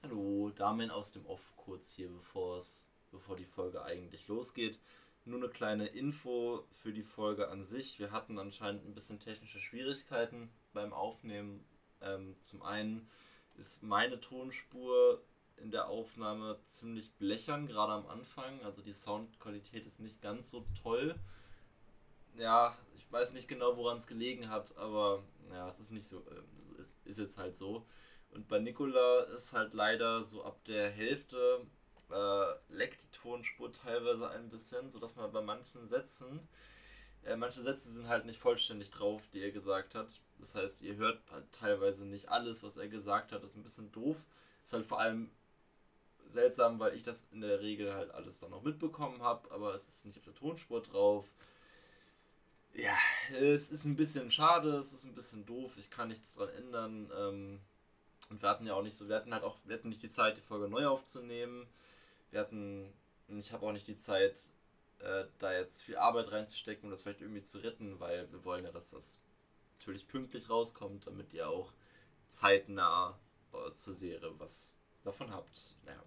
Hallo, Damen aus dem Off kurz hier, bevor bevor die Folge eigentlich losgeht. Nur eine kleine Info für die Folge an sich. Wir hatten anscheinend ein bisschen technische Schwierigkeiten beim Aufnehmen. Ähm, zum einen ist meine Tonspur in der Aufnahme ziemlich blechern, gerade am Anfang. Also die Soundqualität ist nicht ganz so toll. Ja, ich weiß nicht genau, woran es gelegen hat, aber ja, es ist nicht so, äh, ist, ist jetzt halt so. Und bei Nikola ist halt leider so ab der Hälfte äh, leckt die Tonspur teilweise ein bisschen, sodass man bei manchen Sätzen, äh, manche Sätze sind halt nicht vollständig drauf, die er gesagt hat. Das heißt, ihr hört halt teilweise nicht alles, was er gesagt hat. Das ist ein bisschen doof. Ist halt vor allem seltsam, weil ich das in der Regel halt alles dann noch mitbekommen habe, aber es ist nicht auf der Tonspur drauf. Ja, es ist ein bisschen schade, es ist ein bisschen doof, ich kann nichts dran ändern. Ähm, und wir hatten ja auch nicht so, wir hatten halt auch, wir hatten nicht die Zeit, die Folge neu aufzunehmen. Wir hatten, ich habe auch nicht die Zeit, äh, da jetzt viel Arbeit reinzustecken, um das vielleicht irgendwie zu retten, weil wir wollen ja, dass das natürlich pünktlich rauskommt, damit ihr auch zeitnah äh, zur Serie was davon habt. Naja.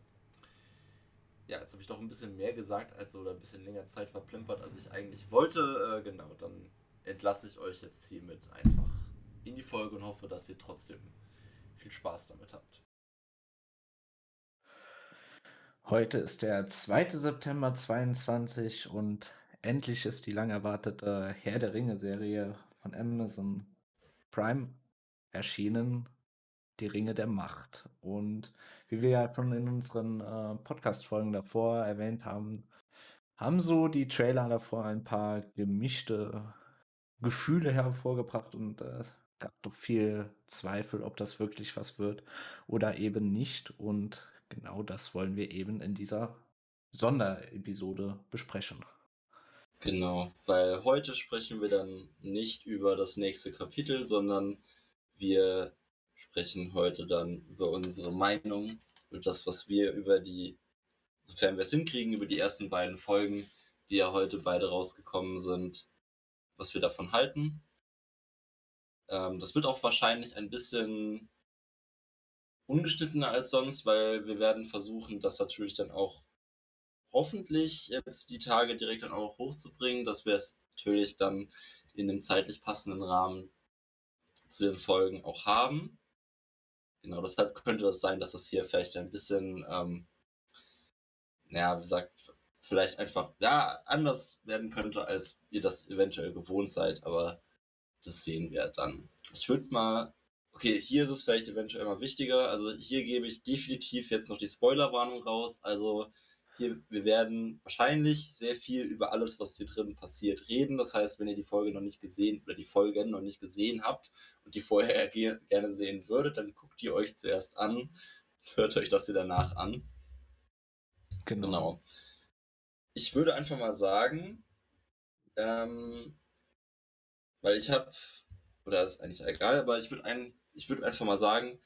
Ja, jetzt habe ich doch ein bisschen mehr gesagt, also oder ein bisschen länger Zeit verplempert, als ich eigentlich wollte. Äh, genau, dann entlasse ich euch jetzt hiermit einfach in die Folge und hoffe, dass ihr trotzdem viel Spaß damit habt. Heute ist der 2. September 22 und endlich ist die lang erwartete Herr der Ringe-Serie von Amazon Prime erschienen. Die Ringe der Macht. Und wie wir ja schon in unseren äh, Podcast-Folgen davor erwähnt haben, haben so die Trailer davor ein paar gemischte Gefühle hervorgebracht und äh, gab doch viel Zweifel, ob das wirklich was wird oder eben nicht. Und genau das wollen wir eben in dieser Sonderepisode besprechen. Genau, weil heute sprechen wir dann nicht über das nächste Kapitel, sondern wir sprechen heute dann über unsere Meinung, über das, was wir über die, sofern wir es hinkriegen, über die ersten beiden Folgen, die ja heute beide rausgekommen sind, was wir davon halten ähm, das wird auch wahrscheinlich ein bisschen ungeschnittener als sonst, weil wir werden versuchen, das natürlich dann auch hoffentlich jetzt die Tage direkt dann auch hochzubringen, dass wir es natürlich dann in dem zeitlich passenden Rahmen zu den Folgen auch haben. Genau, deshalb könnte das sein, dass das hier vielleicht ein bisschen, ähm, naja, wie gesagt, vielleicht einfach, ja, anders werden könnte, als ihr das eventuell gewohnt seid, aber das sehen wir dann. Ich würde mal, okay, hier ist es vielleicht eventuell mal wichtiger. Also hier gebe ich definitiv jetzt noch die Spoilerwarnung raus. Also hier, wir werden wahrscheinlich sehr viel über alles, was hier drin passiert, reden. Das heißt, wenn ihr die Folge noch nicht gesehen oder die Folgen noch nicht gesehen habt und die vorher gerne sehen würdet, dann guckt ihr euch zuerst an, hört euch das hier danach an. Genau. genau. Ich würde einfach mal sagen, ähm, weil ich habe, oder ist eigentlich egal, aber ich würde ein, ich würde einfach mal sagen,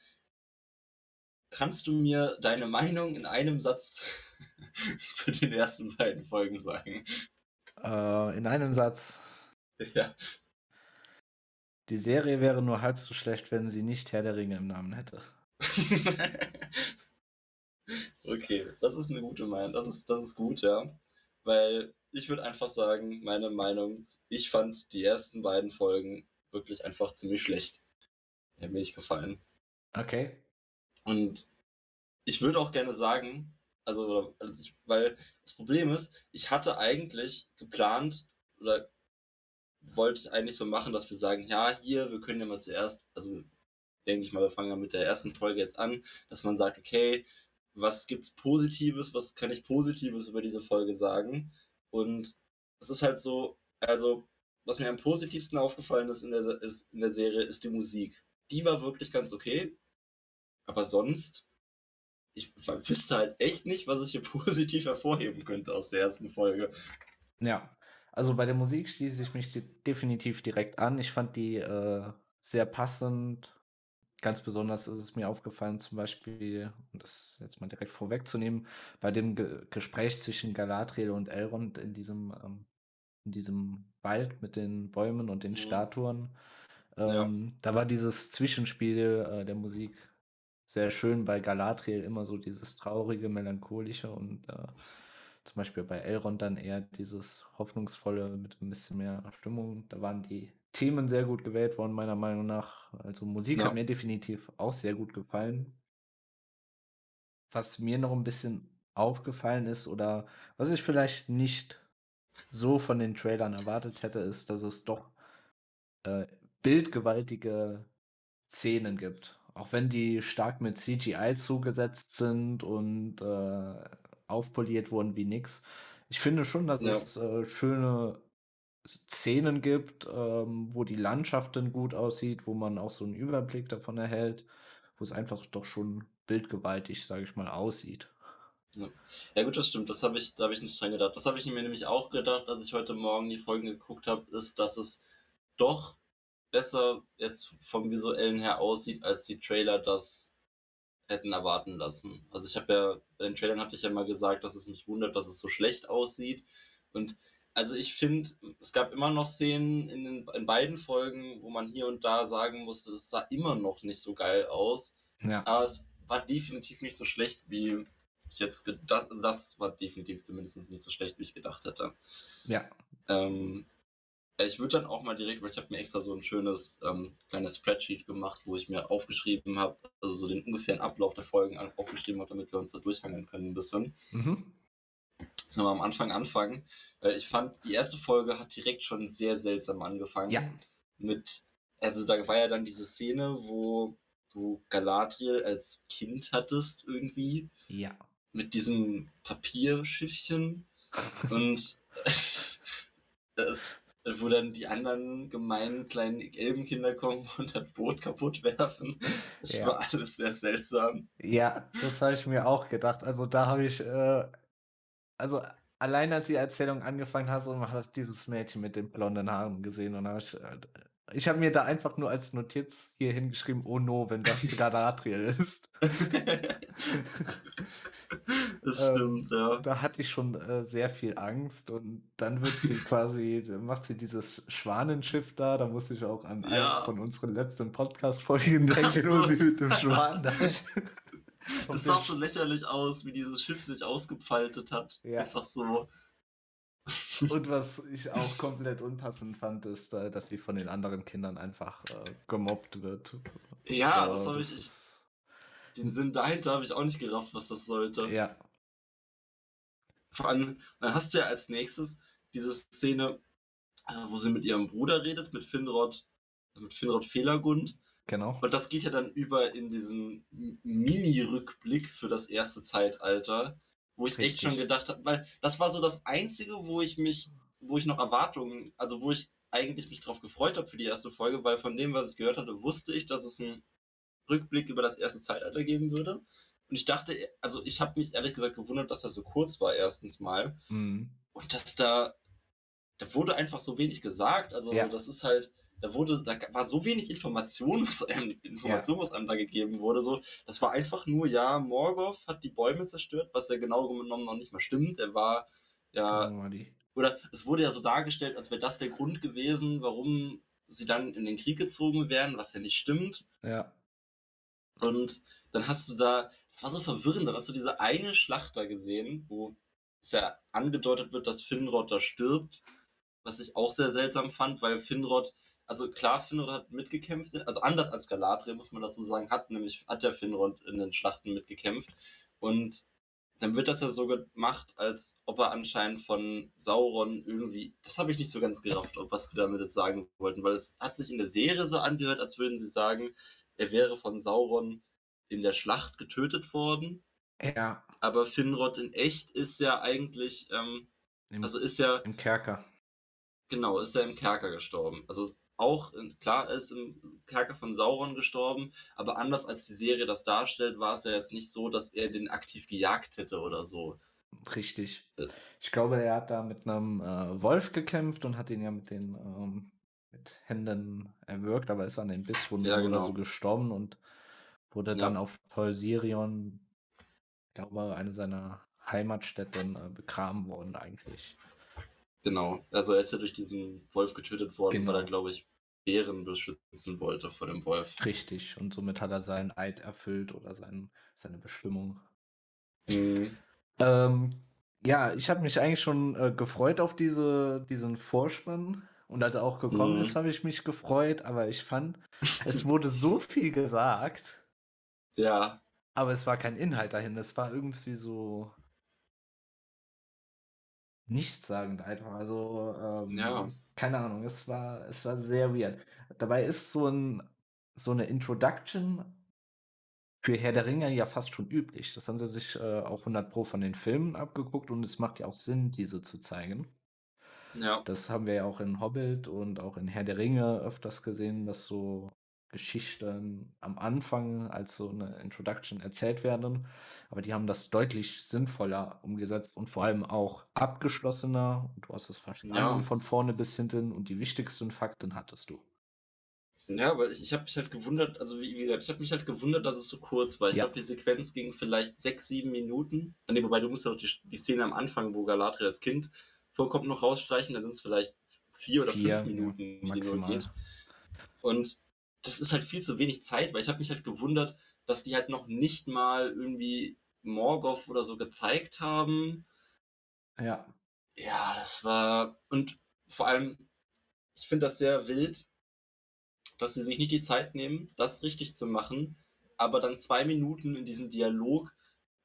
kannst du mir deine Meinung in einem Satz zu den ersten beiden Folgen sagen? Äh, in einem Satz. Ja. Die Serie wäre nur halb so schlecht, wenn sie nicht Herr der Ringe im Namen hätte. okay, das ist eine gute Meinung. Das ist, das ist gut, ja. Weil ich würde einfach sagen, meine Meinung, ich fand die ersten beiden Folgen wirklich einfach ziemlich schlecht. Haben mir nicht gefallen. Okay. Und ich würde auch gerne sagen, also, also ich, weil das Problem ist, ich hatte eigentlich geplant oder wollte ich eigentlich so machen, dass wir sagen, ja, hier, wir können ja mal zuerst, also denke ich mal, wir fangen ja mit der ersten Folge jetzt an, dass man sagt, okay, was gibt's Positives, was kann ich Positives über diese Folge sagen? Und es ist halt so, also, was mir am positivsten aufgefallen ist in der, ist, in der Serie, ist die Musik. Die war wirklich ganz okay. Aber sonst, ich wüsste halt echt nicht, was ich hier positiv hervorheben könnte aus der ersten Folge. Ja, also bei der Musik schließe ich mich definitiv direkt an. Ich fand die äh, sehr passend. Ganz besonders ist es mir aufgefallen, zum Beispiel, um das jetzt mal direkt vorwegzunehmen, bei dem Ge Gespräch zwischen Galadriel und Elrond in diesem, ähm, in diesem Wald mit den Bäumen und den mhm. Statuen. Ähm, ja. Da war dieses Zwischenspiel äh, der Musik sehr schön bei Galadriel immer so dieses traurige, melancholische und äh, zum Beispiel bei Elrond dann eher dieses hoffnungsvolle mit ein bisschen mehr Stimmung. Da waren die Themen sehr gut gewählt worden, meiner Meinung nach. Also Musik Ja. hat mir definitiv auch sehr gut gefallen. Was mir noch ein bisschen aufgefallen ist oder was ich vielleicht nicht so von den Trailern erwartet hätte, ist, dass es doch äh, bildgewaltige Szenen gibt. Auch wenn die stark mit CGI zugesetzt sind und äh, aufpoliert wurden wie nix. Ich finde schon, dass Ja. es äh, schöne Szenen gibt, ähm, wo die Landschaft dann gut aussieht, wo man auch so einen Überblick davon erhält, wo es einfach doch schon bildgewaltig, sage ich mal, aussieht. Ja. ja gut, das stimmt. Das habe ich, da habe ich nicht dran gedacht. Das habe ich mir nämlich auch gedacht, als ich heute Morgen die Folgen geguckt habe, ist, dass es doch besser jetzt vom visuellen her aussieht, als die Trailer das hätten erwarten lassen. Also ich habe ja, bei den Trailern hatte ich ja mal gesagt, dass es mich wundert, dass es so schlecht aussieht. Und also ich finde, es gab immer noch Szenen in, den, in beiden Folgen, wo man hier und da sagen musste, es sah immer noch nicht so geil aus. Ja. Aber es war definitiv nicht so schlecht, wie ich jetzt gedacht Das war definitiv zumindest nicht so schlecht, wie ich gedacht hätte. Ja. Ähm, ich würde dann auch mal direkt, weil ich habe mir extra so ein schönes ähm, kleines Spreadsheet gemacht, wo ich mir aufgeschrieben habe, also so den ungefähren Ablauf der Folgen aufgeschrieben habe, damit wir uns da durchhangeln können ein bisschen. Mhm. Jetzt wir am Anfang anfangen, weil ich fand, die erste Folge hat direkt schon sehr seltsam angefangen. Ja. Mit, also da war ja dann diese Szene, wo du Galadriel als Kind hattest irgendwie. Ja. Mit diesem Papierschiffchen. und das, wo dann die anderen gemeinen kleinen Elbenkinder kommen und das Boot kaputt werfen. Das Ja. war alles sehr seltsam. Ja, das habe ich mir auch gedacht. Also da habe ich, äh, also allein als die Erzählung angefangen hat, so man hat dieses Mädchen mit den blonden Haaren gesehen und habe ich, äh, ich habe mir da einfach nur als Notiz hier hingeschrieben, oh no, wenn das Galadriel ist. das Ähm, stimmt, ja. Da hatte ich schon äh, sehr viel Angst und dann wird sie quasi, macht sie dieses Schwanenschiff da, da musste ich auch an Ja. eine von unseren letzten Podcast-Folgen denken, wo sie mit dem Schwan da Das sah so lächerlich aus, wie dieses Schiff sich ausgefaltet hat. Ja. Einfach so. Und was ich auch komplett unpassend fand, ist, äh, dass sie von den anderen Kindern einfach äh, gemobbt wird. Ja, das habe ich. ist- Den Sinn dahinter habe ich auch nicht gerafft, was das sollte. Ja, Vor allem, dann hast du ja als nächstes diese Szene, äh, wo sie mit ihrem Bruder redet, mit Finrod, mit Finrod Felagund. Genau. Und das geht ja dann über in diesen Mini-Rückblick für das erste Zeitalter, wo ich echt Richtig. schon gedacht habe, weil das war so das Einzige, wo ich mich, wo ich noch Erwartungen, also wo ich eigentlich mich drauf gefreut habe für die erste Folge, weil von dem, was ich gehört hatte, wusste ich, dass es einen Rückblick über das erste Zeitalter geben würde. Und ich dachte, also ich habe mich ehrlich gesagt gewundert, dass das so kurz war, erstens mal. Mhm. Und dass da, da wurde einfach so wenig gesagt. Also Ja. das ist halt, da wurde, da war so wenig Information, was einem, Information, was einem da gegeben wurde. So, das war einfach nur, ja, Morgoth hat die Bäume zerstört, was ja genau genommen noch nicht mal stimmt. Er war ja, oder es wurde ja so dargestellt, als wäre das der Grund gewesen, warum sie dann in den Krieg gezogen wären, was ja nicht stimmt. Ja, Und dann hast du da, das war so verwirrend, dann hast du diese eine Schlacht da gesehen, wo es ja angedeutet wird, dass Finrod da stirbt, was ich auch sehr seltsam fand, weil Finrod, also klar, Finrod hat mitgekämpft, also anders als Galadriel, muss man dazu sagen, hat nämlich, hat der Finrod in den Schlachten mitgekämpft und dann wird das ja so gemacht, als ob er anscheinend von Sauron irgendwie, das habe ich nicht so ganz gerafft, ob was die damit jetzt sagen wollten, weil es hat sich in der Serie so angehört, als würden sie sagen, er wäre von Sauron in der Schlacht getötet worden. ja, Aber Finrod in echt ist ja eigentlich, ähm, im, also ist ja, im Kerker. genau, ist ja im Kerker gestorben. Also auch, in- klar, er ist im Kerker von Sauron gestorben, aber anders als die Serie das darstellt, war es ja jetzt nicht so, dass er den aktiv gejagt hätte oder so. Richtig. Äh. Ich glaube, er hat da mit einem äh, Wolf gekämpft und hat ihn ja mit den ähm, mit Händen erwürgt, aber ist an den Bisswunden Ja, oder genau. so gestorben und wurde Ja. dann auf Polsirion, ich glaube, eine seiner Heimatstätten äh, begraben worden eigentlich. Genau. Also er ist ja durch diesen Wolf getötet worden, Genau. weil er, glaube ich, Bären beschützen wollte vor dem Wolf. Richtig, und somit hat er seinen Eid erfüllt oder sein, seine Bestimmung. Mhm. Ähm, ja, ich habe mich eigentlich schon äh, gefreut auf diese, diesen Vorspann. Und als er auch gekommen Mhm. ist, habe ich mich gefreut. Aber ich fand, es wurde so viel gesagt, Ja, aber es war kein Inhalt dahin. Es war irgendwie so nichtssagend einfach. Also, ähm, Ja. keine Ahnung, es war, es war sehr weird. Dabei ist so, ein, so eine Introduction für Herr der Ringe ja fast schon üblich. Das haben sie sich äh, auch 100 Pro von den Filmen abgeguckt und es macht ja auch Sinn, diese zu zeigen. ja, Das haben wir ja auch in Hobbit und auch in Herr der Ringe öfters gesehen, dass so Geschichten am Anfang als so eine Introduction erzählt werden. Aber die haben das deutlich sinnvoller umgesetzt und vor allem auch abgeschlossener. Und du hast es verstanden Ja. von vorne bis hinten und die wichtigsten Fakten hattest du. Ja, weil ich, ich habe mich halt gewundert, also wie, wie gesagt, ich habe mich halt gewundert, dass es so kurz war. Ich Ja. glaube, die Sequenz ging vielleicht sechs, sieben Minuten. Ah, Nee, wobei du musst ja auch die, die Szene am Anfang, wo Galadriel als Kind vorkommt, noch rausstreichen. Da sind es vielleicht vier oder Vier, fünf ja, Minuten, die nur maximal. geht. Und das ist halt viel zu wenig Zeit, weil ich habe mich halt gewundert, dass die halt noch nicht mal irgendwie Morgoth oder so gezeigt haben. Ja, Ja, das war. Und vor allem, ich finde das sehr wild, dass sie sich nicht die Zeit nehmen, das richtig zu machen, aber dann zwei Minuten in diesen Dialog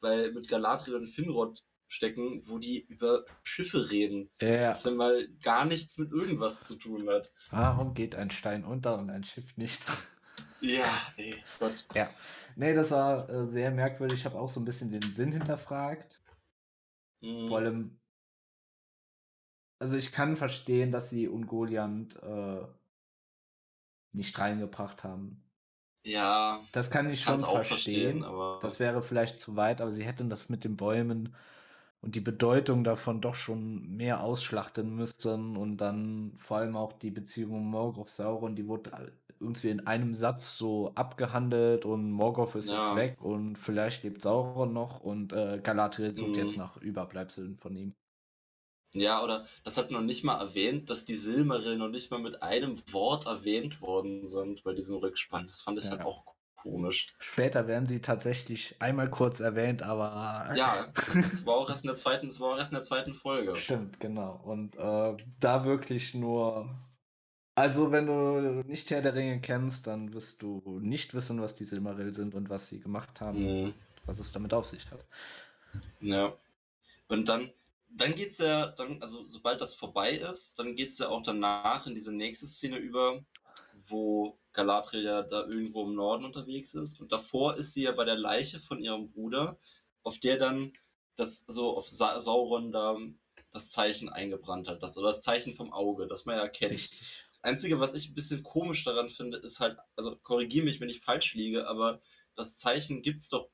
weil mit Galadriel und Finrod stecken, wo die über Schiffe reden, ja. was dann mal gar nichts mit irgendwas zu tun hat. Warum geht ein Stein unter und ein Schiff nicht? Ja, nee, Gott. Ja, nee, das war äh, sehr merkwürdig. Ich habe auch so ein bisschen den Sinn hinterfragt. Mhm. Vor allem, also ich kann verstehen, dass sie Ungoliant äh, nicht reingebracht haben. Ja, Das kann ich schon verstehen. verstehen, aber Das wäre vielleicht zu weit, aber sie hätten das mit den Bäumen und die Bedeutung davon doch schon mehr ausschlachten müssen und dann vor allem auch die Beziehung Morgoth Sauron, die wurde irgendwie in einem Satz so abgehandelt und Morgoth ist jetzt Ja. weg und vielleicht lebt Sauron noch und äh, Galadriel sucht Mhm. jetzt nach Überbleibseln von ihm. Ja, oder das hat noch nicht mal erwähnt, dass die Silmaril noch nicht mal mit einem Wort erwähnt worden sind bei diesem Rückspann. Das fand ich Ja. halt auch komisch. Später werden sie tatsächlich einmal kurz erwähnt, aber Ja, das war auch erst in der zweiten, das war auch erst in der zweiten Folge. Stimmt, genau. Und äh, da wirklich nur. Also, wenn du nicht Herr der Ringe kennst, dann wirst du nicht wissen, was die Silmaril sind und was sie gemacht haben, Mhm. was es damit auf sich hat. Ja. Und dann, dann geht's ja, dann, also sobald das vorbei ist, dann geht's ja auch danach in diese nächste Szene über, wo Galadriel ja da irgendwo im Norden unterwegs ist. Und davor ist sie ja bei der Leiche von ihrem Bruder, auf der dann das, also auf Sa Sauron da das Zeichen eingebrannt hat, das, oder das Zeichen vom Auge, das man ja kennt. Richtig. Das Einzige, was ich ein bisschen komisch daran finde, ist halt, also korrigiere mich, wenn ich falsch liege, aber das Zeichen gibt's doch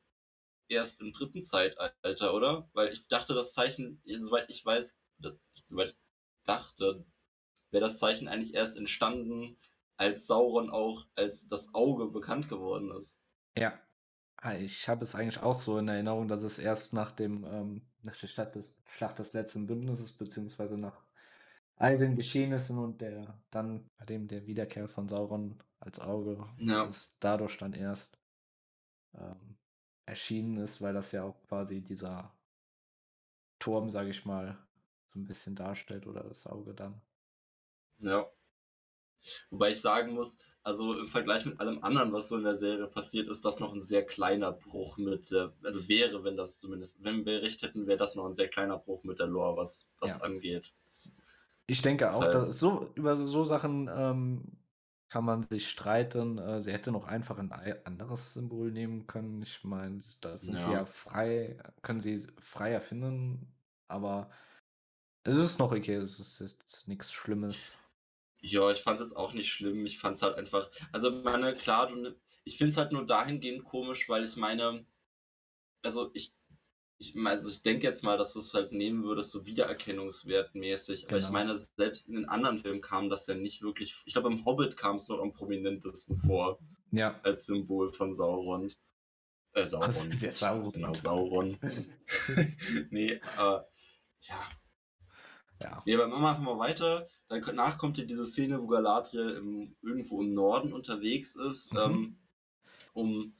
erst im dritten Zeitalter, oder? Weil ich dachte, das Zeichen, soweit ich weiß, das- soweit ich dachte, wäre das Zeichen eigentlich erst entstanden, als Sauron auch als das Auge bekannt geworden ist. Ja. Ah, Ich habe es eigentlich auch so in Erinnerung, dass es erst nach dem ähm, nach der Schlacht des, Schlacht des letzten Bündnisses, beziehungsweise nach all den Geschehnissen und der dann bei dem der Wiederkehr von Sauron als Auge, Ja. dass es dadurch dann erst ähm, erschienen ist, weil das ja auch quasi dieser Turm, sage ich mal, so ein bisschen darstellt oder das Auge dann. Ja. Wobei ich sagen muss, also im Vergleich mit allem anderen, was so in der Serie passiert, ist das noch ein sehr kleiner Bruch mit der, also wäre, wenn das zumindest, wenn wir recht hätten, wäre das noch ein sehr kleiner Bruch mit der Lore, was das Ja. angeht. Ich denke auch, dass so über so Sachen ähm, kann man sich streiten. Äh, sie hätte noch einfach ein ei- anderes Symbol nehmen können. Ich meine, da sind sie Ja. ja frei, können sie frei erfinden, aber es ist noch okay, es ist jetzt nichts Schlimmes. Ja, ich fand es jetzt auch nicht schlimm. Ich fand es halt einfach. Also, meine, klar, du, ich finde es halt nur dahingehend komisch, weil ich meine, also ich, ich, also ich denke jetzt mal, dass du es halt nehmen würdest, so wiedererkennungswertmäßig. Aber ich Genau. meine, selbst in den anderen Filmen kam das ja nicht wirklich. Ich glaube, im Hobbit kam es noch am prominentesten vor, Ja. als Symbol von Sauron. Äh, Sauron. Was? Der Sauron. Genau, Sauron. nee, äh, ja. Ja. Nee, aber machen wir einfach mal weiter. Danach kommt ja diese Szene, wo Galadriel im, irgendwo im Norden unterwegs ist, Mhm. ähm, um,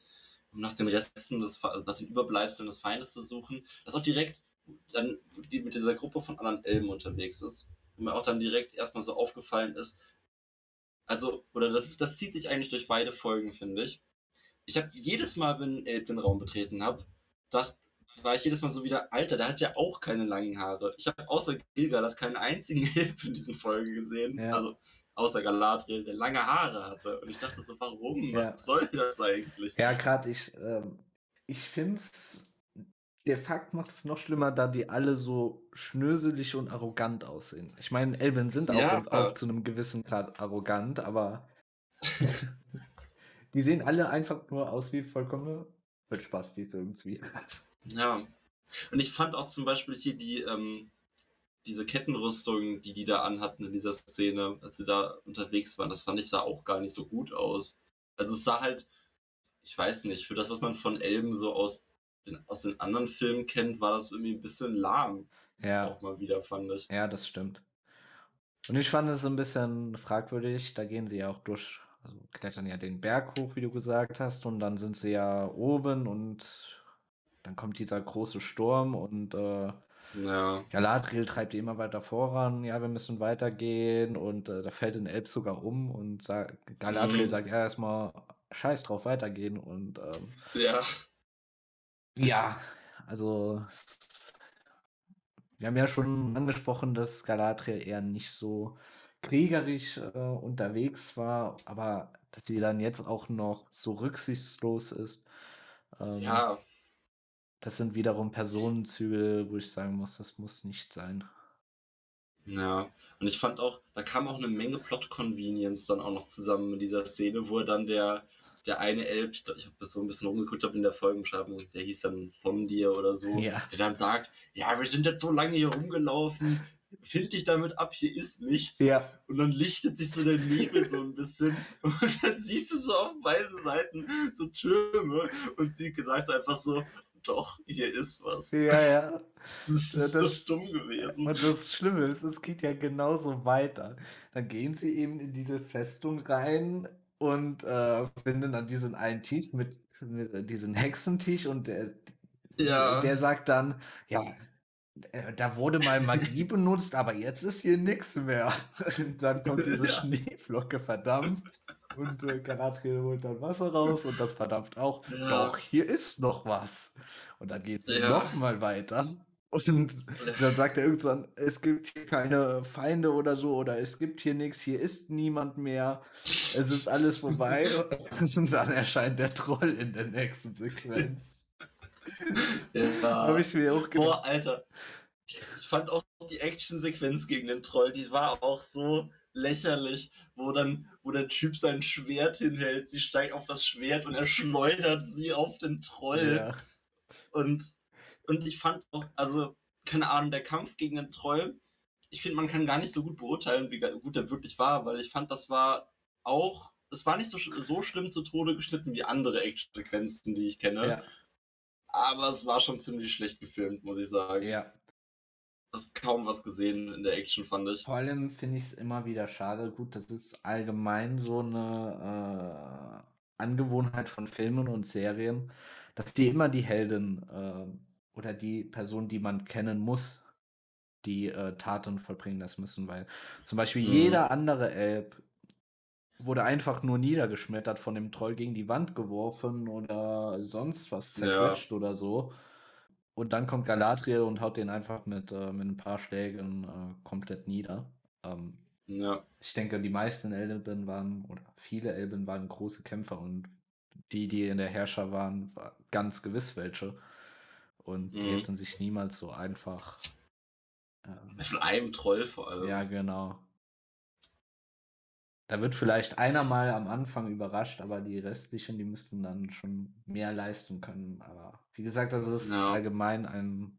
um nach den Resten des, nach den Überbleibseln des Feindes zu suchen. Das auch direkt dann die mit dieser Gruppe von anderen Elben unterwegs ist. Und mir auch dann direkt erstmal so aufgefallen ist, also, oder das, ist, das zieht sich eigentlich durch beide Folgen, finde ich. Ich habe jedes Mal, wenn ein Elb den Raum betreten habe, dachte, war ich jedes Mal so wieder, Alter, der hat ja auch keine langen Haare. Ich habe außer Gilgalad keinen einzigen Elb in diesen Folgen gesehen. Ja. Also außer Galadriel, der lange Haare hatte. Und ich dachte so, warum? Was Ja. soll das eigentlich? Ja, gerade ich, ähm, ich finde es, der Fakt macht es noch schlimmer, da die alle so schnöselig und arrogant aussehen. Ich meine, Elben sind auch Ja. auch zu einem gewissen Grad arrogant, aber die sehen alle einfach nur aus wie vollkommene Spastis irgendwie. Ja. Und ich fand auch zum Beispiel hier die, ähm, diese Kettenrüstung, die die da anhatten in dieser Szene, als sie da unterwegs waren, das fand ich sah auch gar nicht so gut aus. Also es sah halt, ich weiß nicht, für das, was man von Elben so aus den, aus den anderen Filmen kennt, war das irgendwie ein bisschen lahm. Ja. Auch mal wieder, fand ich. Ja, das stimmt. Und ich fand es ein bisschen fragwürdig, da gehen sie ja auch durch, also klettern ja den Berg hoch, wie du gesagt hast, und dann sind sie ja oben und dann kommt dieser große Sturm und äh, Ja. Galadriel treibt die immer weiter voran, ja, wir müssen weitergehen und äh, da fällt ein Elb sogar um und sagt, Galadriel Mhm. sagt ja erstmal, scheiß drauf, weitergehen und ähm, Ja. ja, also wir haben ja schon angesprochen, dass Galadriel eher nicht so kriegerisch äh, unterwegs war, aber dass sie dann jetzt auch noch so rücksichtslos ist, ähm, Ja. Das sind wiederum Personenzüge, wo ich sagen muss, das muss nicht sein. Ja, und ich fand auch, da kam auch eine Menge Plot-Convenience dann auch noch zusammen in dieser Szene, wo dann der, der eine Elb, ich, ich habe das so ein bisschen rumgeguckt hab in der Folgenbeschreibung, der hieß dann von dir oder so, Ja. der dann sagt, ja, wir sind jetzt so lange hier rumgelaufen, find dich damit ab, hier ist nichts. Ja, Und dann lichtet sich so der Nebel so ein bisschen und dann siehst du so auf beiden Seiten so Türme und sie sagt so einfach so, doch, hier ist was. ja, ja. Das ist das- so dumm gewesen. Und das Schlimme ist, es geht ja genauso weiter. Dann gehen sie eben in diese Festung rein und äh, finden dann diesen einen Tisch mit, mit diesen Hexentisch und der, Ja. der sagt dann, ja, äh, da wurde mal Magie benutzt, aber jetzt ist hier nichts mehr. Dann kommt diese Ja. Schneeflocke verdampft und äh, Galadriel holt dann Wasser raus und das verdampft auch. Ja. Doch, hier ist noch was. Und dann geht es Ja. noch mal weiter. Und dann sagt er irgendwann, es gibt hier keine Feinde oder so, oder es gibt hier nichts, hier ist niemand mehr, es ist alles vorbei. Und dann erscheint der Troll in der nächsten Sequenz. Ja. Habe ich mir auch gedacht. Boah, Alter. Ich fand auch die Actionsequenz gegen den Troll, die war auch so lächerlich, wo dann, wo der Typ sein Schwert hinhält, sie steigt auf das Schwert und er schleudert sie auf den Troll. Ja. Und, und ich fand auch, also, keine Ahnung, der Kampf gegen den Troll, ich finde, man kann gar nicht so gut beurteilen, wie gut der wirklich war, weil ich fand, das war auch, es war nicht so, so schlimm zu Tode geschnitten wie andere Actionsequenzen, die ich kenne. Ja, Aber es war schon ziemlich schlecht gefilmt, muss ich sagen. ja. Hast kaum was gesehen in der Action, fand ich. Vor allem finde ich es immer wieder schade. Gut, das ist allgemein so eine äh, Angewohnheit von Filmen und Serien, dass die immer die Heldin äh, oder die Person, die man kennen muss, die äh, Taten vollbringen lassen müssen, weil zum Beispiel Mhm. jeder andere Elb wurde einfach nur niedergeschmettert von dem Troll gegen die Wand geworfen oder sonst was Ja. zerquetscht oder so. Und dann kommt Galadriel und haut den einfach mit, äh, mit ein paar Schlägen äh, komplett nieder. Ähm, Ja. ich denke, die meisten Elben waren, oder viele Elben waren große Kämpfer und die, die in der Herrscher waren, war ganz gewiss welche. Und die Mhm. hätten sich niemals so einfach. Ähm, Von einem Troll vor allem. ja, genau. Da wird vielleicht einer mal am Anfang überrascht, aber die restlichen, die müssten dann schon mehr leisten können. Aber wie gesagt, das ist Ja. allgemein ein,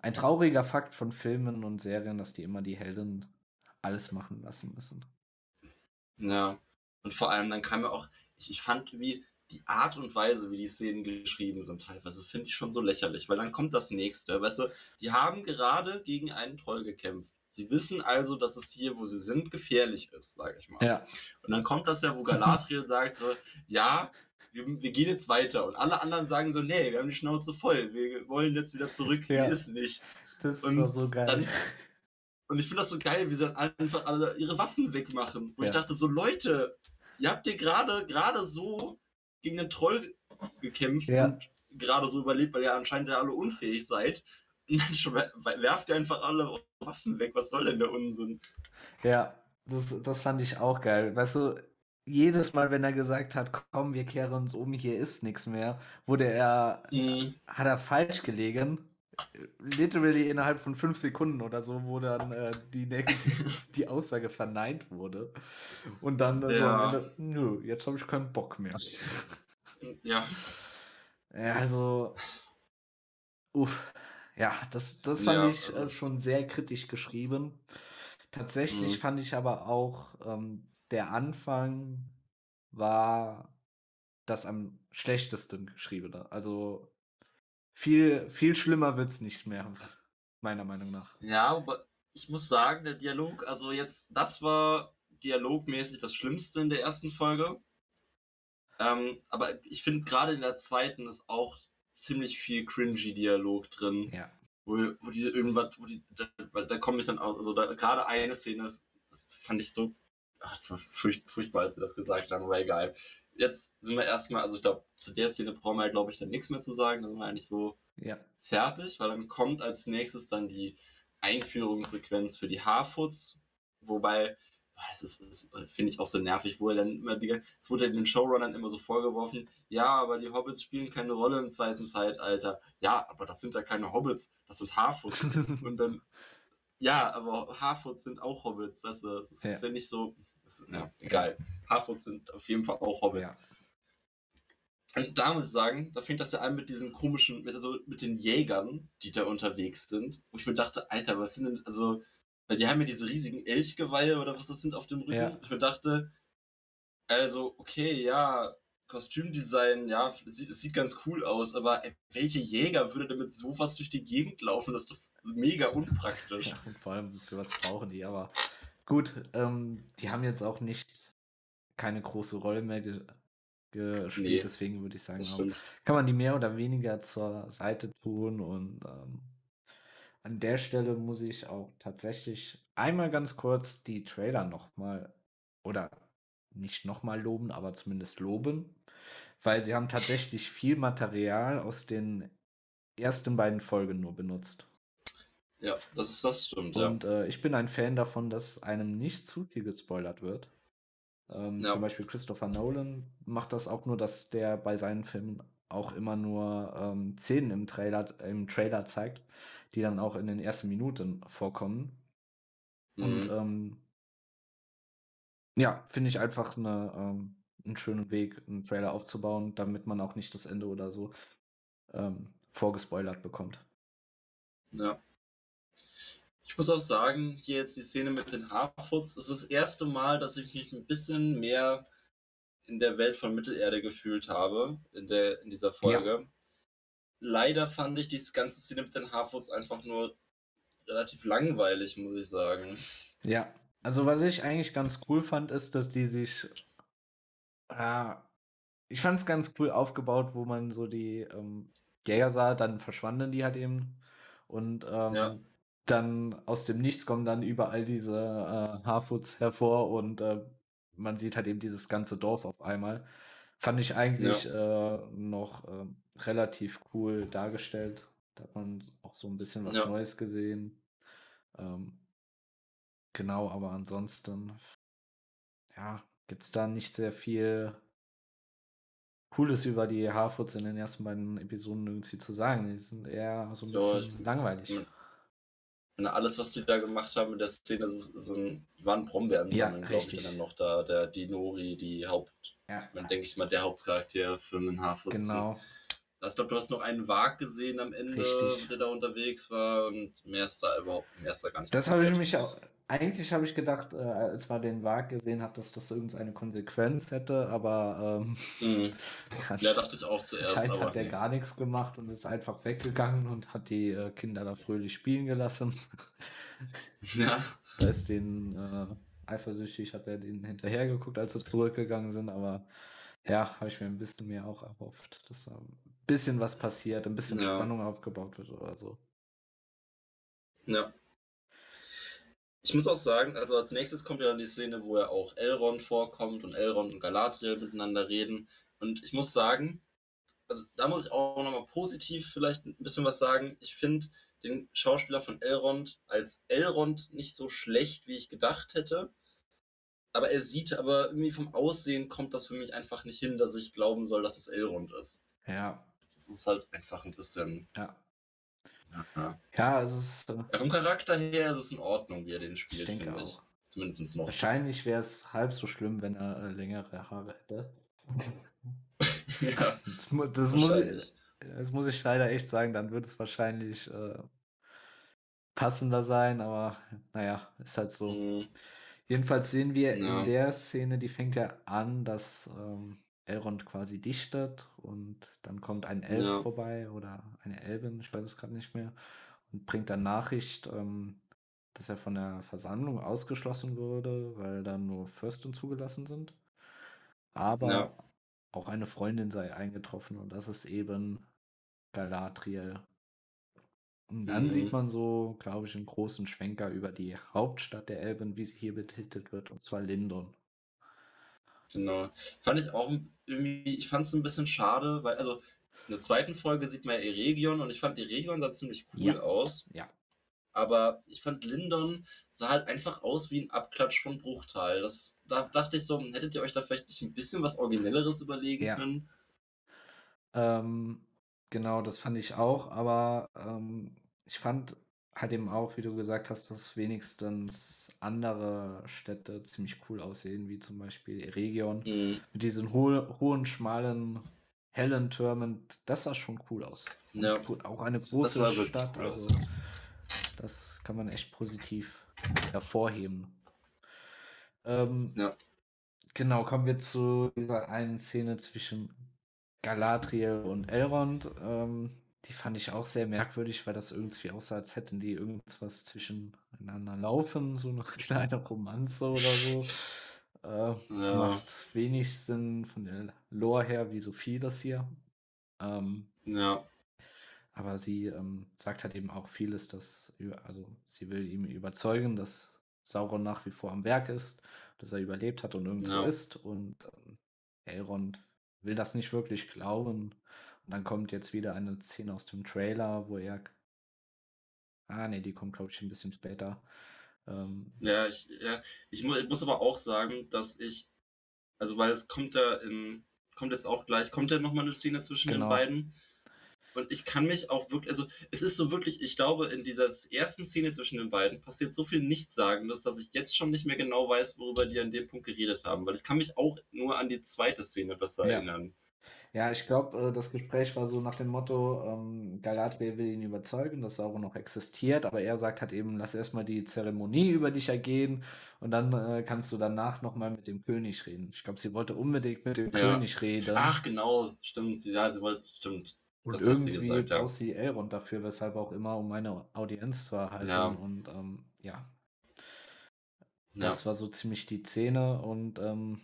ein trauriger Fakt von Filmen und Serien, dass die immer die Helden alles machen lassen müssen. Ja. Und vor allem, dann kam ja auch, ich, ich fand wie die Art und Weise, wie die Szenen geschrieben sind, teilweise finde ich schon so lächerlich, weil dann kommt das nächste. Weißt du, die haben gerade gegen einen Troll gekämpft. Sie wissen also, dass es hier, wo sie sind, gefährlich ist, sage ich mal. Ja. Und dann kommt das ja, wo Galadriel sagt so, ja, wir, wir, gehen jetzt weiter. Und alle anderen sagen so, nee, wir haben die Schnauze voll, wir wollen jetzt wieder zurück, ja. hier ist nichts. Das und war so geil. Dann, und ich finde das so geil, wie sie dann einfach alle ihre Waffen wegmachen. Wo ja. ich dachte so, Leute, ihr habt ihr gerade gerade so gegen den Troll gekämpft ja. und gerade so überlebt, weil ihr anscheinend ja alle unfähig seid. Mensch, werft ihr einfach alle Waffen weg. Was soll denn der Unsinn? Ja, das, das fand ich auch geil. Weißt du, jedes Mal, wenn er gesagt hat, komm, wir kehren uns um, hier ist nichts mehr, wurde er, mhm. hat er falsch gelegen. Literally innerhalb von fünf Sekunden oder so, wo dann äh, die, die Aussage verneint wurde. Und dann ja. so nö, jetzt habe ich keinen Bock mehr. Ja. Ja, also, uff. Ja, das, das fand ja, ich äh, schon sehr kritisch geschrieben. Tatsächlich mhm. fand ich aber auch, ähm, der Anfang war das am schlechtesten geschriebene. Also viel, viel schlimmer wird es nicht mehr, meiner Meinung nach. Ja, aber ich muss sagen, der Dialog, also jetzt, das war dialogmäßig das Schlimmste in der ersten Folge. Ähm, aber ich finde gerade in der zweiten ist auch ziemlich viel cringy Dialog drin. Ja. Wo, wo die irgendwas, wo die, da, da komme ich dann aus, also da, gerade eine Szene, das, das fand ich so, ach, das war furcht, furchtbar, als sie das gesagt haben, aber egal. Jetzt sind wir erstmal, also ich glaube, zu der Szene brauchen wir, glaube ich, dann nichts mehr zu sagen, dann sind wir eigentlich so ja. fertig, weil dann kommt als nächstes dann die Einführungssequenz für die Harfoots, wobei es ist, ist finde ich auch so nervig, wo er dann immer die, es wurde den Showrunnern immer so vorgeworfen, ja, aber die Hobbits spielen keine Rolle im zweiten Zeitalter. Ja, aber das sind ja keine Hobbits, das sind Harfoots. und dann, ja, aber Harfoots sind auch Hobbits, weißt du, das ist ja, ja nicht so, ist, ja, egal. Harfoots sind auf jeden Fall auch Hobbits. Ja. Und da muss ich sagen, da fängt das ja an mit diesen komischen, mit, also mit den Jägern, die da unterwegs sind, wo ich mir dachte, Alter, was sind denn, also, weil die haben ja diese riesigen Elchgeweihe oder was das sind auf dem Rücken. Ja. Ich mir dachte, also, okay, ja, Kostümdesign, ja, es sieht, es sieht ganz cool aus, aber ey, welche Jäger würde denn mit sowas durch die Gegend laufen? Das ist doch mega unpraktisch. Ja, und vor allem, für was brauchen die? Aber gut, ähm, die haben jetzt auch nicht keine große Rolle mehr ge gespielt, nee, deswegen würde ich sagen, kann man die mehr oder weniger zur Seite tun und ähm, an der Stelle muss ich auch tatsächlich einmal ganz kurz die Trailer nochmal oder nicht nochmal loben, aber zumindest loben, weil sie haben tatsächlich viel Material aus den ersten beiden Folgen nur benutzt. Ja, das ist das stimmt. Und ja. äh, ich bin ein Fan davon, dass einem nicht zu viel gespoilert wird. Ähm, ja. Zum Beispiel Christopher Nolan macht das auch nur, dass der bei seinen Filmen auch immer nur ähm, Szenen im Trailer, im Trailer zeigt, die dann auch in den ersten Minuten vorkommen. Mhm. Und ähm, ja, finde ich einfach eine, ähm, einen schönen Weg, einen Trailer aufzubauen, damit man auch nicht das Ende oder so ähm, vorgespoilert bekommt. Ja. Ich muss auch sagen, hier jetzt die Szene mit den Harfoots, es ist das erste Mal, dass ich mich ein bisschen mehr in der Welt von Mittelerde gefühlt habe, in, der, in dieser Folge. Ja. Leider fand ich diese ganze Szene mit den Harfoots einfach nur relativ langweilig, muss ich sagen. Ja, also was ich eigentlich ganz cool fand, ist, dass die sich. Äh, ich fand es ganz cool aufgebaut, wo man so die ähm, Jäger sah, dann verschwanden die halt eben. Und ähm, ja. dann aus dem Nichts kommen dann überall diese äh, Harfoots hervor und äh, man sieht halt eben dieses ganze Dorf auf einmal. Fand ich eigentlich ja. äh, noch äh, relativ cool dargestellt. Da hat man auch so ein bisschen was ja. Neues gesehen. Ähm, genau, aber ansonsten, ja, gibt es da nicht sehr viel Cooles über die Harfoots in den ersten beiden Episoden irgendwie zu sagen. Die sind eher so ein so, bisschen langweilig. Ja alles, was die da gemacht haben in der Szene, das ist, ein, waren Brombeeren ja, glaube ich, dann noch da, der Dinori, die Haupt, ja. man denke ich mal, der Hauptcharakter für den Haarfurz. Genau. Ich glaube, du hast noch einen Wag gesehen am Ende, Richtig. der da unterwegs war und mehr ist da überhaupt, mehr ist da gar nicht. Das habe ich mich auch, eigentlich habe ich gedacht, äh, als man den Wag gesehen hat, dass das irgendeine Konsequenz hätte, aber ähm, Mhm. Ja, dachte ich auch zuerst, aber hat der nee. gar nichts gemacht und ist einfach weggegangen und hat die äh, Kinder da fröhlich spielen gelassen. Ja. Da ist den äh, eifersüchtig, hat er denen hinterher geguckt, als sie zurückgegangen sind, aber ja, habe ich mir ein bisschen mehr auch erhofft, dass da ein bisschen was passiert, ein bisschen Ja. Spannung aufgebaut wird oder so. Ja. Ich muss auch sagen, also als nächstes kommt ja dann die Szene, wo ja auch Elrond vorkommt und Elrond und Galadriel miteinander reden. Und ich muss sagen, also da muss ich auch nochmal positiv vielleicht ein bisschen was sagen. Ich finde den Schauspieler von Elrond als Elrond nicht so schlecht, wie ich gedacht hätte. Aber er sieht, aber irgendwie vom Aussehen kommt das für mich einfach nicht hin, dass ich glauben soll, dass es Elrond ist. Ja, Das ist halt einfach ein bisschen. ja. Ja. Ja, es ist, äh, vom Charakter her ist es in Ordnung, wie er den ich spielt, denke finde ich. auch. Zumindest noch. Wahrscheinlich wäre es halb so schlimm, wenn er äh, längere Haare hätte. ja, Das, das, muss ich, das muss ich leider echt sagen, dann würde es wahrscheinlich äh, passender sein, aber naja, ist halt so. Mhm. Jedenfalls sehen wir Ja. in der Szene, die fängt ja an, dass ähm, Elrond quasi dichtet und dann kommt ein Elb Ja. vorbei oder eine Elbin, ich weiß es gerade nicht mehr, und bringt dann Nachricht, ähm, dass er von der Versammlung ausgeschlossen wurde, weil dann nur Fürsten zugelassen sind. Aber Ja. auch eine Freundin sei eingetroffen und das ist eben Galadriel. Und dann sieht Mhm. man so, glaube ich, einen großen Schwenker über die Hauptstadt der Elben, wie sie hier betitelt wird, und zwar Lindon. Genau. Fand ich auch irgendwie, ich fand es ein bisschen schade, weil, also in der zweiten Folge sieht man ja Eregion und ich fand Eregion sah ziemlich cool Ja. aus, Ja, aber ich fand Lindon sah halt einfach aus wie ein Abklatsch von Bruchteil. Das, da dachte ich so, hättet ihr euch da vielleicht nicht ein bisschen was Originelleres überlegen Ja. können? ähm, genau, das fand ich auch, aber ähm, ich fand halt eben auch, wie du gesagt hast, dass wenigstens andere Städte ziemlich cool aussehen, wie zum Beispiel Eregion. Mhm. Mit diesen ho hohen, schmalen, hellen Türmen, das sah schon cool aus. Ja. auch eine große Stadt, cool also das kann man echt positiv hervorheben. Ähm, Ja. Genau, kommen wir zu dieser einen Szene zwischen Galadriel und Elrond. Ähm, die fand ich auch sehr merkwürdig, weil das irgendwie aussah, als hätten die irgendwas zwischeneinander laufen, so eine kleine Romanze oder so. Äh, Ja. Macht wenig Sinn von der Lore her, wie so vieles hier. Ähm, Ja. aber sie ähm, sagt halt eben auch vieles, dass, also sie will ihm überzeugen, dass Sauron nach wie vor am Werk ist, dass er überlebt hat und irgendwo Ja. ist. Und ähm, Elrond will das nicht wirklich glauben. Und dann kommt jetzt wieder eine Szene aus dem Trailer, wo er. Ah, nee, die kommt, glaube ich, ein bisschen später. Ähm, Ja, ich, ja, ich, mu ich muss aber auch sagen, dass ich, also weil es kommt da in, kommt jetzt auch gleich, kommt ja nochmal eine Szene zwischen Genau. den beiden. Und ich kann mich auch wirklich, also es ist so wirklich, ich glaube, in dieser ersten Szene zwischen den beiden passiert so viel Nichtsagendes, dass ich jetzt schon nicht mehr genau weiß, worüber die an dem Punkt geredet haben. Weil ich kann mich auch nur an die zweite Szene besser Ja. erinnern. Ja, ich glaube, äh, das Gespräch war so nach dem Motto, ähm, Galadriel will ihn überzeugen, dass Sauron noch existiert, aber er sagt halt eben, lass erstmal die Zeremonie über dich ergehen und dann äh, kannst du danach nochmal mit dem König reden. Ich glaube, sie wollte unbedingt mit dem Ja. König reden Ach, genau, stimmt. sie- Ja, sie wollte, stimmt. und das hat sie irgendwie gesagt, ja. braucht sie Elrond dafür, weshalb auch immer, um eine Audienz zu erhalten Ja. und ähm, ja, Ja. das war so ziemlich die Szene und ähm,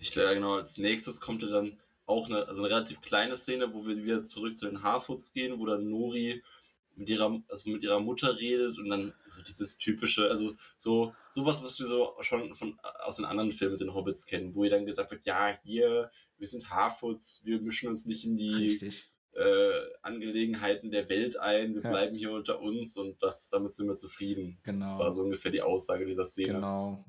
Ich glaube, genau, als nächstes kommt ja dann auch eine, also eine relativ kleine Szene, wo wir wieder zurück zu den Harfoots gehen, wo dann Nori mit ihrer, also mit ihrer Mutter redet und dann so dieses typische, also so sowas, was wir so schon von aus den anderen Filmen mit den Hobbits kennen, wo ihr dann gesagt wird, ja, hier, wir sind Harfoots, wir mischen uns nicht in die äh, Angelegenheiten der Welt ein, wir Ja. bleiben hier unter uns und das, damit sind wir zufrieden. Das Genau. war so ungefähr die Aussage dieser Szene. Genau.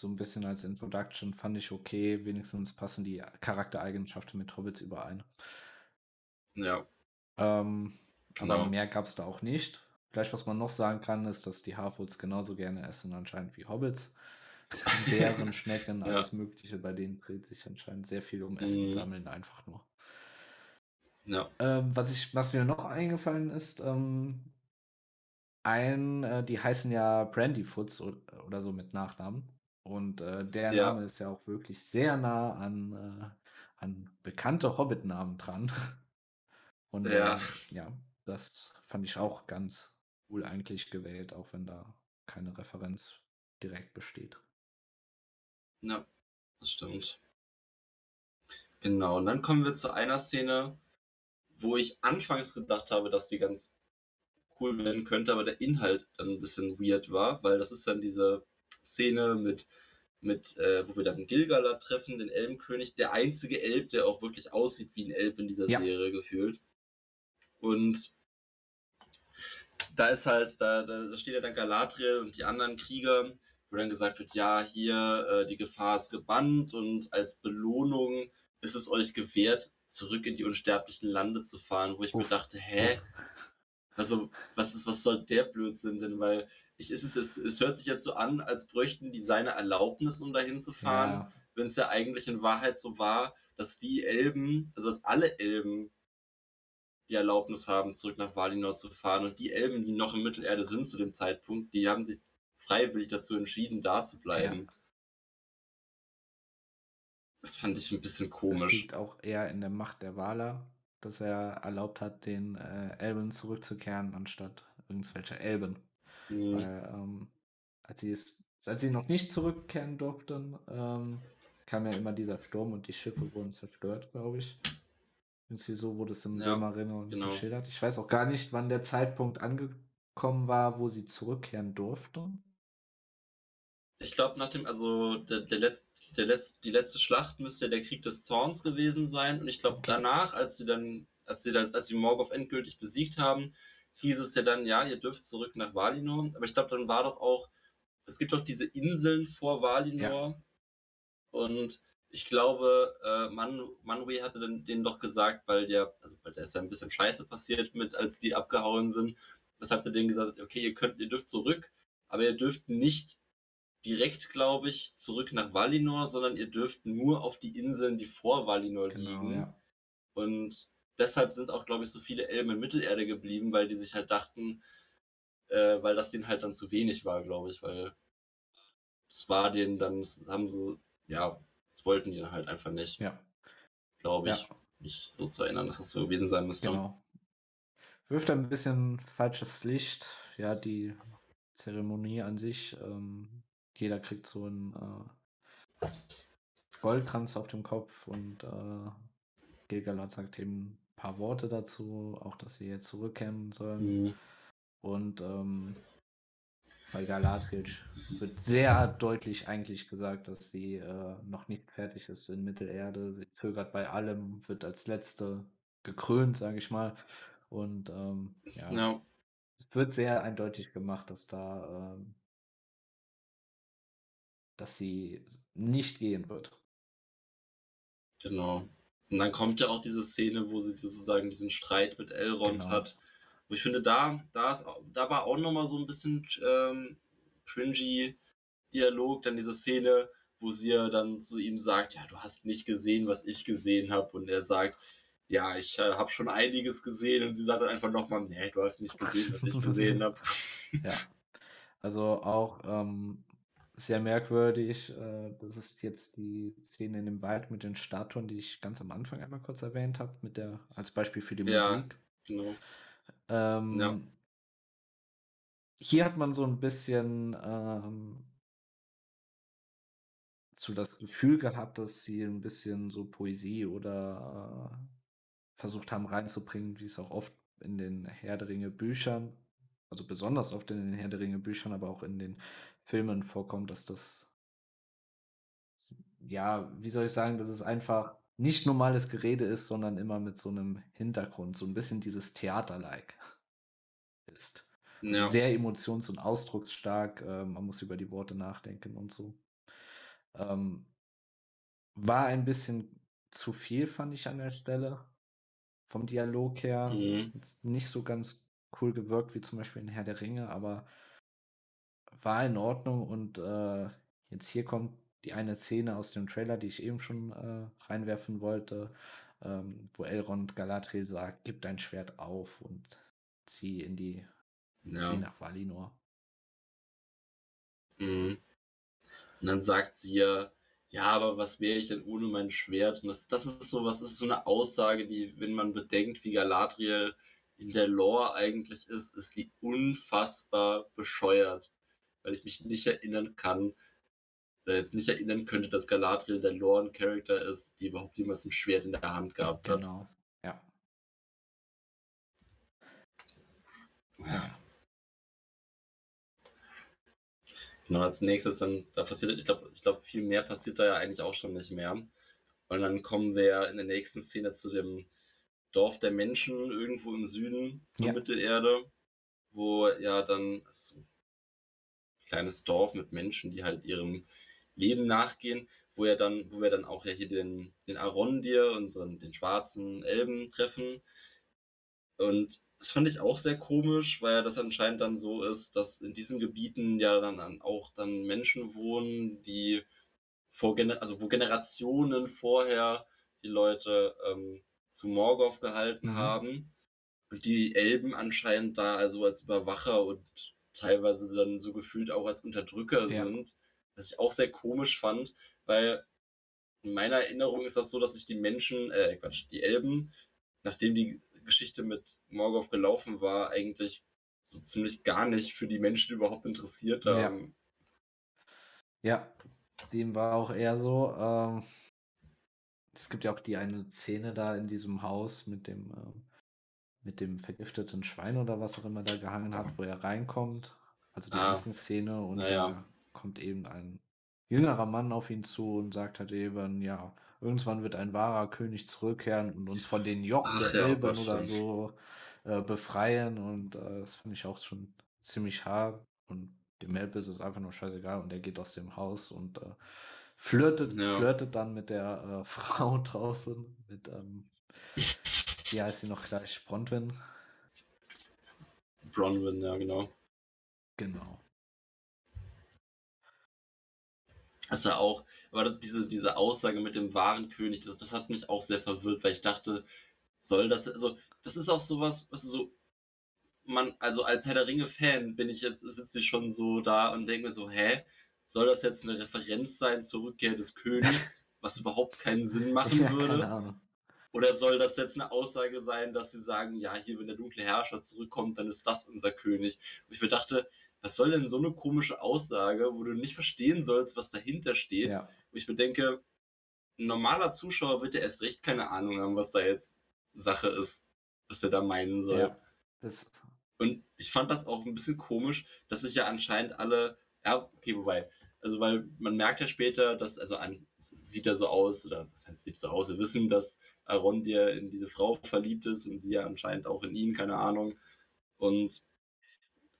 So ein bisschen als Introduction fand ich okay. Wenigstens passen die Charaktereigenschaften mit Hobbits überein. Ja, Ähm, Genau. Aber mehr gab es da auch nicht. Vielleicht, was man noch sagen kann, ist, dass die Harfoots genauso gerne essen anscheinend wie Hobbits. Bären, Schnecken, Ja. alles Mögliche. Bei denen dreht sich anscheinend sehr viel um Essen Mhm. sammeln einfach nur. ja, Ähm, was, ich, was mir noch eingefallen ist, ähm, einen, äh, die heißen ja Brandyfoots oder so mit Nachnamen. Und äh, der Ja. Name ist ja auch wirklich sehr nah an, äh, an bekannte Hobbit-Namen dran. Und Ja. ähm, ja, das fand ich auch ganz cool eigentlich gewählt, auch wenn da keine Referenz direkt besteht. Ja, das stimmt. Genau, und dann kommen wir zu einer Szene, wo ich anfangs gedacht habe, dass die ganz cool werden könnte, aber der Inhalt dann ein bisschen weird war, weil das ist dann diese Szene mit, mit äh, wo wir dann Gilgalad treffen, den Elbenkönig, der einzige Elb, der auch wirklich aussieht wie ein Elb in dieser Ja. Serie gefühlt. Und da ist halt, da, da steht ja dann Galadriel und die anderen Krieger, wo dann gesagt wird, ja, hier, äh, die Gefahr ist gebannt und als Belohnung ist es euch gewährt, zurück in die unsterblichen Lande zu fahren, wo ich mir Uff. dachte, hä? Also, was ist, was soll der Blödsinn denn? Weil ich, es, ist, es, es hört sich jetzt so an, als bräuchten die seine Erlaubnis, um dahin zu fahren, Ja, wenn es ja eigentlich in Wahrheit so war, dass die Elben, also dass alle Elben die Erlaubnis haben, zurück nach Valinor zu fahren. Und die Elben, die noch in Mittelerde sind zu dem Zeitpunkt, die haben sich freiwillig dazu entschieden, da zu bleiben. Das fand ich ein bisschen das komisch. liegt auch eher in der Macht der Waler, dass er erlaubt hat, den äh, Elben zurückzukehren, anstatt irgendwelche Elben. Hm, Weil, ähm, als, sie es, als sie noch nicht zurückkehren durften, ähm, kam ja immer dieser Sturm und die Schiffe wurden zerstört, glaube ich. Irgendwie so wurde es im Ja, Silmarillion genau. geschildert. Ich weiß auch gar nicht, wann der Zeitpunkt angekommen war, wo sie zurückkehren durften. Ich glaube, nach dem, also der, der, Letz, der Letz, die letzte Schlacht müsste ja der Krieg des Zorns gewesen sein. Und ich glaube, Okay. danach, als sie dann, als sie dann, als sie Morgoth endgültig besiegt haben, hieß es ja dann, ja, ihr dürft zurück nach Valinor. Aber ich glaube, dann war doch auch, es gibt doch diese Inseln vor Valinor. Und ich glaube, äh, Man, Manwë hatte dann denen doch gesagt, weil der, also weil der ist ja ein bisschen scheiße passiert mit, als die abgehauen sind. Weshalb er denen gesagt hat, okay, ihr könnt, ihr dürft zurück, aber ihr dürft nicht direkt, glaube ich, zurück nach Valinor, sondern ihr dürft nur auf die Inseln, die vor Valinor Genau, liegen. ja. Und deshalb sind auch, glaube ich, so viele Elben in Mittelerde geblieben, weil die sich halt dachten, äh, weil das denen halt dann zu wenig war, glaube ich, weil es war denen dann, haben sie, ja, das wollten die dann halt einfach nicht, Ja, glaube ich, ja, mich so zu erinnern, dass das so gewesen sein müsste. genau. Wirft ein bisschen falsches Licht. Ja, die Zeremonie an sich. Ähm, jeder kriegt so einen äh, Goldkranz auf dem Kopf und äh, Gilgalad sagt eben ein paar Worte dazu, auch dass sie jetzt zurückkehren sollen. Mhm. Und ähm, bei Galadriel wird sehr deutlich eigentlich gesagt, dass sie äh, noch nicht fertig ist in Mittelerde. Sie zögert bei allem, wird als letzte gekrönt, sage ich mal. Und ähm, ja, Ja, es wird sehr eindeutig gemacht, dass da, ähm, dass sie nicht gehen wird. genau. Und dann kommt ja auch diese Szene, wo sie sozusagen diesen Streit mit Elrond Genau. hat. Wo ich finde, da, da, ist, da war auch nochmal so ein bisschen ähm, cringy Dialog. Dann diese Szene, wo sie ja dann zu ihm sagt, ja, du hast nicht gesehen, was ich gesehen habe. Und er sagt, ja, ich äh, habe schon einiges gesehen. Und sie sagt dann einfach nochmal, nee, du hast nicht gesehen, was ich gesehen habe. Ja. Also auch ähm, sehr merkwürdig. Äh, das ist jetzt die Szene in dem Wald mit den Statuen, die ich ganz am Anfang einmal kurz erwähnt habe, mit der als Beispiel für die Ja. Musik. Genau. Ähm, Ja. Hier hat man so ein bisschen ähm, so das Gefühl gehabt, dass sie ein bisschen so Poesie oder äh, versucht haben reinzubringen, wie es auch oft in den Herr der Ringe Büchern, also besonders oft in den Herr der Ringe Büchern, aber auch in den Filmen vorkommt, dass das, ja, wie soll ich sagen, dass es einfach nicht normales Gerede ist, sondern immer mit so einem Hintergrund, so ein bisschen dieses Theater-like ist. Also Ja. sehr emotions- und ausdrucksstark, äh, man muss über die Worte nachdenken und so. Ähm, war ein bisschen zu viel, fand ich an der Stelle. Vom Dialog her. Mhm. Nicht so ganz cool gewirkt wie zum Beispiel in Herr der Ringe, aber war in Ordnung. Und äh, jetzt hier kommt die eine Szene aus dem Trailer, die ich eben schon äh, reinwerfen wollte, ähm, wo Elrond Galadriel sagt, gib dein Schwert auf und zieh in die Zieh Ja. nach Valinor. Mhm. Und dann sagt sie ja, ja, aber was wäre ich denn ohne mein Schwert? Und das, das ist so, was ist so eine Aussage, die, wenn man bedenkt, wie Galadriel in der Lore eigentlich ist, ist die unfassbar bescheuert. Weil ich mich nicht erinnern kann, oder jetzt nicht erinnern könnte, dass Galadriel der Lore ein Charakter ist, die überhaupt jemals ein Schwert in der Hand gehabt hat. Genau, ja. Ja. Genau, als nächstes dann, da passiert, ich glaube, ich glaub, viel mehr passiert da ja eigentlich auch schon nicht mehr. Und dann kommen wir in der nächsten Szene zu dem Dorf der Menschen irgendwo im Süden der Ja. Mittelerde, wo ja dann also kleines Dorf mit Menschen, die halt ihrem Leben nachgehen, wo ja dann, wo wir dann auch ja hier den, den Arondir, unseren, den schwarzen Elben treffen. Und das fand ich auch sehr komisch, weil das anscheinend dann so ist, dass in diesen Gebieten ja dann, dann auch dann Menschen wohnen, die vor Gener also wo Generationen vorher die Leute ähm, zu Morgoth gehalten Mhm. haben und die Elben anscheinend da also als Überwacher und teilweise dann so gefühlt auch als Unterdrücker Ja. sind, was ich auch sehr komisch fand, weil in meiner Erinnerung ist das so, dass sich die Menschen, äh, Quatsch, die Elben, nachdem die Geschichte mit Morgoth gelaufen war, eigentlich so ziemlich gar nicht für die Menschen überhaupt interessiert Ja. haben. Ja, dem war auch eher so. Ähm, es gibt ja auch die eine Szene da in diesem Haus mit dem, ähm, mit dem vergifteten Schwein oder was auch immer da gehangen hat, wo er reinkommt. Also die Ah. Anfangsszene und Na ja. da kommt eben ein jüngerer Mann auf ihn zu und sagt halt eben, ja, irgendwann wird ein wahrer König zurückkehren und uns von den Jochen Ach der ja, Elben oder so äh, befreien und äh, das fand ich auch schon ziemlich hart und dem Elb ist es einfach nur scheißegal und er geht aus dem Haus und äh, flirtet, Ja. flirtet dann mit der äh, Frau draußen, mit, ähm, wie heißt sie noch gleich, Bronwyn? Bronwyn, ja, genau. Genau. Das ist ja auch, aber diese, diese Aussage mit dem wahren König, das, das hat mich auch sehr verwirrt, weil ich dachte, soll das, also, das ist auch sowas, was so, man, also als Herr der Ringe-Fan bin ich jetzt, sitze ich schon so da und denke mir so, hä, soll das jetzt eine Referenz sein zur Rückkehr des Königs, was überhaupt keinen Sinn machen Ja, würde? keine Ahnung. Oder soll das jetzt eine Aussage sein, dass sie sagen, ja, hier, wenn der dunkle Herrscher zurückkommt, dann ist das unser König? Und ich mir dachte, was soll denn so eine komische Aussage, wo du nicht verstehen sollst, was dahinter steht? Ja, Wo ich mir denke, ein normaler Zuschauer wird ja erst recht keine Ahnung haben, was da jetzt Sache ist, was er da meinen soll. ja. Das, Und ich fand das auch ein bisschen komisch, dass sich ja anscheinend alle, ja, okay, wobei, also weil man merkt ja später, dass, also an, es sieht ja so aus, oder was heißt, sieht so aus, wir wissen, dass Arondir in diese Frau verliebt ist und sie ja anscheinend auch in ihn, keine Ahnung. Und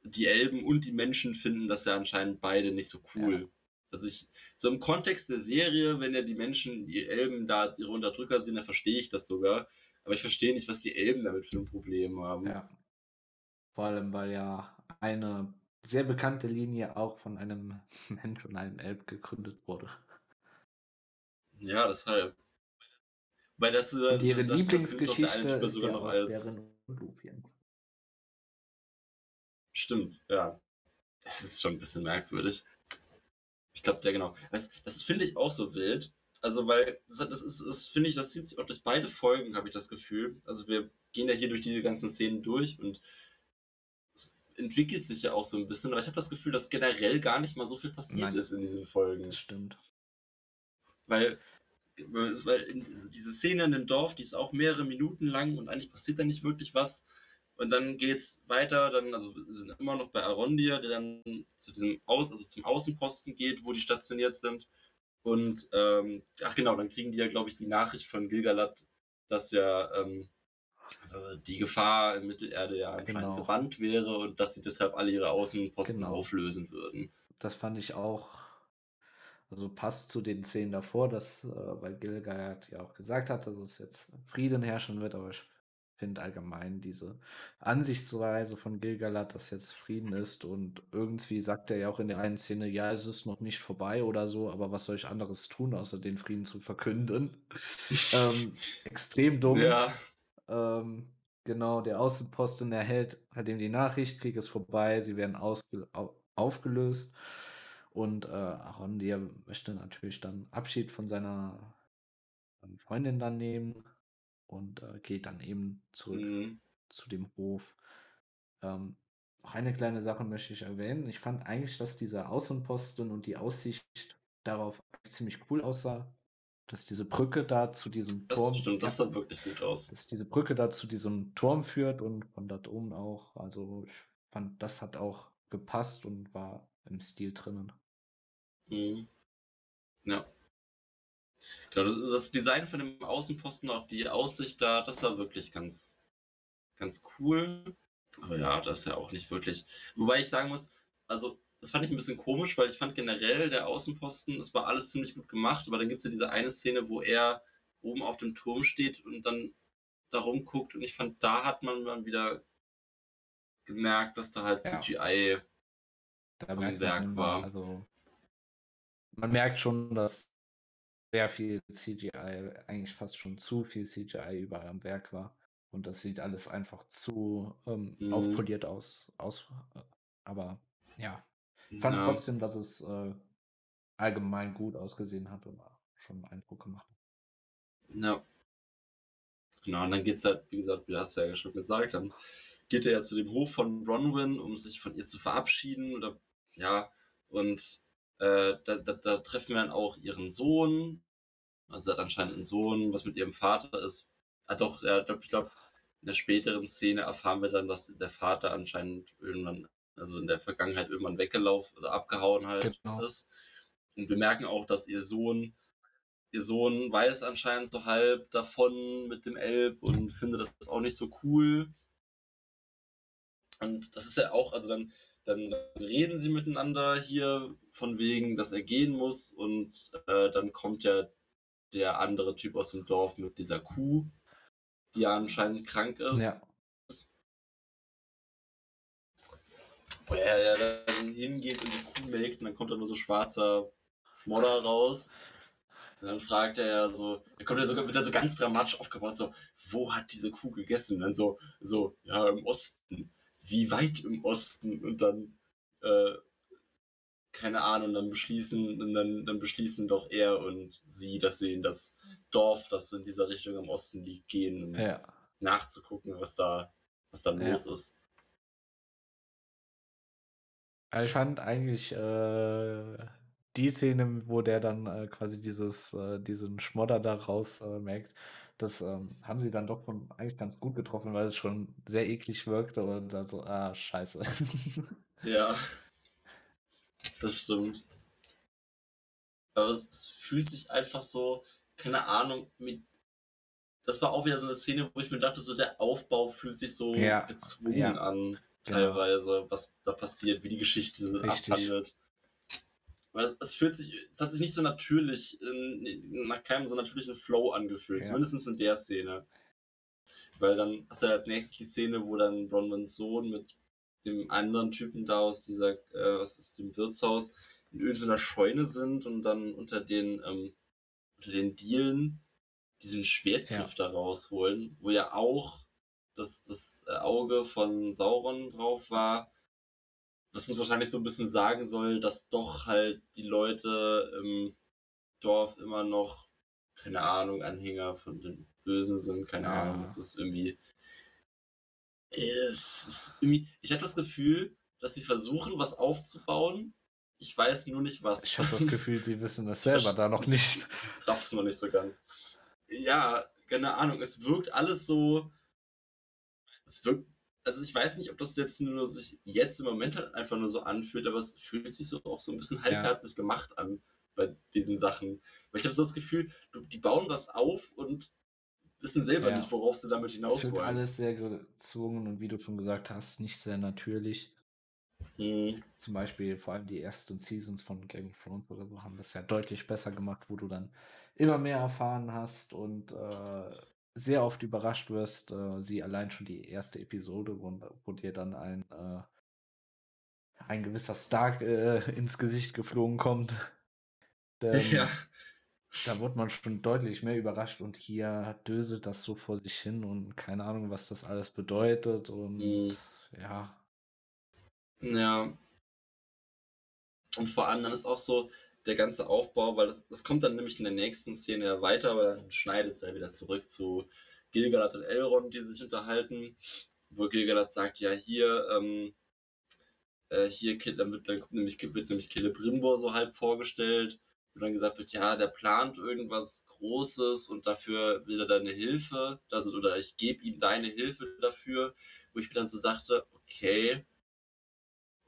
die Elben und die Menschen finden das ja anscheinend beide nicht so cool. Ja. Also ich, so im Kontext der Serie, wenn ja die Menschen, die Elben da ihre Unterdrücker sind, dann verstehe ich das sogar. Aber ich verstehe nicht, was die Elben damit für ein Problem haben. ja. Vor allem, weil ja eine sehr bekannte Linie auch von einem Mensch und einem Elb gegründet wurde. Ja, deshalb. Weil das, äh, Und ihre das, das der Lieblingsgeschichte eine Typ ist sogar noch als. Und Lupien. Stimmt, ja. Das ist schon ein bisschen merkwürdig. Ich glaube, ja, genau. Das, das finde ich auch so wild. Also, weil das, das ist, das finde ich, das zieht sich auch durch beide Folgen, habe ich das Gefühl. Also, wir gehen ja hier durch diese ganzen Szenen durch und entwickelt sich ja auch so ein bisschen. Aber ich habe das Gefühl, dass generell gar nicht mal so viel passiert Nein. ist in diesen Folgen. Das stimmt. Weil, weil diese Szene in dem Dorf, die ist auch mehrere Minuten lang und eigentlich passiert da nicht wirklich was. Und dann geht's weiter, dann, also wir sind immer noch bei Arondir, der dann zu diesem Aus, also zum Außenposten geht, wo die stationiert sind. Und ähm, ach genau, dann kriegen die ja, glaube ich, die Nachricht von Gilgalad, dass ja ähm, also die Gefahr in Mittelerde ja anscheinend Genau. gebannt wäre und dass sie deshalb alle ihre Außenposten Genau. auflösen würden. Das fand ich auch, also passt zu den Szenen davor, dass, äh, weil Gilgalad ja auch gesagt hat, dass es jetzt Frieden herrschen wird, aber ich finde allgemein diese Ansichtsweise von Gilgalad, dass jetzt Frieden ist und irgendwie sagt er ja auch in der einen Szene, ja, es ist noch nicht vorbei oder so, aber was soll ich anderes tun, außer den Frieden zu verkünden? ähm, extrem dumm. Ja, Ähm, Genau, der Außenposten erhält halt eben die Nachricht, Krieg ist vorbei, sie werden aufgelöst und, äh, Arondir möchte natürlich dann Abschied von seiner, Freundin dann nehmen und, äh, geht dann eben zurück Mhm. zu dem Hof. Ähm, noch eine kleine Sache möchte ich erwähnen. Ich fand eigentlich, dass dieser Außenposten und die Aussicht darauf ziemlich cool aussah, dass diese Brücke da zu diesem Das Turm stimmt, das sah wirklich gut aus. dass diese Brücke da zu diesem Turm führt und von dort oben auch. Also, ich fand, das hat auch gepasst und war im Stil drinnen. Mhm. Ja. Genau, das das Design von dem Außenposten, auch die Aussicht da, das war wirklich ganz ganz cool. Aber ja, das ist ja auch nicht wirklich wobei ich sagen muss, also, das fand ich 'n bisschen komisch, weil ich fand generell der Außenposten, das war alles ziemlich gut gemacht, aber dann gibt's ja diese eine Szene, wo er oben auf dem Turm steht und dann da rumguckt und ich fand, da hat man dann wieder gemerkt, dass da halt Ja. CGI Da am man Werk immer war. also man merkt schon, dass sehr viel CGI, eigentlich fast schon zu viel CGI überall am Werk war. Und das sieht alles einfach zu, ähm, Mhm. aufpoliert aus aus äh, aber ja. Ich fand Ja. trotzdem, dass es, äh, allgemein gut ausgesehen hat und schon Eindruck gemacht hat. Ja. Genau, und dann geht's halt, wie gesagt, wie hast du ja schon gesagt, dann geht er ja zu dem Hof von Bronwyn, um sich von ihr zu verabschieden oder ja, und, äh, da da da treffen wir dann auch ihren Sohn. Also, sie hat anscheinend 'n Sohn, was mit ihrem Vater ist. Ah doch, ja, doch, ich glaube, in der späteren Szene erfahren wir dann, dass der Vater anscheinend irgendwann also, in der Vergangenheit irgendwann weggelaufen oder abgehauen halt Genau. ist. Und wir merken auch, dass ihr Sohn ihr Sohn weiß anscheinend so halb davon mit dem Elb und findet das auch nicht so cool. Und das ist ja auch also, dann dann reden sie miteinander hier von wegen, dass er gehen muss und, äh, dann kommt ja der andere Typ aus dem Dorf mit dieser Kuh, die ja anscheinend krank ist. Ja. Wo er ja dann hingeht und die Kuh melkt und dann kommt da nur so schwarzer Schmodder raus. Und dann fragt er ja so dann kommt er so wird er so ganz dramatisch aufgebaut, so: „Wo hat diese Kuh gegessen?“ Und dann so so: „Ja, im Osten.“ „Wie weit im Osten?“ Und dann, äh keine Ahnung, dann beschließen und dann dann beschließen doch er und sie, dass sie in das Dorf, das in dieser Richtung im Osten liegt, gehen, um Ja. nachzugucken, was da was da Ja. los ist. Also, ich fand eigentlich, äh, die Szene, wo der dann, äh, quasi dieses äh, diesen Schmodder da raus äh, melkt, das, ähm, haben sie dann doch schon eigentlich ganz gut getroffen, weil es schon sehr eklig wirkte und dann so: „Ah, scheiße.“ Ja. Das stimmt. Aber es fühlt sich einfach so, keine Ahnung, mit das war auch wieder so 'ne Szene, wo ich mir dachte, so der Aufbau fühlt sich so Ja, gezwungen ja. an Genau. teilweise, was da passiert, wie die Geschichte Richtig. abhandelt. Weil es fühlt sich es hat sich nicht so natürlich in nach keinem so natürlichen Flow angefühlt, Ja. zumindest in der Szene. Weil dann hast du ja als Nächstes die Szene, wo dann Bronwyns Sohn mit dem anderen Typen da aus dieser äh, was ist dem Wirtshaus in irgend so 'ner Scheune sind und dann unter den ähm, unter den Dielen diesen Schwertgriff Ja. da rausholen, wo ja auch das das, äh, Auge von Sauron drauf war, was uns wahrscheinlich so 'n bisschen sagen soll, dass doch halt die Leute im Dorf immer noch, keine Ahnung, Anhänger von den Bösen sind, keine Ahnung. Es Ja. ist irgendwie es ist irgendwie ich habe das Gefühl, dass sie versuchen, was aufzubauen. Ich weiß nur nicht was. Ich habe das Gefühl, sie wissen das Ich selber da noch ich nicht. raff's noch nicht so ganz. Ja, keine Ahnung, es wirkt alles so es wirkt also, ich weiß nicht, ob das jetzt nur sich jetzt im Moment halt einfach nur so anfühlt, aber es fühlt sich so auch so 'n bisschen Ja. halbherzig gemacht an bei diesen Sachen. Weil ich habe so das Gefühl, du die bauen was auf und wissen selber Ja. nicht, worauf sie damit Es hinaus wirkt wollen. alles sehr gezwungen und wie du schon gesagt hast, nicht sehr natürlich. Mhm. Zum Beispiel vor allem die ersten Seasons von Game of Thrones oder so haben das ja deutlich besser gemacht, wo du dann immer mehr erfahren hast und, äh, sehr oft überrascht wirst, äh, sie allein schon die erste Episode, wo wo dir dann ein, äh ein gewisser Stark, äh, ins Gesicht geflogen kommt. Ja. Denn Da wurde man schon deutlich mehr überrascht und hier döselt das so vor sich hin und keine Ahnung, was das alles bedeutet und Mhm. ja. Ja. Und vor allem dann ist auch so der ganze Aufbau, weil das, das kommt dann nämlich in der nächsten Szene ja weiter, aber dann schneidet es ja wieder zurück zu Gilgalad und Elrond, die sich unterhalten, wo Gilgalad sagt, ja hier, ähm, äh, hier dann wird, dann kommt nämlich, wird nämlich Celebrimbor so halb vorgestellt, wo dann gesagt wird, ja, der plant irgendwas Großes und dafür will er deine Hilfe, also oder ich gebe ihm deine Hilfe dafür, wo ich mir dann so dachte, okay,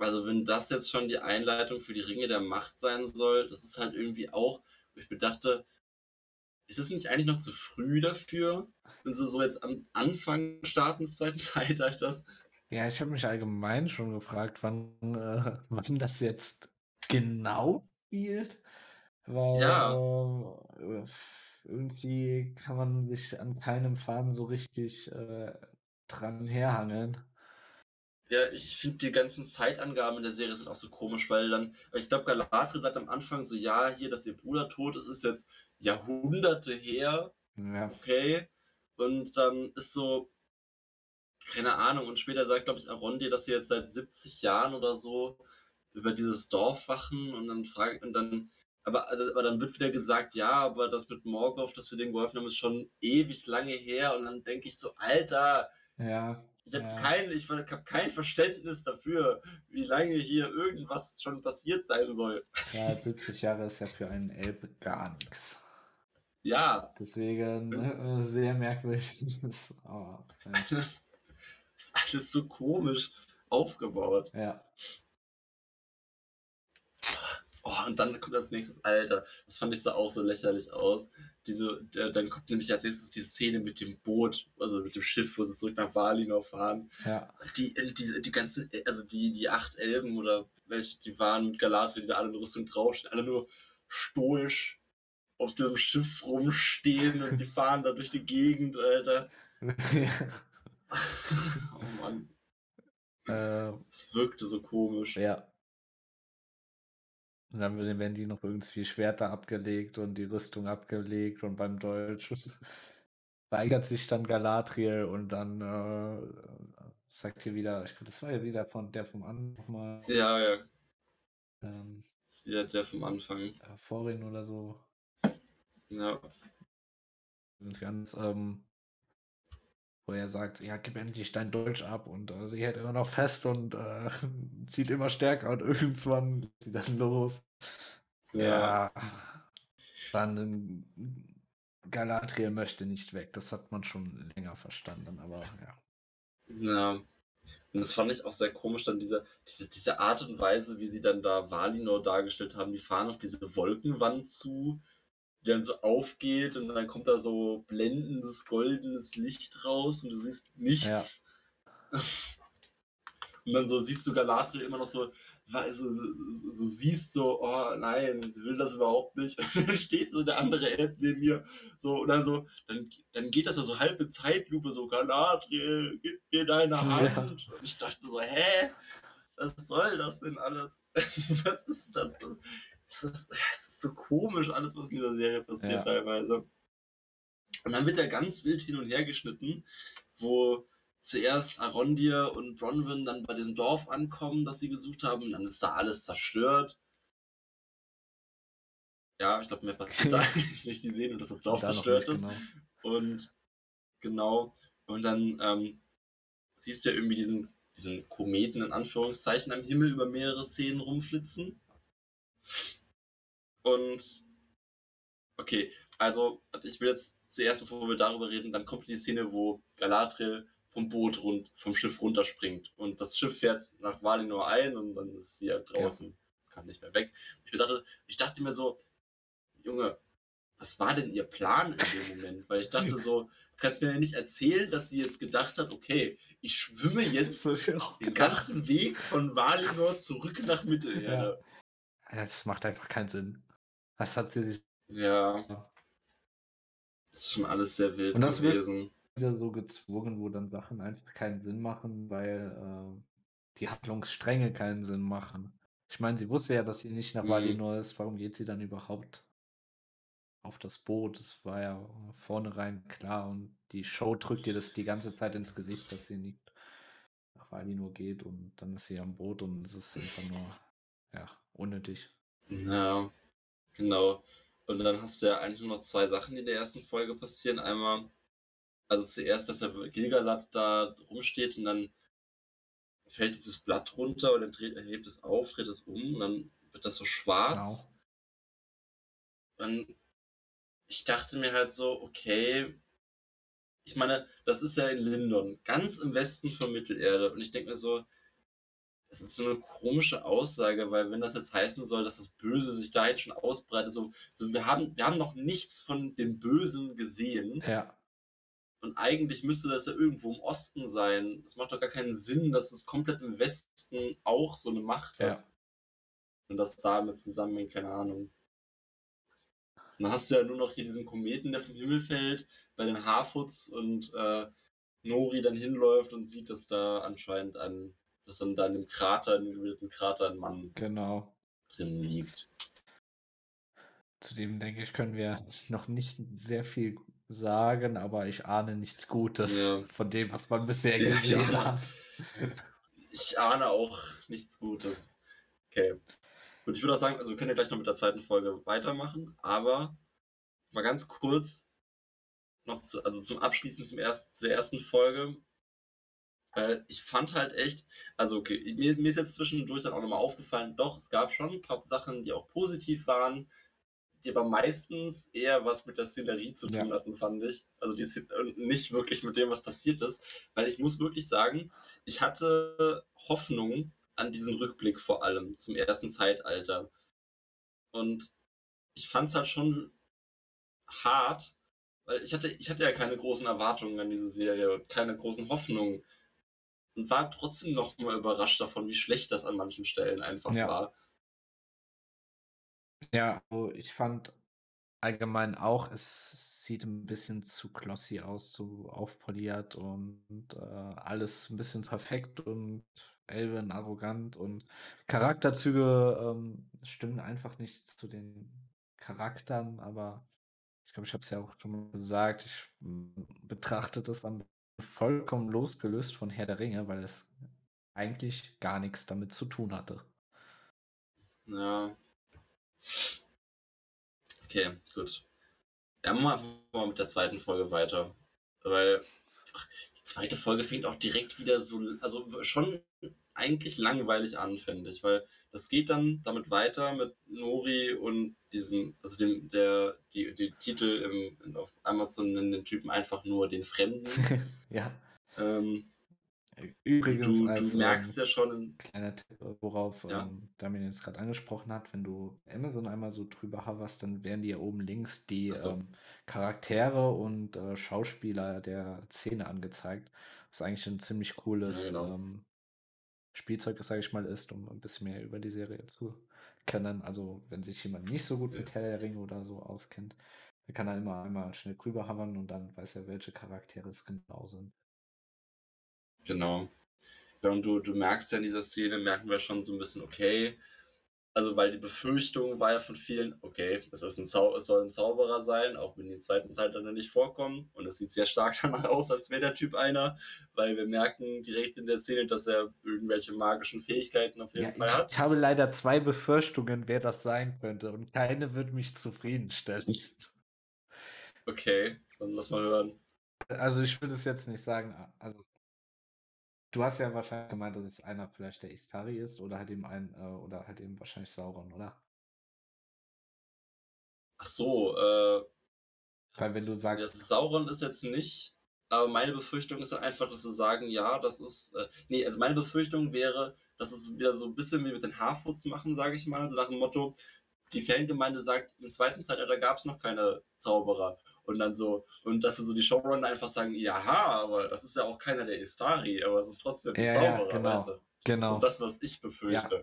also wenn das jetzt schon die Einleitung für die Ringe der Macht sein soll, das ist halt irgendwie auch, wo ich mir dachte, ist es nicht eigentlich noch zu früh dafür, wenn sie so jetzt am Anfang starten des zweiten Zeitalters? Ja, ich habe mich allgemein schon gefragt, wann, äh, wann das jetzt genau spielt, weil Ja. äh, irgendwie kann man sich an keinem Faden so richtig äh, dran herhangeln. Ja, ich finde die ganzen Zeitangaben in der Serie sind auch so komisch, weil dann, ich glaube, Galadriel sagt am Anfang so, ja, hier, dass ihr Bruder tot ist, ist jetzt Jahrhunderte her. Ja. Okay. Und dann ist so, keine Ahnung, und später sagt, glaube ich, Arondi, dass sie jetzt seit 70 Jahren oder so über dieses Dorf wachen und dann fragen, und dann, aber, aber dann wird wieder gesagt, ja, aber das mit Morgoth, dass wir dem geholfen haben, ist schon ewig lange her. Und dann denke ich so, Alter, ja, ich habe ja. kein, ich hab kein Verständnis dafür, wie lange hier irgendwas schon passiert sein soll. Ja, 70 Jahre ist ja für einen Elbe gar nichts. Ja. Deswegen äh, sehr merkwürdig. oh, ist alles so komisch aufgebaut. Ja. Oh, und dann kommt als nächstes, Alter, das fand ich so auch so lächerlich aus. Diese, der, dann kommt nämlich als nächstes die Szene mit dem Boot, also mit dem Schiff, wo sie zurück nach Valinor fahren. Ja. Die, die, die ganzen, also die, die acht Elben oder welche, die waren mit Galadriel, die da alle in Rüstung draufstehen, alle nur stoisch auf dem Schiff rumstehen und die fahren da durch die Gegend, Alter. oh Mann. Äh, es wirkte so komisch. Ja. Und dann werden die noch irgendwie Schwerter abgelegt und die Rüstung abgelegt und beim Deutsch weigert sich dann Galadriel und dann äh, sagt hier wieder, ich glaube, das war ja wieder von der vom Anfang mal. Ja, ja. Ähm, das ist wieder der vom Anfang. Äh, Vorin oder so. Ja. Ganz, ähm, wo er sagt, ja, gib endlich dein Deutsch ab und äh, sie hält immer noch fest und äh, zieht immer stärker und irgendwann ist sie dann los. Ja. ja. Dann Galadriel möchte nicht weg, das hat man schon länger verstanden, aber ja. Ja. Und das fand ich auch sehr komisch, dann diese, diese, diese Art und Weise, wie sie dann da Valinor dargestellt haben. Die fahren auf diese Wolkenwand zu die dann so aufgeht und dann kommt da so blendendes, goldenes Licht raus und du siehst nichts. Ja. Und dann so siehst du Galadriel immer noch so, so, so, so siehst so, oh nein, sie will das überhaupt nicht. Und dann steht so der andere Elb neben mir, so, und dann so, dann, dann geht das ja so halb in Zeitlupe, so, Galadriel, gib mir deine Hand. Ja. Und ich dachte so, hä? Was soll das denn alles? was ist das? Es ist, ist so komisch, alles, was in dieser Serie passiert, ja. teilweise. Und dann wird er ganz wild hin und her geschnitten, wo zuerst Arondir und Bronwyn dann bei dem Dorf ankommen, das sie gesucht haben, und dann ist da alles zerstört. Ja, ich glaube, mehr passiert da eigentlich nicht. Die sehen, dass das Dorf zerstört ist. Genau. Und genau. Und dann ähm, siehst du ja irgendwie diesen, diesen Kometen in Anführungszeichen am Himmel über mehrere Szenen rumflitzen. Und okay, also ich will jetzt zuerst, bevor wir darüber reden, dann kommt die Szene, wo Galadriel vom Boot rund, vom Schiff runterspringt und das Schiff fährt nach Valinor ein und dann ist sie ja draußen, ja. kann nicht mehr weg. Ich dachte, ich dachte mir so, Junge, was war denn ihr Plan in dem Moment? Weil ich dachte so, kannst mir ja nicht erzählen, dass sie jetzt gedacht hat, okay, ich schwimme jetzt den ganzen Weg von Valinor zurück nach Mittelerde. Ja. Das macht einfach keinen Sinn. Was hat sie sich. Ja. Das ist schon alles sehr wild Und das gewesen. Wieder so gezwungen, wo dann Sachen einfach keinen Sinn machen, weil äh, die Handlungsstränge keinen Sinn machen. Ich meine, sie wusste ja, dass sie nicht nach mhm. Valinor ist. Warum geht sie dann überhaupt? auf das Boot. Das war ja vornherein klar und die Show drückt dir das die ganze Zeit ins Gesicht, dass sie nicht nach Wali nur geht und dann ist sie am Boot und es ist einfach nur, ja, unnötig. Ja, genau. Und dann hast du ja eigentlich nur noch zwei Sachen, die in der ersten Folge passieren. Einmal, also zuerst, dass der Gilgalad da rumsteht und dann fällt dieses Blatt runter und dann dreht, er hebt es auf, dreht es um und dann wird das so schwarz. Genau. Und ich dachte mir halt so, okay, ich meine, das ist ja in Lindon, ganz im Westen von Mittelerde. Und ich denke mir so, es ist so eine komische Aussage, weil wenn das jetzt heißen soll, dass das Böse sich dahin schon ausbreitet, so, so wir haben, wir haben noch nichts von dem Bösen gesehen. Ja. Und eigentlich müsste das ja irgendwo im Osten sein. Es macht doch gar keinen Sinn, dass es komplett im Westen auch so eine Macht hat. Ja. Und das damit zusammenhängt, keine Ahnung. Und dann hast du ja nur noch hier diesen Kometen, der vom Himmel fällt, bei den Harfoots und äh, Nori dann hinläuft und sieht, dass da anscheinend ein, dass dann da in dem Krater, in dem Krater ein Mann genau. drin liegt. Zudem denke ich, können wir noch nicht sehr viel sagen, aber ich ahne nichts Gutes ja. von dem, was man bisher ja, gesehen hat. Ich ahne auch nichts Gutes. Okay. Und ich würde auch sagen, also können wir gleich noch mit der zweiten Folge weitermachen, aber mal ganz kurz noch zu, also zum Abschließen zum ersten, zu der ersten Folge. Äh, ich fand halt echt, also okay, mir, mir ist jetzt zwischendurch dann auch nochmal aufgefallen, doch, es gab schon ein paar Sachen, die auch positiv waren, die aber meistens eher was mit der Szenerie zu tun ja. hatten, fand ich. Also die, nicht wirklich mit dem, was passiert ist. Weil ich muss wirklich sagen, ich hatte Hoffnung, an diesen Rückblick vor allem zum ersten Zeitalter. Und ich fand es halt schon hart, weil ich hatte, ich hatte ja keine großen Erwartungen an diese Serie und keine großen Hoffnungen. Und war trotzdem noch mal überrascht davon, wie schlecht das an manchen Stellen einfach ja. war. Ja, also ich fand allgemein auch, es sieht ein bisschen zu glossy aus, zu aufpoliert und äh, alles ein bisschen perfekt und Elven arrogant und Charakterzüge ähm, stimmen einfach nicht zu den Charakteren, aber ich glaube, ich habe es ja auch schon mal gesagt, ich betrachte das dann vollkommen losgelöst von Herr der Ringe, weil es eigentlich gar nichts damit zu tun hatte. Ja. Okay, gut. Ja, machen wir mal mit der zweiten Folge weiter. Weil die zweite Folge fängt auch direkt wieder so, also schon eigentlich langweilig an, finde ich, weil das geht dann damit weiter mit Nori und diesem, also dem, der, die, die Titel im, auf Amazon nennen den Typen einfach nur den Fremden. ja. Ähm, Übrigens, du, als, du merkst ähm, ja schon. Kleiner Tipp, worauf ja. ähm, Damien jetzt gerade angesprochen hat, wenn du Amazon einmal so drüber hoverst, dann werden dir oben links die so. ähm, Charaktere und äh, Schauspieler der Szene angezeigt. Was eigentlich ein ziemlich cooles ja, genau. ähm, Spielzeug, sage ich mal, ist, um ein bisschen mehr über die Serie zu kennen. Also, wenn sich jemand nicht so gut mit Herr der Ringe oder so auskennt, dann kann er immer einmal schnell drüber hovern und dann weiß er, welche Charaktere es genau sind. Genau. Ja, und du, du merkst ja in dieser Szene, merken wir schon so ein bisschen, okay, also weil die Befürchtung war ja von vielen, okay, es, ist ein Zau es soll ein Zauberer sein, auch wenn die im zweiten Zeitalter nicht vorkommen. Und es sieht sehr stark danach aus, als wäre der Typ einer, weil wir merken direkt in der Szene, dass er irgendwelche magischen Fähigkeiten auf jeden ja, Fall ich, hat. Ich habe leider zwei Befürchtungen, wer das sein könnte. Und keine wird mich zufriedenstellen. Okay, dann lass mal hören. Also ich würde es jetzt nicht sagen, also Du hast ja wahrscheinlich gemeint, dass es einer vielleicht der Istari ist oder halt eben ein, äh, oder halt eben wahrscheinlich Sauron, oder? Ach so, äh. Weil wenn du sagst. Das Sauron ist jetzt nicht, aber meine Befürchtung ist dann einfach, dass sie sagen, ja, das ist. Äh, nee, also meine Befürchtung wäre, dass es wieder so ein bisschen wie mit den Harfoots machen, sage ich mal, so nach dem Motto, die Fangemeinde sagt, im zweiten Zeitalter gab es noch keine Zauberer. Und dann so, und dass so die Showrunner einfach sagen, ja, aber das ist ja auch keiner der Istari, aber es ist trotzdem ein ja, Zauberer, ja, genau. weißt du? Das genau. ist so das, was ich befürchte. Ja.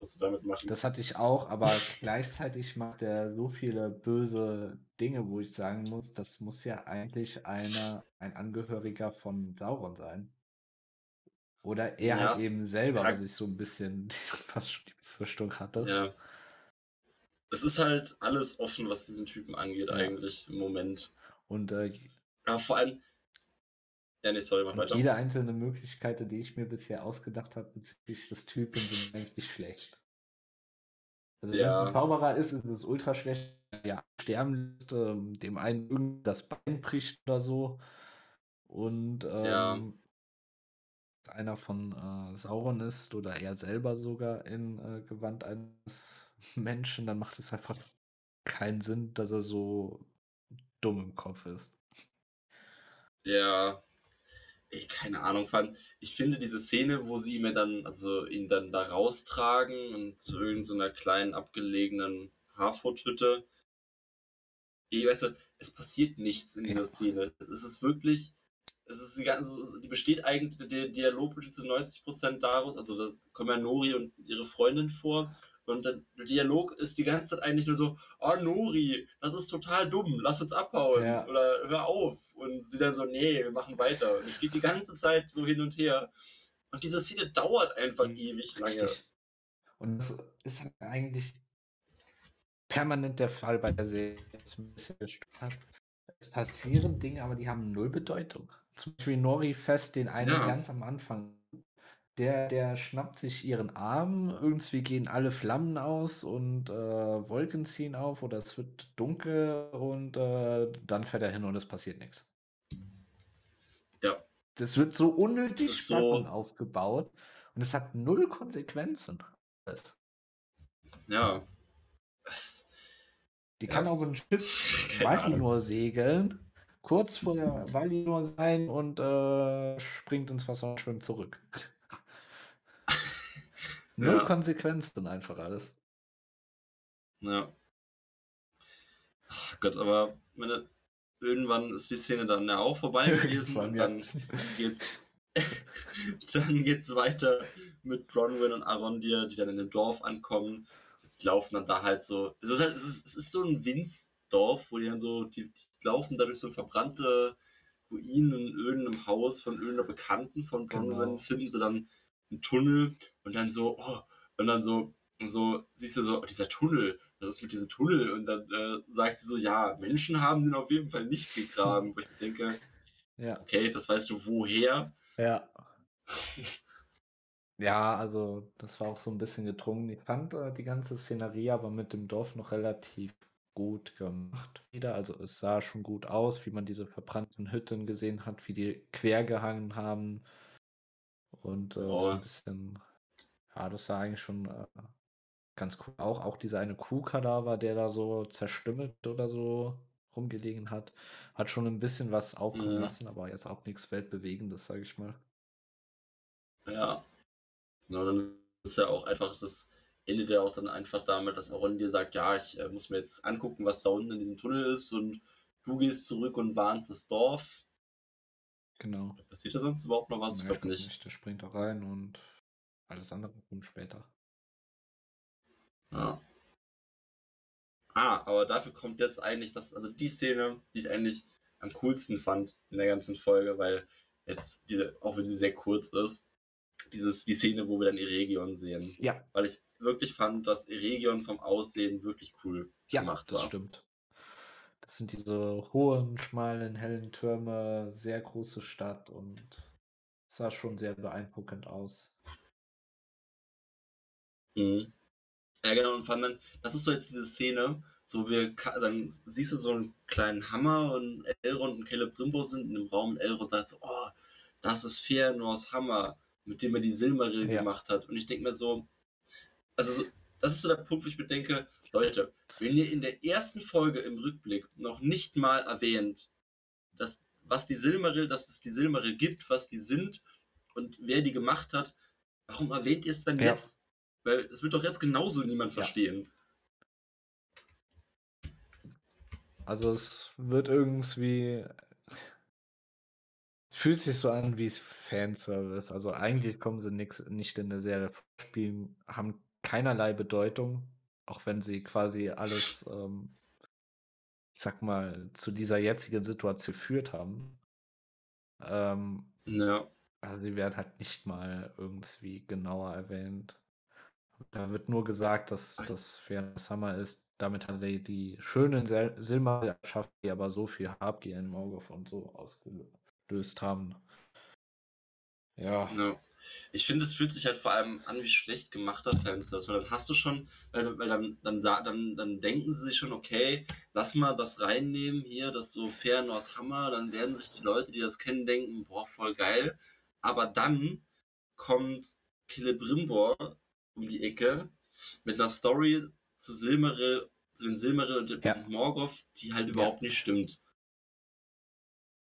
Was sie damit machen. Das hatte ich auch, aber gleichzeitig macht er so viele böse Dinge, wo ich sagen muss, das muss ja eigentlich einer, ein Angehöriger von Sauron sein. Oder er ja, halt eben selber, ja. was ich so ein bisschen fast schon die Befürchtung hatte. Ja. Es ist halt alles offen, was diesen Typen angeht, Ja. eigentlich im Moment. Und äh, Aber vor allem. Ja, nee, sorry, mach weiter. jede einzelne Möglichkeit, die ich mir bisher ausgedacht habe bezüglich des Typen, sind eigentlich schlecht. Also wenn es Ja. ein Zauberer ist, ist es ultra schlecht. Ja, sterben lässt, ähm, dem einen irgendwie das Bein bricht oder so. Und Ja. ähm, einer von äh, Sauron ist oder er selber sogar in äh, Gewand eines Menschen, dann macht es einfach keinen Sinn, dass er so dumm im Kopf ist. Ja. Ich, keine Ahnung, fand. Ich finde diese Szene, wo sie ihn ja dann, also ihn dann da raustragen und zu irgendeiner kleinen abgelegenen Haarfurthütte. Ich weiß nicht, es passiert nichts in dieser Ja. Szene. Es ist wirklich, es ist die ganze, die besteht eigentlich, der Dialog besteht zu 90% daraus, also da kommen ja Nori und ihre Freundin vor und der Dialog ist die ganze Zeit eigentlich nur so, oh Nori, das ist total dumm, lass uns abhauen Ja. oder hör auf und sie dann so, nee, wir machen weiter und es geht die ganze Zeit so hin und her und diese Szene dauert einfach ewig lange. Richtig. Und das ist eigentlich permanent der Fall bei der Serie. Es passieren Dinge, aber die haben null Bedeutung. Zum Beispiel Nori fest den einen Ja. ganz am Anfang. Der, der schnappt sich ihren Arm, irgendwie gehen alle Flammen aus und äh, Wolken ziehen auf oder es wird dunkel und äh, dann fährt er hin und es passiert nichts. Ja. Das wird so unnötig so- aufgebaut und es hat null Konsequenzen. Ja. Was? Die Ja. kann auf ein Schiff. Valinor segeln, kurz vor der Valinor sein und äh, springt ins Wasser und schwimmt zurück. Null Ja. Konsequenzen einfach alles. Ja. Ach Gott, aber meine, irgendwann ist die Szene dann ja auch vorbei gewesen und dann geht's dann geht's weiter mit Bronwyn und Arondir, die dann in dem Dorf ankommen. Jetzt laufen dann da halt so. Es ist halt, es ist, es ist so ein Winzdorf, wo die dann so, die, die laufen da durch so verbrannte Ruinen in irgendeinem Haus von irgendeiner Bekannten von Bronwyn, Genau. finden sie dann einen Tunnel und dann so, oh, und dann so, und so, siehst du so, oh, dieser Tunnel, was ist mit diesem Tunnel? Und dann äh, sagt sie so, ja, Menschen haben den auf jeden Fall nicht gegraben. Wo ich mir denke, Ja. okay, das weißt du woher? Ja. Ja, also das war auch so ein bisschen gedrungen. Ich fand äh, die ganze Szenerie aber mit dem Dorf noch relativ gut gemacht wieder. Also es sah schon gut aus, wie man diese verbrannten Hütten gesehen hat, wie die quer gehangen haben. Und äh, so Oh. ein bisschen, ja, das sah eigentlich schon äh, ganz cool. Auch, auch dieser eine Kuhkadaver, der da so zerstümmelt oder so rumgelegen hat, hat schon ein bisschen was aufkommen Mhm. lassen, aber jetzt auch nichts Weltbewegendes, sage ich mal. Ja. Genau, dann ist ja auch einfach das endet ja auch dann einfach damit, dass Aaron dir sagt, ja, ich äh, muss mir jetzt angucken, was da unten in diesem Tunnel ist und du gehst zurück und warnst das Dorf. Genau. Passiert da sonst überhaupt noch was? Nee, ich glaube glaub nicht. Der springt da rein und alles andere kommt später. Ja. Ah, aber dafür kommt jetzt eigentlich das, also die Szene, die ich eigentlich am coolsten fand in der ganzen Folge, weil jetzt diese, auch wenn sie sehr kurz ist, dieses, die Szene, wo wir dann Eregion sehen. Ja, Weil ich wirklich fand, dass Eregion vom Aussehen wirklich cool ja, gemacht das war. stimmt. Das sind diese hohen, schmalen, hellen Türme, sehr große Stadt und sah schon sehr beeindruckend aus. Mhm. Ja, genau, und fand dann, das ist so jetzt diese Szene, so wir, dann siehst du so einen kleinen Hammer und Elrond und Caleb Brimbo sind in einem Raum und Elrond sagt so, oh, das ist Fëanors Hammer, mit dem er die Silmaril Ja. gemacht hat. Und ich denke mir so, also so, das ist so der Punkt, wo ich mir denke, Leute, wenn ihr in der ersten Folge im Rückblick noch nicht mal erwähnt, dass, was die Silmaril, dass es die Silmaril gibt, was die sind und wer die gemacht hat, warum erwähnt ihr es dann Ja. jetzt? Weil es wird doch jetzt genauso niemand verstehen. Also es wird irgendwie. Es fühlt sich so an wie Fanservice. Also eigentlich kommen sie nix, nicht in der Serie vor, spielen, haben keinerlei Bedeutung, auch wenn sie quasi alles, ähm, ich sag mal, zu dieser jetzigen Situation geführt haben. Ähm, Ja. also sie werden halt nicht mal irgendwie genauer erwähnt. Da wird nur gesagt, dass das Fairness Hammer ist, damit hat er die schönen Sil Silmaril erschaffen, die aber so viel Habgier in Morgoth und so ausgelöst haben. Ja. Ja. Ich finde, es fühlt sich halt vor allem an wie schlecht gemachter Fanservice, weil dann hast du schon, weil, weil dann, dann, dann, dann denken sie sich schon, okay, lass mal das reinnehmen hier, das so fair aus Hammer, dann werden sich die Leute, die das kennen, denken, boah, voll geil. Aber dann kommt Celebrimbor um die Ecke mit einer Story zu Silmaril, zu den Silmaril und, ja. Morgoth, die halt überhaupt ja. nicht stimmt.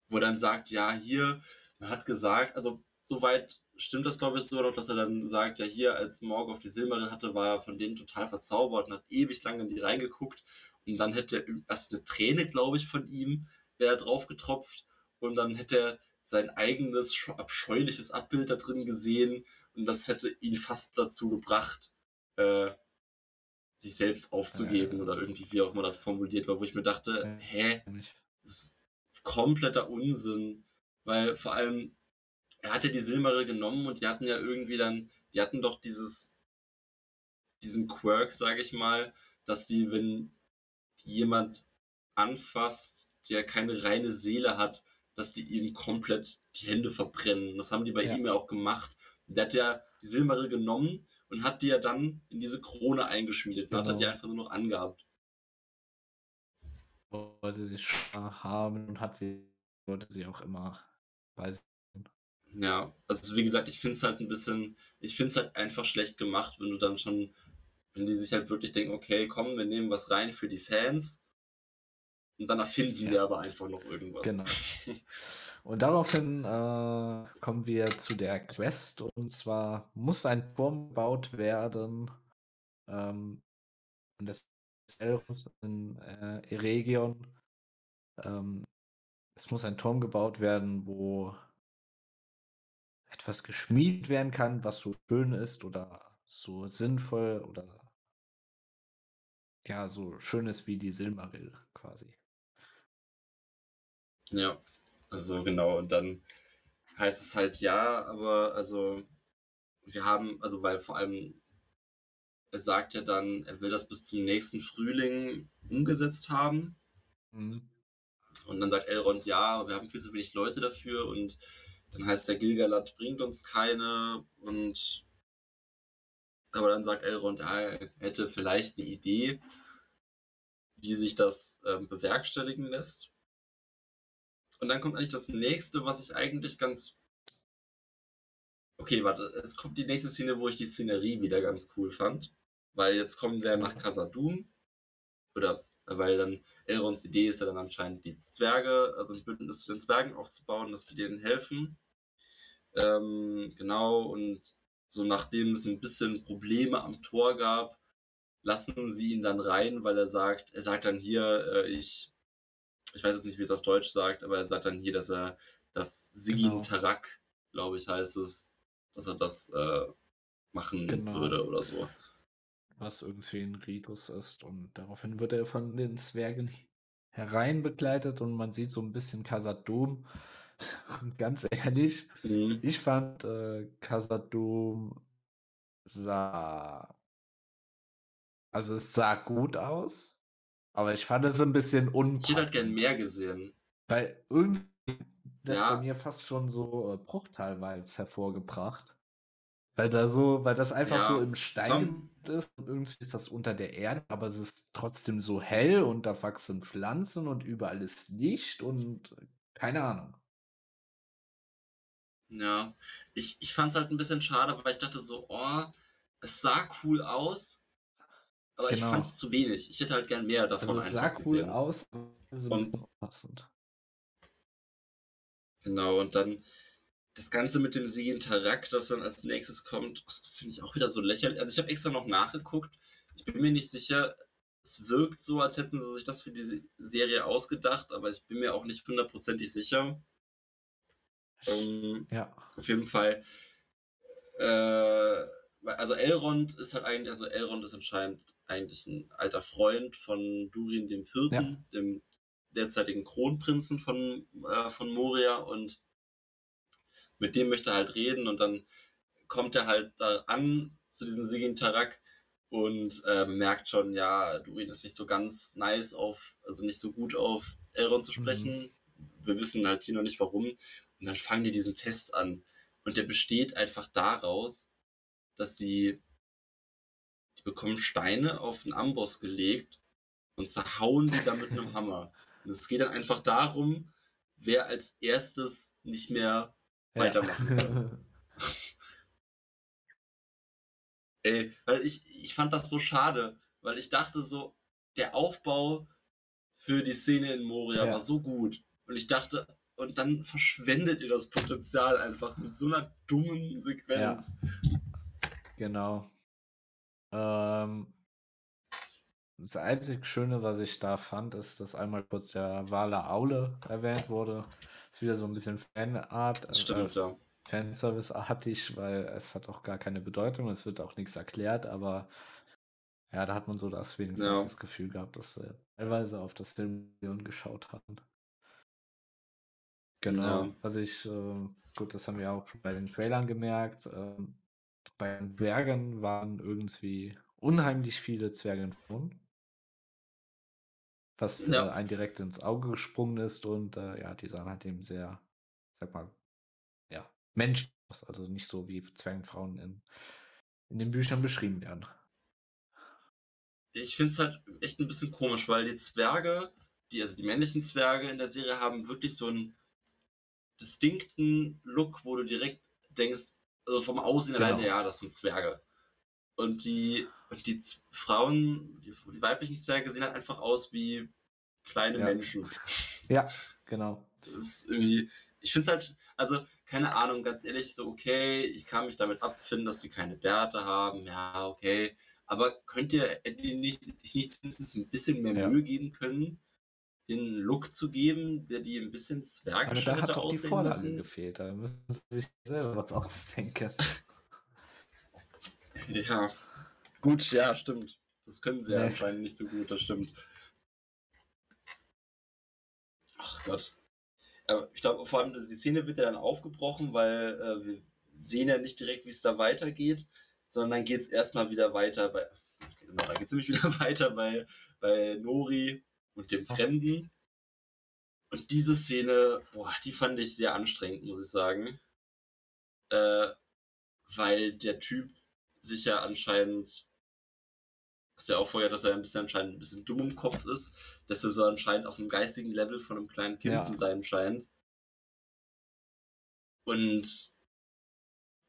Wo dann sagt, ja, hier, man hat gesagt, also soweit stimmt das, glaube ich, so noch, dass er dann sagt, ja, hier, als Morgoth die Silmaril hatte, war er von denen total verzaubert und hat ewig lange in die reingeguckt. Und dann hätte er erst eine Träne, glaube ich, von ihm, wäre drauf getropft. Und dann hätte er sein eigenes abscheuliches Abbild da drin gesehen. Und das hätte ihn fast dazu gebracht, äh, sich selbst aufzugeben äh, oder irgendwie, wie auch immer das formuliert war, wo ich mir dachte, äh, hä, das ist kompletter Unsinn. Weil vor allem, er hatte die Silmaril genommen und die hatten ja irgendwie dann, die hatten doch dieses, diesen Quirk, sage ich mal, dass die, wenn jemand anfasst, der keine reine Seele hat, dass die ihm komplett die Hände verbrennen. Das haben die bei ja. ihm ja auch gemacht. Der hat ja die Silmaril genommen und hat die ja dann in diese Krone eingeschmiedet. Genau. Und hat er die genau. einfach nur noch angehabt. Wollte sie schon haben und hat sie, wollte sie auch immer bei ja, also wie gesagt, ich finde es halt ein bisschen, ich finde es halt einfach schlecht gemacht, wenn du dann schon, wenn die sich halt wirklich denken, okay, komm, wir nehmen was rein für die Fans und dann erfinden ja. wir aber einfach noch irgendwas. Genau. Und daraufhin äh, kommen wir zu der Quest und zwar muss ein Turm gebaut werden ähm, und das Elrond in äh, Eregion. Ähm, es muss ein Turm gebaut werden, wo etwas geschmiedet werden kann, was so schön ist oder so sinnvoll oder ja, so schön ist wie die Silmaril quasi. Ja, also genau, und dann heißt es halt ja, aber also wir haben, also weil vor allem er sagt ja dann, er will das bis zum nächsten Frühling umgesetzt haben. Mhm. Und dann sagt Elrond, ja, wir haben viel zu wenig Leute dafür und dann heißt der Gilgalad bringt uns keine und aber dann sagt Elrond, er hätte vielleicht eine Idee, wie sich das ähm, bewerkstelligen lässt. Und dann kommt eigentlich das nächste, was ich eigentlich ganz. Okay, warte, es kommt die nächste Szene, wo ich die Szenerie wieder ganz cool fand. Weil jetzt kommen wir nach Casadum. Oder weil dann Elrons Idee ist ja dann anscheinend die Zwerge, also ein Bündnis zu den Zwergen aufzubauen, dass die denen helfen. Ähm, genau, und so nachdem es ein bisschen Probleme am Tor gab, lassen sie ihn dann rein, weil er sagt, er sagt dann hier, äh, ich, ich weiß jetzt nicht, wie es auf Deutsch sagt, aber er sagt dann hier, dass er das Sigin genau. Tarak, glaube ich, heißt es, dass er das äh, machen genau. würde oder so was irgendwie ein Ritus ist. Und daraufhin wird er von den Zwergen hereinbegleitet und man sieht so ein bisschen Casadum. Und ganz ehrlich, mhm. ich fand äh, Casadum sah. Also es sah gut aus, aber ich fand es ein bisschen unpassend. Ich hätte halt gern mehr gesehen. Weil irgendwie das ja. bei mir fast schon so äh, Bruchteil-Vibes hervorgebracht. Weil da so, weil das einfach ja, so im Stein ist und irgendwie ist das unter der Erde, aber es ist trotzdem so hell und da wachsen Pflanzen und überall ist Licht und keine Ahnung. Ja, ich, ich fand es halt ein bisschen schade, weil ich dachte so, oh, es sah cool aus, aber genau. ich fand es zu wenig. Ich hätte halt gern mehr davon also es sah cool gesehen. aus, und, passend. Genau, und dann das Ganze mit dem Sigin Tarak, das dann als nächstes kommt, finde ich auch wieder so lächerlich. Also ich habe extra noch nachgeguckt. Ich bin mir nicht sicher. Es wirkt so, als hätten sie sich das für die Serie ausgedacht, aber ich bin mir auch nicht hundertprozentig sicher. Ähm, ja. Auf jeden Fall. Äh, also Elrond ist halt eigentlich, also Elrond ist anscheinend eigentlich ein alter Freund von Durin dem Vierten, ja. dem derzeitigen Kronprinzen von, äh, von Moria und mit dem möchte er halt reden und dann kommt er halt da an zu diesem Sigin Tarak und äh, merkt schon, ja, Durin ist nicht so ganz nice auf, also nicht so gut auf Elrond zu sprechen. Mhm. Wir wissen halt hier noch nicht warum. Und dann fangen die diesen Test an. Und der besteht einfach daraus, dass sie, die bekommen Steine auf den Amboss gelegt und zerhauen die dann mit einem Hammer. Und es geht dann einfach darum, wer als erstes nicht mehr ja. weitermachen. Ey, weil ich, ich fand das so schade, weil ich dachte so, der Aufbau für die Szene in Moria ja. war so gut. Und ich dachte, und dann verschwendet ihr das Potenzial einfach mit so einer dummen Sequenz. Ja. Genau. Ähm, das einzig Schöne, was ich da fand, ist, dass einmal kurz der Wale Aule erwähnt wurde. Das ist wieder so ein bisschen Fanart. Stimmt, äh, ja. Fanservice-artig, weil es hat auch gar keine Bedeutung, es wird auch nichts erklärt, aber ja, da hat man so das wenigstens ja. das Gefühl gehabt, dass sie teilweise auf das Silmarillion geschaut hatten. Genau, ja. was ich, äh, gut, das haben wir auch schon bei den Trailern gemerkt, äh, bei den Zwergen waren irgendwie unheimlich viele Zwerge entflohen. Was ja. äh, ein direkt ins Auge gesprungen ist und äh, ja, die sahen halt eben sehr, sag mal, ja, menschlich aus. Also nicht so wie Zwergenfrauen in, in den Büchern beschrieben werden. Ich finde es halt echt ein bisschen komisch, weil die Zwerge, die, also die männlichen Zwerge in der Serie haben wirklich so einen distinkten Look, wo du direkt denkst, also vom Aussehen genau. alleine, ja, das sind Zwerge. Und die, und die Frauen, die, die, weiblichen Zwerge sehen halt einfach aus wie kleine ja. Menschen. Ja, genau. Das ist irgendwie, ich finde es halt, also keine Ahnung, ganz ehrlich, so okay, ich kann mich damit abfinden, dass die keine Bärte haben, ja, okay. Aber könnt ihr nicht, nicht zumindest ein bisschen mehr ja. Mühe geben können, den Look zu geben, der die ein bisschen zwergschnitte Aber da hat doch die Vorlage müssen? gefehlt, da müssen sie sich selber was ausdenken. Ja, gut, ja, stimmt. Das können sie nee. anscheinend nicht so gut, das stimmt. Ach Gott ich glaube, vor allem die Szene wird ja dann aufgebrochen, weil äh, wir sehen ja nicht direkt, wie es da weitergeht, sondern dann geht es erstmal wieder weiter bei. Genau, dann geht es nämlich wieder weiter bei, bei Nori und dem Fremden. Und diese Szene, boah, die fand ich sehr anstrengend, muss ich sagen. Äh, weil der Typ sich ja anscheinend hast ja auch vorher, dass er ein bisschen anscheinend ein bisschen dumm im Kopf ist, dass er so anscheinend auf einem geistigen Level von einem kleinen Kind ja. zu sein scheint. Und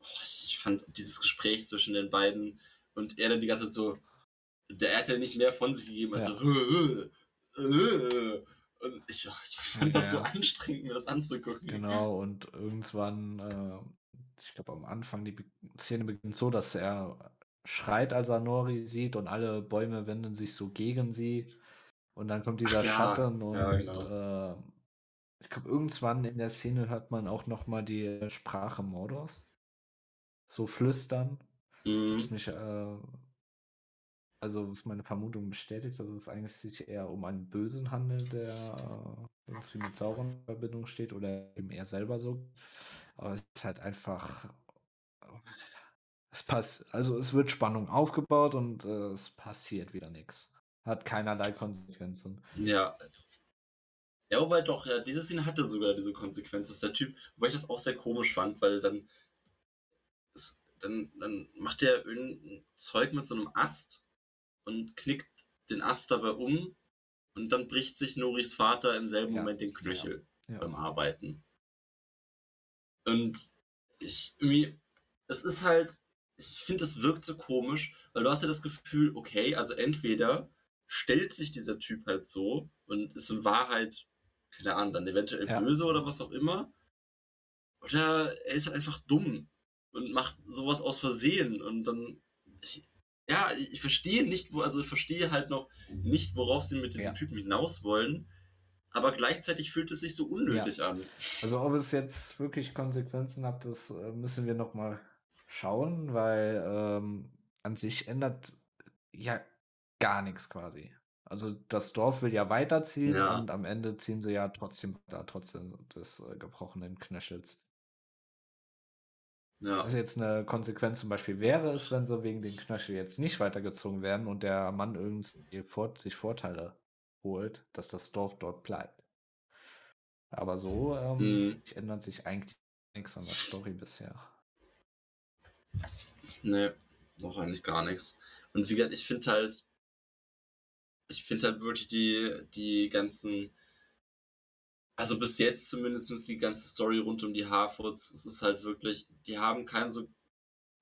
oh, ich fand dieses Gespräch zwischen den beiden und er dann die ganze Zeit so, der hat ja nicht mehr von sich gegeben, als ja. so, und ich, ich fand ja, das so anstrengend, mir das anzugucken. Genau, und irgendwann, äh, ich glaube am Anfang, die Szene beginnt so, dass er schreit, als er Nori sieht und alle Bäume wenden sich so gegen sie. Und dann kommt dieser ja, Schatten und ja, genau. äh, ich glaube, irgendwann in der Szene hört man auch noch mal die Sprache Mordors. So flüstern. Mhm. Was mich, äh, also was meine Vermutung bestätigt, dass es eigentlich sich eher um einen Bösen handelt, der äh, irgendwie mit Sauron in Verbindung steht oder eben er selber so. Aber es ist halt einfach es passt, also es wird Spannung aufgebaut und äh, es passiert wieder nichts. Hat keinerlei Konsequenzen. Ja. Ja, wobei doch, ja, diese Szene hatte sogar diese Konsequenz, dass der Typ, wobei ich das auch sehr komisch fand, weil dann, ist, dann, dann macht der irgendein Zeug mit so einem Ast und knickt den Ast dabei um und dann bricht sich Noris Vater im selben ja. Moment den Knöchel. Ja. beim Arbeiten. Und ich irgendwie, es ist halt, ich finde, es wirkt so komisch, weil du hast ja das Gefühl, okay, also entweder stellt sich dieser Typ halt so und ist in Wahrheit, keine Ahnung, dann eventuell ja. böse oder was auch immer, oder er ist halt einfach dumm und macht sowas aus Versehen und dann, ich, ja, ich verstehe nicht, wo, also ich verstehe halt noch nicht, worauf sie mit diesem ja. Typen hinaus wollen, aber gleichzeitig fühlt es sich so unnötig ja. an. Also ob es jetzt wirklich Konsequenzen hat, das äh, müssen wir nochmal schauen, weil ähm, an sich ändert ja gar nichts quasi. Also das Dorf will ja weiterziehen ja. und am Ende ziehen sie ja trotzdem da trotzdem des äh, gebrochenen Knöchels. Ja. Also jetzt eine Konsequenz zum Beispiel wäre es, wenn sie wegen den Knöchel jetzt nicht weitergezogen werden und der Mann irgendwie vor, sich Vorteile holt, dass das Dorf dort bleibt. Aber so ähm, Mhm. ändert sich eigentlich nichts an der Story bisher. Nee, noch eigentlich gar nichts. Und wie gesagt, ich finde halt, ich finde halt wirklich die, die ganzen, also bis jetzt zumindest die ganze Story rund um die Harfords, es ist halt wirklich, die haben kein so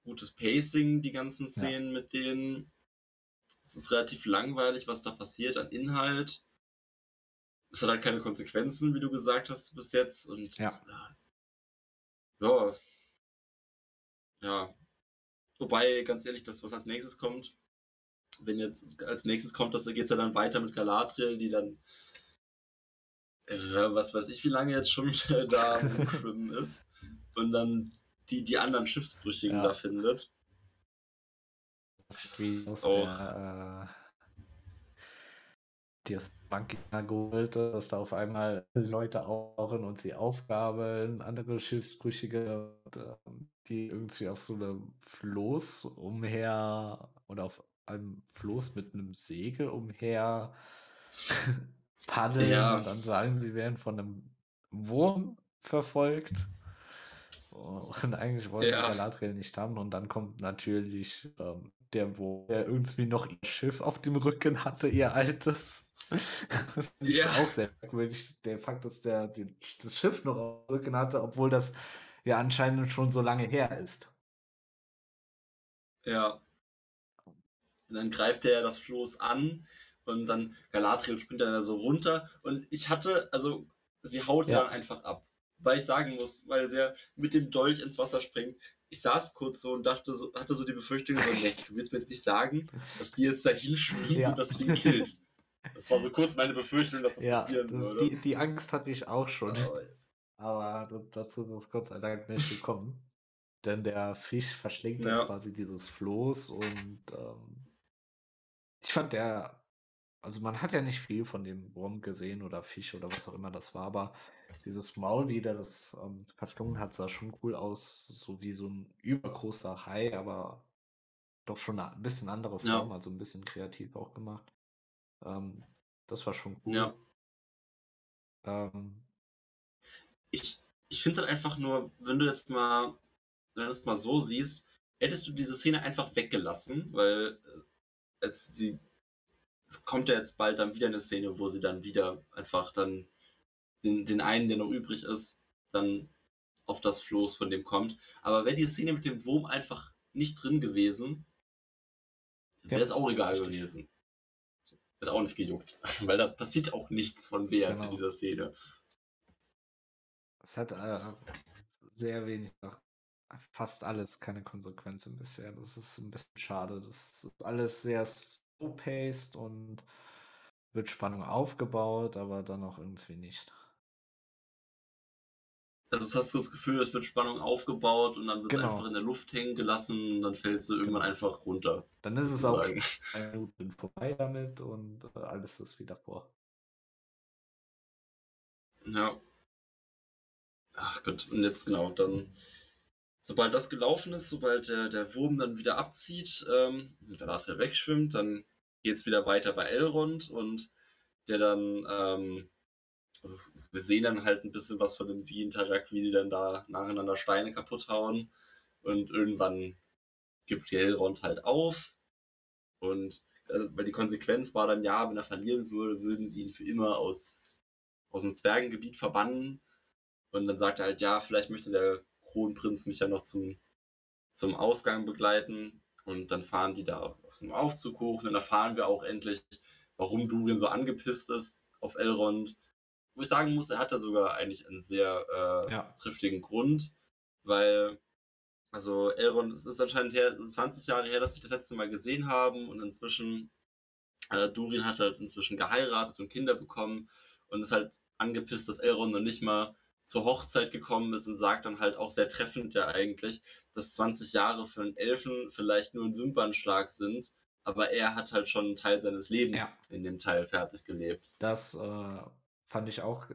gutes Pacing, die ganzen Szenen mit denen. Es ist relativ langweilig, was da passiert an Inhalt. Es hat halt keine Konsequenzen, wie du gesagt hast, bis jetzt. Und Ja. es- ja. Ja. Wobei, ganz ehrlich, das, was als nächstes kommt, wenn jetzt als nächstes kommt, das geht es ja dann weiter mit Galadriel, die dann äh, was weiß ich, wie lange jetzt schon da rumschwimmen ist und dann die, die anderen Schiffsbrüchigen Ja. da findet. Das ist wie aus auch- der, äh, die aus geholt, dass da auf einmal Leute auftauchen und sie Aufgaben, andere Schiffsbrüchige, ähm, die irgendwie auf so einem Floß umher oder auf einem Floß mit einem Segel umher paddeln Ja. und dann sagen, sie werden von einem Wurm verfolgt. Und eigentlich wollen Ja. sie Galadriel nicht haben. Und dann kommt natürlich ähm, der, wo der irgendwie noch ihr Schiff auf dem Rücken hatte, ihr altes. Das finde ich Ja. auch sehr merkwürdig. Der Fakt, dass der die, das Schiff noch auf dem Rücken hatte, obwohl das ja anscheinend schon so lange her ist. Ja. Und dann greift er das Floß an und dann Galadriel springt dann da so runter und ich hatte, also sie haut Ja. dann einfach ab. Weil ich sagen muss, weil sie ja mit dem Dolch ins Wasser springt. Ich saß kurz so und dachte so, hatte so die Befürchtung, so, nee, du willst mir jetzt nicht sagen, dass die jetzt dahin schwimmt Ja. und das Ding killt. Das war so kurz meine Befürchtung, dass das Ja, passieren das, würde. die, die Angst hatte ich auch schon. Aber, Aber dazu ist es Gott sei Dank nicht gekommen. Denn der Fisch verschlingt Ja. quasi dieses Floß und ähm, ich fand der, also man hat ja nicht viel von dem Wurm gesehen oder Fisch oder was auch immer das war, aber dieses Maul, wie der das ähm, verschlungen hat, sah schon cool aus, so wie so ein übergroßer Hai, aber doch schon eine ein bisschen andere Ja. Form, also ein bisschen kreativ auch gemacht. Ähm, das war schon cool. ja. Ähm, ich, ich finde es halt einfach nur, wenn du jetzt mal, wenn du es mal so siehst, hättest du diese Szene einfach weggelassen, weil äh, jetzt sie, es kommt ja jetzt bald dann wieder eine Szene, wo sie dann wieder einfach dann den, den einen, der noch übrig ist, dann auf das Floß von dem kommt. Aber wäre die Szene mit dem Wurm einfach nicht drin gewesen, wäre Ja, es auch egal richtig. gewesen. Hätte auch nicht gejuckt. Weil da passiert auch nichts von Wert Genau. in dieser Szene. Es hat äh, sehr wenig, fast alles keine Konsequenzen bisher. Das ist ein bisschen schade. Das ist alles sehr slow-paced und wird Spannung aufgebaut, aber dann auch irgendwie nicht. Also hast du das Gefühl, es wird Spannung aufgebaut und dann wird es Genau. einfach in der Luft hängen gelassen und dann fällst du irgendwann einfach runter. Dann ist es auch eine Minute vorbei damit und äh, alles ist wieder vor. Ja. Ach Gott, und jetzt genau, dann, sobald das gelaufen ist, sobald der, der Wurm dann wieder abzieht, ähm, und Galadriel wegschwimmt, dann geht's wieder weiter bei Elrond und der dann, ähm, also wir sehen dann halt ein bisschen was von dem Siegenteract, wie sie dann da nacheinander Steine kaputt hauen und irgendwann gibt Elrond halt auf und also, weil die Konsequenz war dann, ja, wenn er verlieren würde, würden sie ihn für immer aus, aus dem Zwergengebiet verbannen. Und dann sagt er halt, ja, vielleicht möchte der Kronprinz mich ja noch zum, zum Ausgang begleiten. Und dann fahren die da auf, auf so einem Aufzug hoch. Und dann erfahren wir auch endlich, warum Durin so angepisst ist auf Elrond. Wo ich sagen muss, er hat da sogar eigentlich einen sehr äh, Ja. triftigen Grund, weil, also Elrond, es ist anscheinend her, 20 Jahre her, dass sie das letzte Mal gesehen haben und inzwischen, äh, Durin hat halt inzwischen geheiratet und Kinder bekommen und ist halt angepisst, dass Elrond noch nicht mal zur Hochzeit gekommen ist und sagt dann halt auch sehr treffend ja eigentlich, dass 20 Jahre für einen Elfen vielleicht nur ein Wimpernschlag sind, aber er hat halt schon einen Teil seines Lebens Ja. in dem Teil fertig gelebt. Das äh, fand ich auch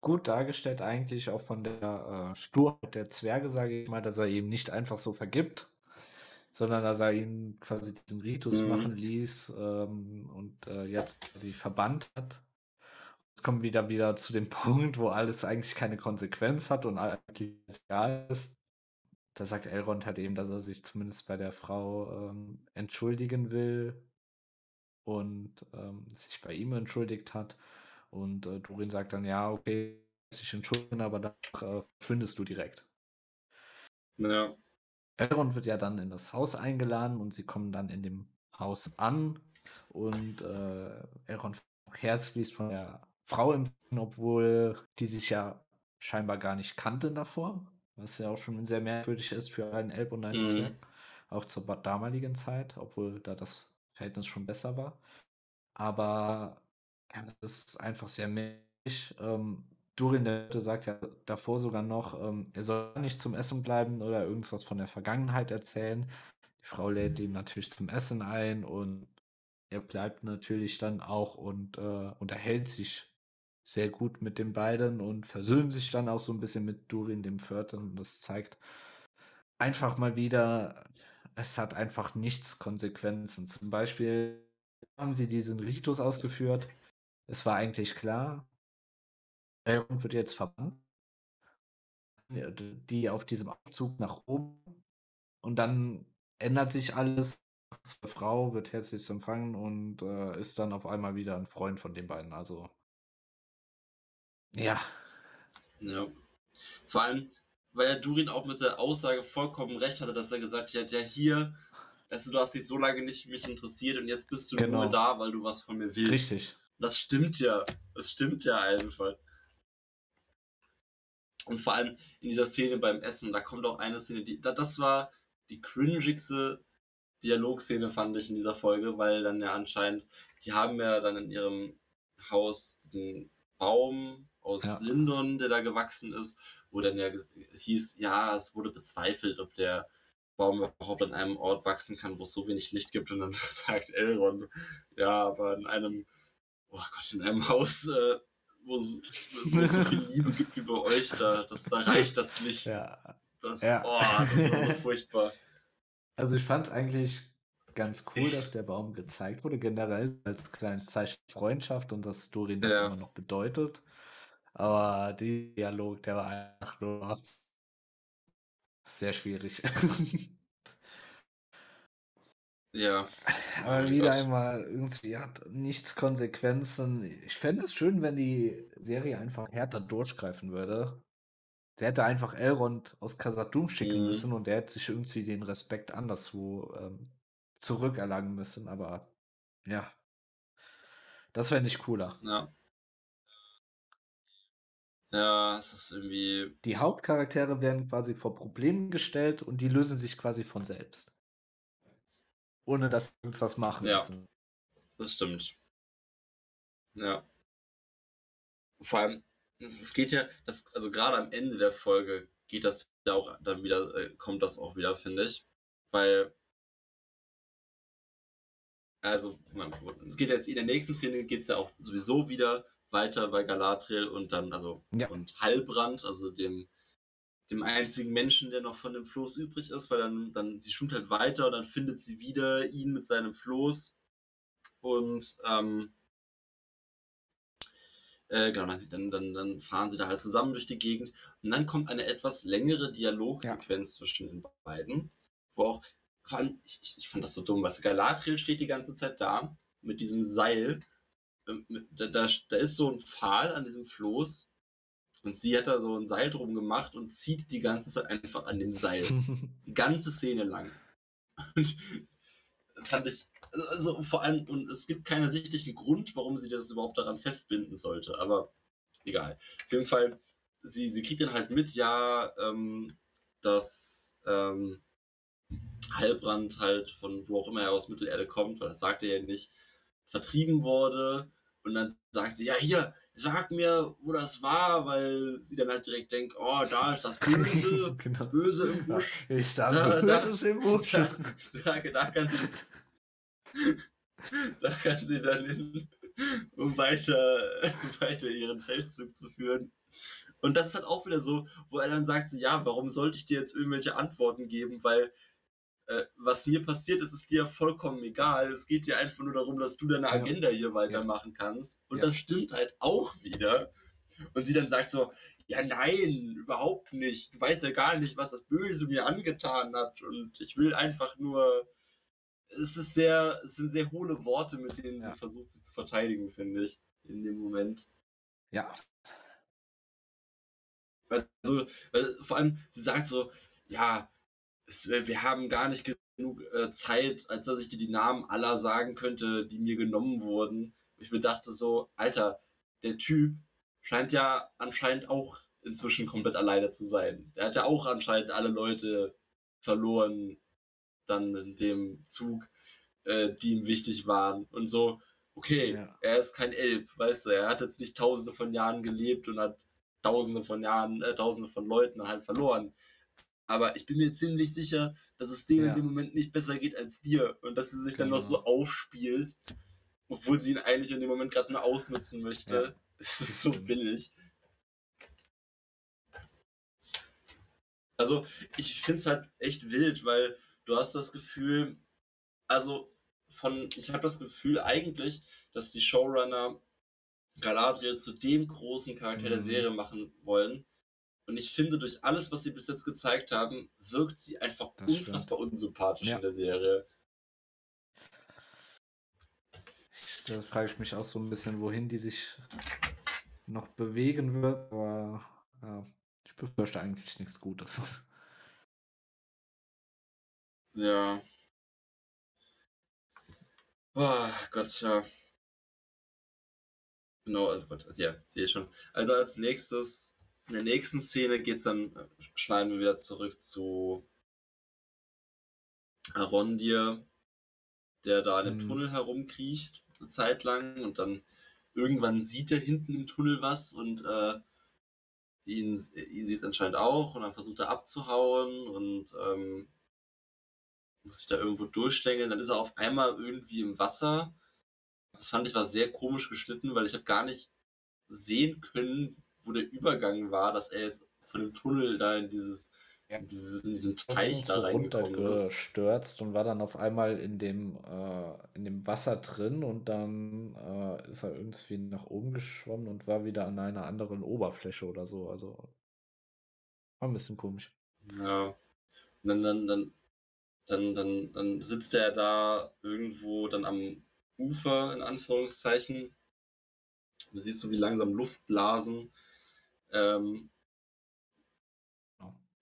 gut dargestellt eigentlich, auch von der äh, Sturheit der Zwerge, sage ich mal, dass er ihm nicht einfach so vergibt, sondern dass er ihn quasi diesen Ritus Mhm. machen ließ ähm, und äh, jetzt sie verbannt hat. Es kommt wieder wieder zu dem Punkt, wo alles eigentlich keine Konsequenz hat und eigentlich egal ist. Da sagt Elrond halt eben, dass er sich zumindest bei der Frau ähm, entschuldigen will und ähm, sich bei ihm entschuldigt hat. Und äh, Durin sagt dann, ja, okay, sich entschuldigen, aber danach äh, findest du direkt. Ja. Elrond wird ja dann in das Haus eingeladen und sie kommen dann in dem Haus an und äh, Elrond herzlichst von der Frau empfangen, obwohl die sich ja scheinbar gar nicht kannten davor, was ja auch schon sehr merkwürdig ist für einen Elb und einen Mhm. Zwerg, auch zur damaligen Zeit, obwohl da das Verhältnis schon besser war. Aber ja, das ist einfach sehr merkwürdig. Ähm, Durin der Dritte sagt ja davor sogar noch, ähm, er soll nicht zum Essen bleiben oder irgendwas von der Vergangenheit erzählen. Die Frau lädt ihn natürlich zum Essen ein und er bleibt natürlich dann auch und äh, unterhält sich sehr gut mit den beiden und versöhnt sich dann auch so ein bisschen mit Durin dem Vierten. Und das zeigt einfach mal wieder, es hat einfach nichts Konsequenzen. Zum Beispiel haben sie diesen Ritus ausgeführt. Es war eigentlich klar, Elrond wird jetzt verbannt. Die auf diesem Abzug nach oben. Und dann ändert sich alles. Die Frau wird herzlich empfangen und äh, ist dann auf einmal wieder ein Freund von den beiden. Also, ja, Ja. Vor allem, weil ja Durin auch mit der Aussage vollkommen recht hatte, dass er gesagt hat, ja hier, also du hast dich so lange nicht für mich interessiert und jetzt bist du Genau. nur da, weil du was von mir willst. richtig. Das stimmt ja. Das stimmt ja einfach. Und vor allem in dieser Szene beim Essen, da kommt auch eine Szene, die, da, das war die cringigste Dialogszene, fand ich in dieser Folge, weil dann ja anscheinend, die haben ja dann in ihrem Haus diesen Baum aus Ja. Lindon, der da gewachsen ist, wo dann ja hieß, ja, es wurde bezweifelt, ob der Baum überhaupt an einem Ort wachsen kann, wo es so wenig Licht gibt. Und dann sagt Elrond, ja, aber in einem, oh Gott, in einem Haus, äh, wo es so viel Liebe gibt wie bei euch, da, das, da reicht das Licht. Ja. Das, Ja. oh, das war so furchtbar. Also ich fand es eigentlich ganz cool, dass der Baum gezeigt wurde, generell als kleines Zeichen Freundschaft und dass Dorin das Ja. immer noch bedeutet. Aber der Dialog, der war einfach nur sehr schwierig. Ja. Aber wieder einmal, irgendwie hat nichts Konsequenzen. Ich fände es schön, wenn die Serie einfach härter durchgreifen würde. Der hätte einfach Elrond aus Khazad-dûm schicken Mhm. müssen und der hätte sich irgendwie den Respekt anderswo ähm, zurückerlangen müssen. Aber ja, das wäre nicht cooler. Ja. Ja, es ist irgendwie. Die Hauptcharaktere werden quasi vor Problemen gestellt und die lösen sich quasi von selbst. Ohne dass sie uns was machen Ja. müssen. Das stimmt. Ja. Vor allem, es geht ja, das, also gerade am Ende der Folge geht das ja auch dann wieder, äh, kommt das auch wieder, finde ich. Weil. Also, man, es geht jetzt in der nächsten Szene geht es ja auch sowieso wieder weiter bei Galadriel und dann, also, Ja. und Halbrand, also dem, dem einzigen Menschen, der noch von dem Floß übrig ist, weil dann, dann, sie schwimmt halt weiter und dann findet sie wieder ihn mit seinem Floß. Und ähm, äh, genau, dann, dann, dann, fahren sie da halt zusammen durch die Gegend. Und dann kommt eine etwas längere Dialogsequenz zwischen den beiden, wo auch, vor allem, ich, ich, fand das so dumm, weißt du, Galadriel steht die ganze Zeit da mit diesem Seil, ähm, da, da, da ist so ein Pfahl an diesem Floß und sie hat da so ein Seil drum gemacht und zieht die ganze Zeit einfach an dem Seil. Die ganze Szene lang. Und fand ich, also vor allem, und es gibt keinen ersichtlichen Grund, warum sie das überhaupt daran festbinden sollte, aber egal. Auf jeden Fall, sie, sie kriegt dann halt mit, ja, ähm, dass ähm, Heilbrand halt von wo auch immer er aus Mittelerde kommt, weil das sagt er ja nicht, vertrieben wurde. Und dann sagt sie, ja, hier, sag mir, wo das war, weil sie dann halt direkt denkt, oh, da ist das Böse, Genau. das Böse im Ja, Busch. ich Da- dachte, da- das ist im Busch. Da, da, da, kann sie, da kann sie dann hin, um weiter, weiter ihren Feldzug zu führen. Und das ist halt auch wieder so, wo er dann sagt, so, ja, warum sollte ich dir jetzt irgendwelche Antworten geben, weil äh, was mir passiert ist, ist dir vollkommen egal. Es geht dir einfach nur darum, dass du deine Agenda hier weitermachen kannst. Und das stimmt halt auch wieder. Und sie dann sagt so, ja nein, überhaupt nicht. Du weißt ja gar nicht, was das Böse mir angetan hat. Und ich will einfach nur. Es ist sehr, es sind sehr hohle Worte, mit denen Ja. sie versucht, sie zu verteidigen, finde ich, in dem Moment. Ja, Also, weil vor allem, sie sagt so, ja, es, wir haben gar nicht genug äh, Zeit, als dass ich dir die Namen aller sagen könnte, die mir genommen wurden. Ich mir dachte so, Alter, der Typ scheint ja anscheinend auch inzwischen komplett alleine zu sein. Der hat ja auch anscheinend alle Leute verloren, dann in dem Zug, äh, die ihm wichtig waren. Und so, okay, Ja. er ist kein Elb, weißt du, er hat jetzt nicht tausende von Jahren gelebt und hat tausende von Jahren, äh, tausende von Leuten halt verloren. Aber ich bin mir ziemlich sicher, dass es dem Ja. in dem Moment nicht besser geht als dir und dass sie sich dann noch Genau. so aufspielt, obwohl sie ihn eigentlich in dem Moment gerade nur ausnutzen möchte. Ja. Es ist so billig. Also, ich finde es halt echt wild, weil du hast das Gefühl, also von, ich habe das Gefühl eigentlich, dass die Showrunner Galadriel zu dem großen Charakter der Mhm. Serie machen wollen. Und ich finde, durch alles, was sie bis jetzt gezeigt haben, wirkt sie einfach Das stimmt. unfassbar unsympathisch Ja. in der Serie. Da frage ich mich auch so ein bisschen, wohin die sich noch bewegen wird, aber ja, ich befürchte eigentlich nichts Gutes. Ja. Boah, Gott, ja. Genau, also Gott, also ja, sehe ich schon. Also als nächstes, in der nächsten Szene geht's dann, äh, schneiden wir wieder zurück zu Arondir, der da in dem Mhm. Tunnel herumkriecht, eine Zeit lang, und dann irgendwann sieht er hinten im Tunnel was und äh, ihn, ihn sieht es anscheinend auch und dann versucht er abzuhauen und ähm, muss sich da irgendwo durchstängeln. Dann ist er auf einmal irgendwie im Wasser. Das fand ich war sehr komisch geschnitten, weil ich habe gar nicht sehen können, wo der Übergang war, dass er jetzt von dem Tunnel da in dieses, Ja. in, dieses in diesen Teich da reingekommen ist. runtergestürzt und war dann auf einmal in dem, äh, in dem Wasser drin und dann äh, ist er irgendwie nach oben geschwommen und war wieder an einer anderen Oberfläche oder so. Also war ein bisschen komisch. Ja. Und dann, dann, dann, dann, dann, dann sitzt er da irgendwo dann am Ufer, in Anführungszeichen. Du siehst so, wie langsam Luftblasen ähm,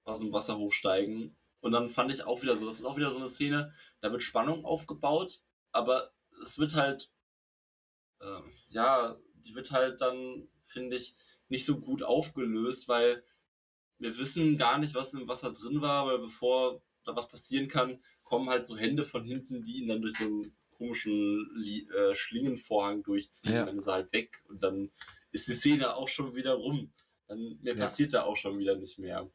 aus dem Wasser hochsteigen. Und dann fand ich auch wieder so, das ist auch wieder so eine Szene, da wird Spannung aufgebaut, aber es wird halt, ähm, ja, die wird halt dann, finde ich, nicht so gut aufgelöst, weil wir wissen gar nicht, was im Wasser drin war, weil bevor da was passieren kann, kommen halt so Hände von hinten, die ihn dann durch so einen komischen äh, Schlingenvorhang durchziehen. Ja. Dann ist er halt weg und dann ist die Szene auch schon wieder rum. Dann mir Ja. passiert da auch schon wieder nicht mehr.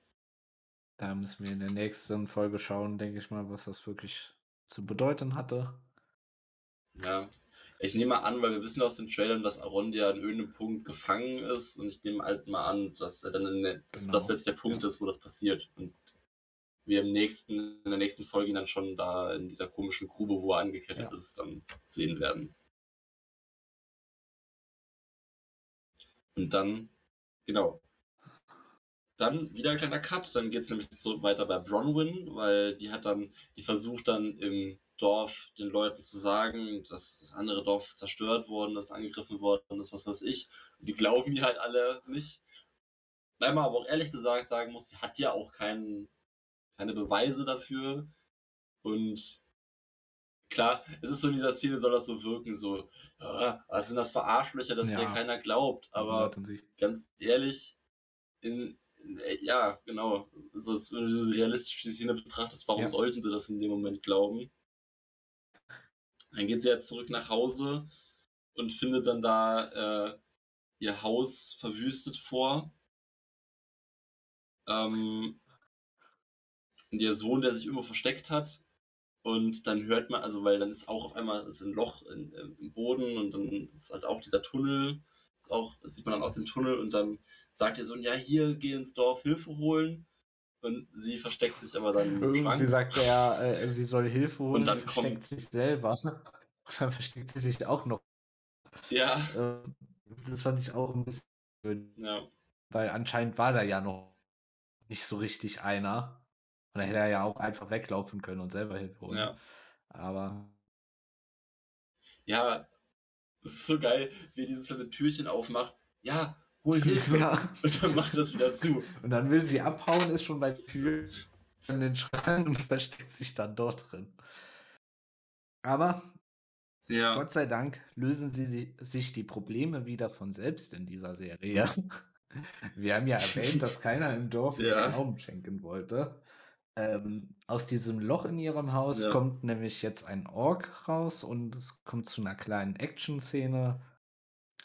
Da müssen wir in der nächsten Folge schauen, denke ich mal, was das wirklich zu bedeuten hatte. Ja. Ich nehme mal an, weil wir wissen aus den Trailern, dass Arondia an irgendeinem Punkt gefangen ist und ich nehme halt mal an, dass er dann in der, Genau, das jetzt der Punkt ja. ist, wo das passiert. Und wir im nächsten, in der nächsten Folge ihn dann schon da in dieser komischen Grube, wo er angekettet Ja. ist, dann sehen werden. Und dann, genau. Dann wieder ein kleiner Cut, dann geht es nämlich so weiter bei Bronwyn, weil die hat dann, die versucht dann im Dorf den Leuten zu sagen, dass das andere Dorf zerstört worden ist, angegriffen worden ist, was weiß ich. Und die glauben mir halt alle nicht. Weil man aber auch ehrlich gesagt sagen muss, die hat ja auch keinen, keine Beweise dafür. Und klar, es ist so in dieser Szene, soll das so wirken, so, ja, was sind das für Arschlöcher, dass Ja. hier keiner glaubt. Aber sie. ganz ehrlich, in, ja, genau. Also, als wenn du diese realistische Szene betrachtest, warum Ja. sollten sie das in dem Moment glauben? Dann geht sie ja zurück nach Hause und findet dann da äh, ihr Haus verwüstet vor. Ähm, und ihr Sohn, der sich irgendwo versteckt hat. Und dann hört man, also weil dann ist auch auf einmal ist ein Loch in, im Boden und dann ist halt auch dieser Tunnel, auch, sieht man dann auch den Tunnel und dann sagt ihr so, ja, hier, geh ins Dorf Hilfe holen. Und sie versteckt sich aber dann Irgendwie sagt er, äh, sie soll Hilfe holen Und dann versteckt kommt- sich selber. Und dann versteckt sie sich auch noch. Ja, Ähm, das fand ich auch ein bisschen, ja, weil anscheinend war da ja noch nicht so richtig einer. Und da hätte er ja auch einfach weglaufen können und selber Hilfe holen. ja. Aber Ja, es ist so geil, wie dieses kleine Türchen aufmacht. Ja, hol Hilfe. ja. Und dann macht das wieder zu. Und dann will sie abhauen, ist schon bei der Tür in den Schrank und versteckt sich dann dort drin. Aber Ja, Gott sei Dank lösen sie si- sich die Probleme wieder von selbst in dieser Serie. Wir haben ja erwähnt, dass keiner im Dorf ihr Ja. Glauben schenken wollte. Ähm, aus diesem Loch in ihrem Haus Ja. kommt nämlich jetzt ein Ork raus und es kommt zu einer kleinen Action-Szene.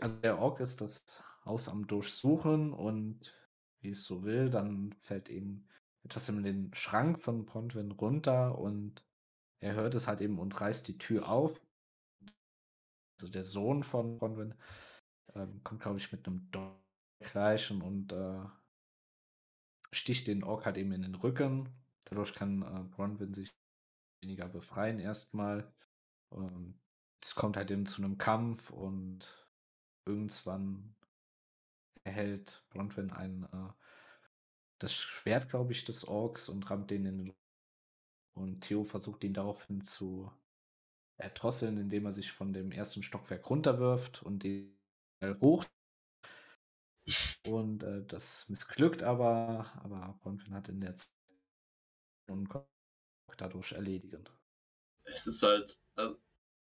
Also der Ork ist das Haus am Durchsuchen und wie es so will, dann fällt ihm etwas in den Schrank von Bronwyn runter und er hört es halt eben und reißt die Tür auf. Also der Sohn von Bronwyn ähm, kommt, glaube ich, mit einem Dolchleichen und äh, sticht den Ork halt eben in den Rücken. Dadurch kann äh, Bronwyn sich weniger befreien erstmal. Ähm, es kommt halt eben zu einem Kampf und irgendwann erhält Bronwyn ein äh, das Schwert, glaube ich, des Orks und rammt den in den und Theo versucht ihn daraufhin zu erdrosseln, indem er sich von dem ersten Stockwerk runterwirft und den hoch. Und äh, das missglückt aber, aber Bronwyn hat in der Zeit und dadurch erledigen. es ist halt, also,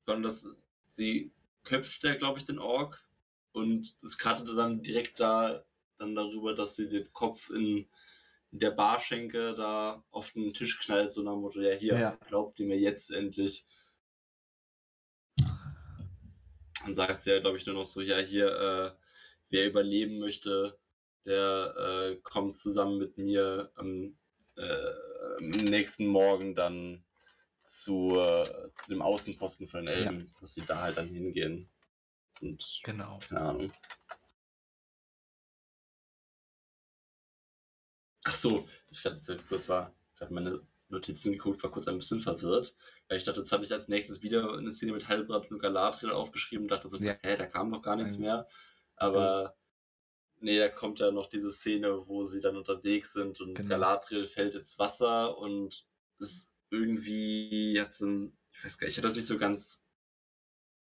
das, sie köpft ja, glaube ich, den Ork und es kartete dann direkt da dann darüber, dass sie den Kopf in, der Barschenke da auf den Tisch knallt, so nach dem Motto, ja hier, Ja. glaubt ihr mir jetzt endlich. Dann sagt sie ja, glaube ich, nur noch so, ja hier, äh, wer überleben möchte, der äh, kommt zusammen mit mir am, äh, am nächsten Morgen dann zu, äh, zu dem Außenposten von den Elben, dass sie da halt dann hingehen. Und Genau. keine Ahnung. Ach so, ich gerade jetzt kurz war, gerade meine Notizen geguckt, war kurz ein bisschen verwirrt, weil ich dachte, jetzt habe ich als nächstes wieder eine Szene mit Halbrand und Galadriel aufgeschrieben und dachte so, Ja. hä, da kam noch gar nichts Ein- mehr. Aber nee, da kommt ja noch diese Szene, wo sie dann unterwegs sind und Genau. Galadriel fällt ins Wasser und ist irgendwie jetzt ein, ich weiß gar nicht, ich hatte das nicht so ganz,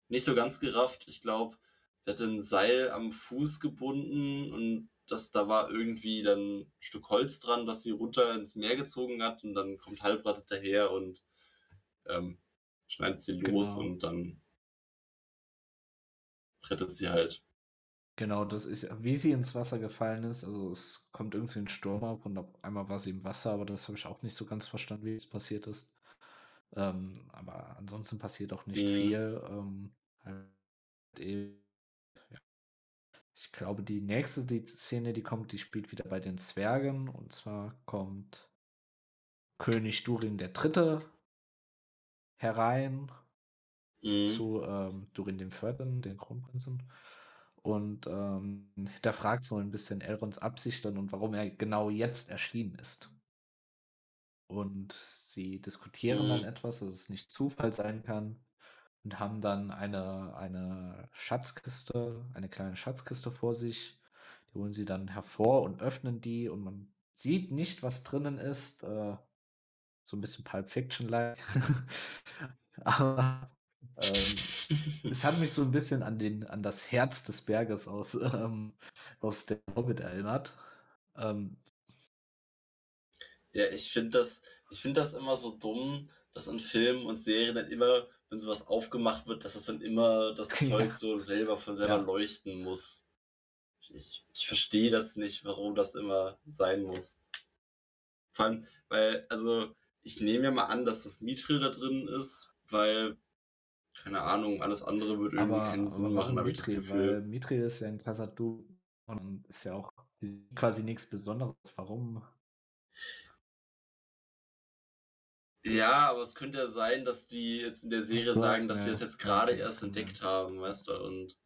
nicht so ganz gerafft. Ich glaube, sie hatte ein Seil am Fuß gebunden und das, da war irgendwie dann ein Stück Holz dran, das sie runter ins Meer gezogen hat und dann kommt Halbrad daher und ähm, schneidet sie los Genau. und dann rettet sie halt. Genau, das ist, wie sie ins Wasser gefallen ist. Also es kommt irgendwie ein Sturm ab und auf einmal war sie im Wasser, aber das habe ich auch nicht so ganz verstanden, wie es passiert ist. Ähm, aber ansonsten passiert auch nicht Mhm. viel. Ähm, halt eben, ja. Ich glaube, die nächste die Szene, die kommt, die spielt wieder bei den Zwergen. Und zwar kommt König Durin der Dritte herein Mhm. zu ähm, Durin dem Vierten, den Kronprinzen. Und ähm, hinterfragt so ein bisschen Elrons Absichten und warum er genau jetzt erschienen ist. Und sie diskutieren dann Mhm. etwas, dass es nicht Zufall sein kann. Und haben dann eine, eine Schatzkiste, eine kleine Schatzkiste vor sich. Die holen sie dann hervor und öffnen die und man sieht nicht, was drinnen ist. Äh, so ein bisschen Pulp Fiction-like. Aber ähm, es hat mich so ein bisschen an, den, an das Herz des Berges aus, ähm, aus der Hobbit erinnert. Ähm, Ja, ich finde das, ich finde das immer so dumm, dass in Filmen und Serien dann immer, wenn sowas aufgemacht wird, dass es dann immer das Ja. Zeug so selber von selber Ja. leuchten muss. Ich, ich, ich verstehe das nicht, warum das immer sein muss. Vor allem, weil, also, ich nehme ja mal an, dass das Mithril da drin ist, weil, keine Ahnung, alles andere würde irgendwie aber keinen Sinn aber machen, habe ich das? Gefühl. Weil Mithril ist ja in Khazad-dûr und ist ja auch quasi nichts Besonderes. Warum? Ja, aber es könnte ja sein, dass die jetzt in der Serie sagen, dass ja, sie das jetzt ja, gerade erst entdeckt haben, weißt du, und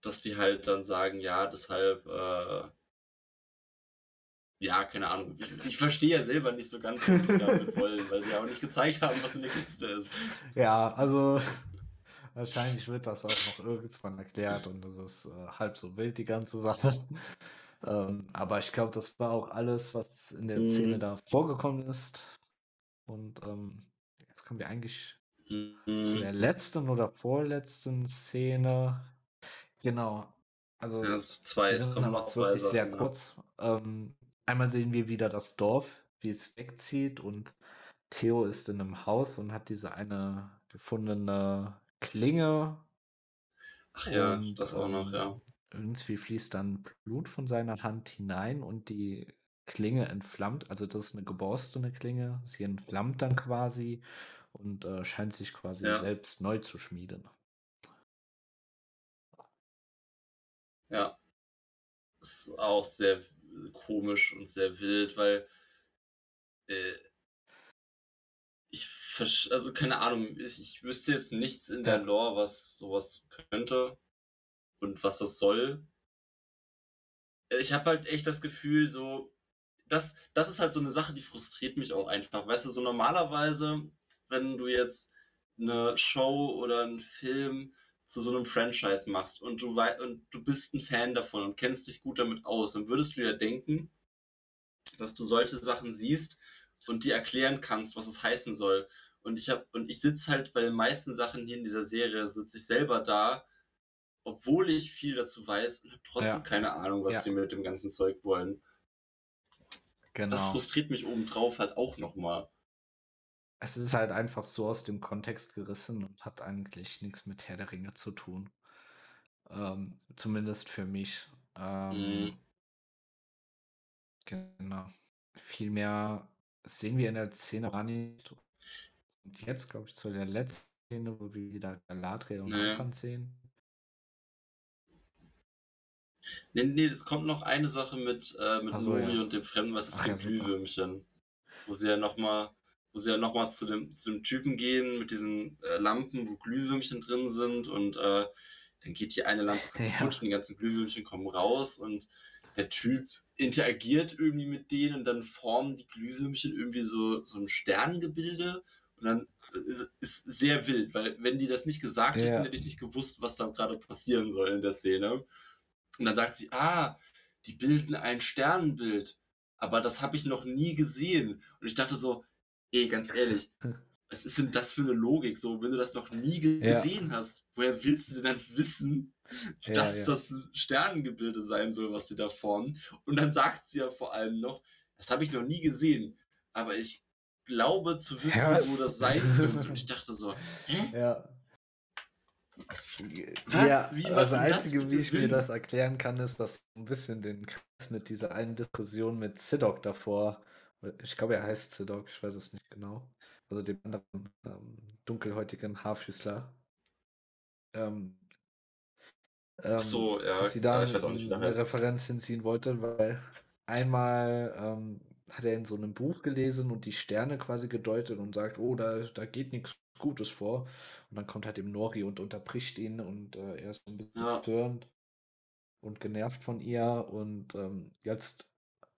dass die halt dann sagen, ja, deshalb, äh, ja, keine Ahnung. Ich, verstehe ja selber nicht so ganz, was die damit wollen, weil sie auch nicht gezeigt haben, was in der Kiste ist. Ja, also wahrscheinlich wird das auch noch irgendwann erklärt und das ist äh, halb so wild, die ganze Sache. ähm, aber ich glaube, das war auch alles, was in der Szene Mhm. da vorgekommen ist. Und ähm, jetzt kommen wir eigentlich zu Mhm. der letzten oder vorletzten Szene. Genau. Also, Ja, zwei, die es sind kommen aber wirklich sehr Sachen. Ja. kurz. Ähm, einmal sehen wir wieder das Dorf, wie es wegzieht und Theo ist in einem Haus und hat diese eine gefundene Klinge Ach ja, und das auch noch, ähm, ja. irgendwie fließt dann Blut von seiner Hand hinein und die Klinge entflammt. Also das ist eine geborstene Klinge. Sie entflammt dann quasi und äh, scheint sich quasi Ja. selbst neu zu schmieden. Ja. Ist auch sehr komisch und sehr wild, weil äh, ich also keine Ahnung, ich, ich wüsste jetzt nichts in der. Lore, was sowas könnte und was das soll. Äh, Ich habe halt echt das Gefühl, so, das, das ist halt so eine Sache, die frustriert mich auch einfach. Weißt du, so normalerweise, wenn du jetzt eine Show oder einen Film zu so einem Franchise machst und du, und du bist ein Fan davon und kennst dich gut damit aus, dann würdest du ja denken, dass du solche Sachen siehst und dir erklären kannst, was es heißen soll. Und ich habe und ich sitze halt bei den meisten Sachen hier in dieser Serie, sitze ich selber da, obwohl ich viel dazu weiß und habe trotzdem Ja. keine Ahnung, was Ja. die mit dem ganzen Zeug wollen. Das Genau. frustriert mich obendrauf halt auch nochmal. Es ist halt einfach so aus dem Kontext gerissen und hat eigentlich nichts mit Herr der Ringe zu tun. Ähm, zumindest für mich. Ähm, Mhm. Genau. Viel mehr sehen wir in der Szene gar nicht. Und jetzt, glaube ich, zu der letzten Szene, wo wir wieder Galadriel und. Halbrand sehen. Nee, nee, es kommt noch eine Sache mit, äh, mit so, Nori ja. und dem Fremden, was ist Ach dem ja. Glühwürmchen. Wo sie ja nochmal, wo sie ja nochmal zu dem, zu dem Typen gehen mit diesen äh, Lampen, wo Glühwürmchen drin sind und äh, dann geht die eine Lampe kaputt Ja. und die ganzen Glühwürmchen kommen raus und der Typ interagiert irgendwie mit denen und dann formen die Glühwürmchen irgendwie so, so ein Sternengebilde und dann ist, ist sehr wild, weil wenn die das nicht gesagt hätten, Ja. hätte ich nicht gewusst, was da gerade passieren soll in der Szene. Und dann sagt sie, ah, die bilden ein Sternenbild. Aber das habe ich noch nie gesehen. Und ich dachte so, ey, ganz ehrlich, was ist denn das für eine Logik? So, wenn du das noch nie Ja. gesehen hast, woher willst du denn dann wissen, Ja, dass ja. das Sternengebilde sein soll, was sie da formen? Und dann sagt sie ja vor allem noch, das habe ich noch nie gesehen, aber ich glaube zu wissen, Ja, was? wo das sein könnte. Und ich dachte so, hä? Ja. Was? Ja, Wie denn das Einzige, wie ich mir Sinn? das erklären kann, ist, dass ein bisschen den Kreis mit dieser einen Diskussion mit Sidok davor, ich glaube, er heißt Sidok, ich weiß es nicht genau, also dem anderen ähm, dunkelhäutigen Haarfüßler, ähm, ähm, so, ja, dass sie ja, da ich weiß auch nicht, wie der eine heißt. Referenz hinziehen wollte, weil einmal ähm, hat er in so einem Buch gelesen und die Sterne quasi gedeutet und sagt, oh, da, da geht nichts Gutes vor. Und dann kommt halt eben Nori und unterbricht ihn und äh, er ist ein bisschen Ja. und genervt von ihr. Und ähm, jetzt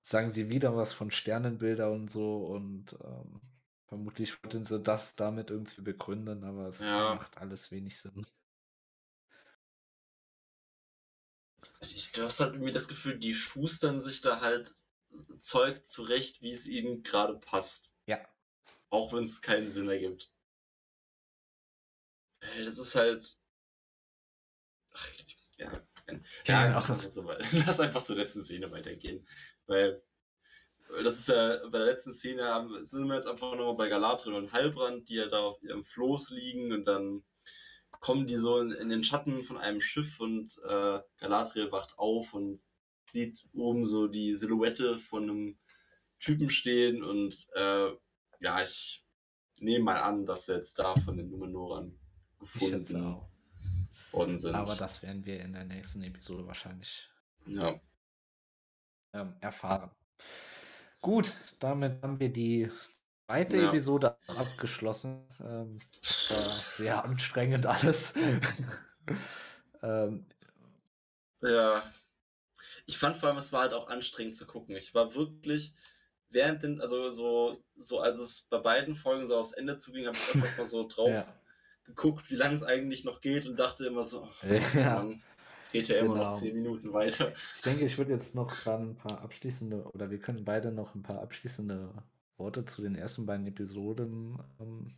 sagen sie wieder was von Sternenbilder und so und ähm, vermutlich wollten sie das damit irgendwie begründen, aber es Ja. macht alles wenig Sinn. Ich, du hast halt irgendwie das Gefühl, die schustern sich da halt Zeug zurecht, wie es ihnen gerade passt. Ja. Auch wenn es keinen Sinn ergibt. Äh, Das ist halt. Ach, ja, ja, lass einfach so lass einfach zur letzten Szene weitergehen. Weil das ist ja bei der letzten Szene haben, sind wir jetzt einfach nochmal bei Galadriel und Halbrand, die ja da auf ihrem Floß liegen und dann kommen die so in, in den Schatten von einem Schiff und äh, Galadriel wacht auf und sieht oben so die Silhouette von einem Typen stehen und äh, ja, ich nehme mal an, dass sie jetzt da von den Numenorern gefunden worden sind. Aber das werden wir in der nächsten Episode wahrscheinlich ja. Ähm, erfahren. Gut, damit haben wir die zweite Ja. Episode abgeschlossen. Ähm, war sehr anstrengend alles. ähm, Ja. Ich fand vor allem, es war halt auch anstrengend zu gucken. Ich war wirklich während den, also so, so als es bei beiden Folgen so aufs Ende zuging, habe ich öfters mal so drauf ja. geguckt, wie lange es eigentlich noch geht und dachte immer so, oh, ja. Mann, es geht ja genau. immer noch genau. zehn Minuten weiter. Ich denke, ich würde jetzt noch gerade ein paar abschließende, oder wir können beide noch ein paar abschließende Worte zu den ersten beiden Episoden ähm,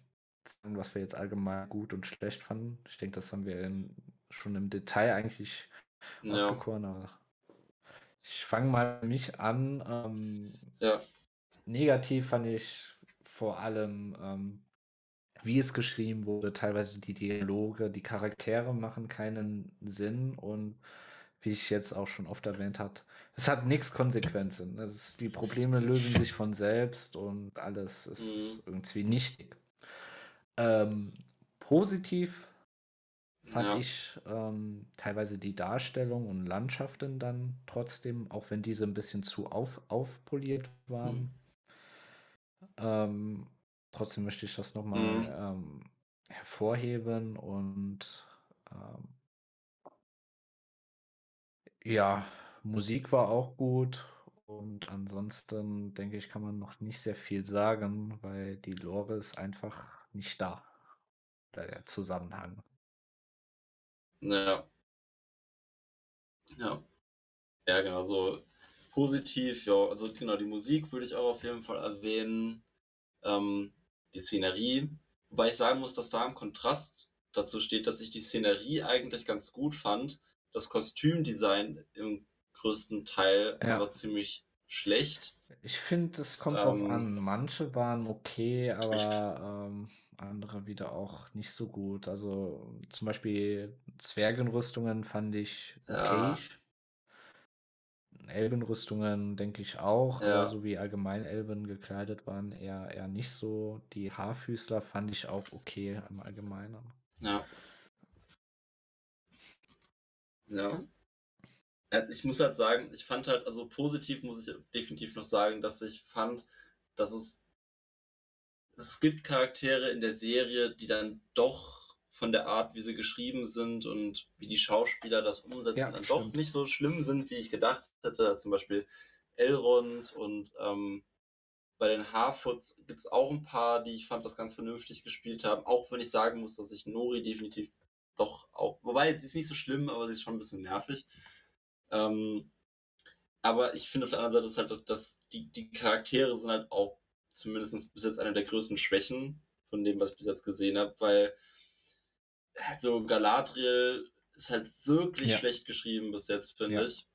sagen, was wir jetzt allgemein gut und schlecht fanden. Ich denke, das haben wir in, schon im Detail eigentlich ja. ausgekoren, aber ich fange mal mich an. Ähm, ja. Negativ fand ich vor allem, ähm, wie es geschrieben wurde, teilweise die Dialoge, die Charaktere machen keinen Sinn und wie ich jetzt auch schon oft erwähnt habe, es hat nichts Konsequenzen. Ist, die Probleme lösen sich von selbst und alles ist mhm. irgendwie nichtig. Ähm, positiv fand ja. ich ähm, teilweise die Darstellung und Landschaften dann trotzdem, auch wenn diese ein bisschen zu auf, aufpoliert waren. Mhm. Ähm, trotzdem möchte ich das nochmal mhm. ähm, hervorheben und ähm, ja, Musik war auch gut und ansonsten denke ich, kann man noch nicht sehr viel sagen, weil die Lore ist einfach nicht da. Der Zusammenhang. Ja. Ja. Ja, genau, so positiv, ja, also genau, die Musik würde ich auch auf jeden Fall erwähnen. Ähm, die Szenerie. Wobei ich sagen muss, dass da im Kontrast dazu steht, dass ich die Szenerie eigentlich ganz gut fand. Das Kostümdesign im größten Teil ja. aber ziemlich schlecht. Ich finde, es kommt ähm, drauf an. Manche waren okay, aber ähm, andere wieder auch nicht so gut. Also zum Beispiel Zwergenrüstungen fand ich okay. Ja. Elbenrüstungen denke ich auch, ja. aber so wie allgemein Elben gekleidet waren, eher, eher nicht so. Die Haarfüßler fand ich auch okay im Allgemeinen. Ja. Ja. Ich muss halt sagen, ich fand halt, also positiv muss ich definitiv noch sagen, dass ich fand, dass es es gibt Charaktere in der Serie, die dann doch von der Art, wie sie geschrieben sind und wie die Schauspieler das umsetzen, ja, dann stimmt. doch nicht so schlimm sind, wie ich gedacht hätte. Zum Beispiel Elrond und ähm, bei den Harfoots gibt es auch ein paar, die ich fand, das ganz vernünftig gespielt haben. Auch wenn ich sagen muss, dass ich Nori definitiv doch auch, wobei sie ist nicht so schlimm, aber sie ist schon ein bisschen nervig. Ähm, aber ich finde auf der anderen Seite ist halt, dass, die, die Charaktere sind halt auch zumindest bis jetzt eine der größten Schwächen von dem, was ich bis jetzt gesehen habe, weil so Galadriel ist halt wirklich ja. schlecht geschrieben bis jetzt, finde ja. ich.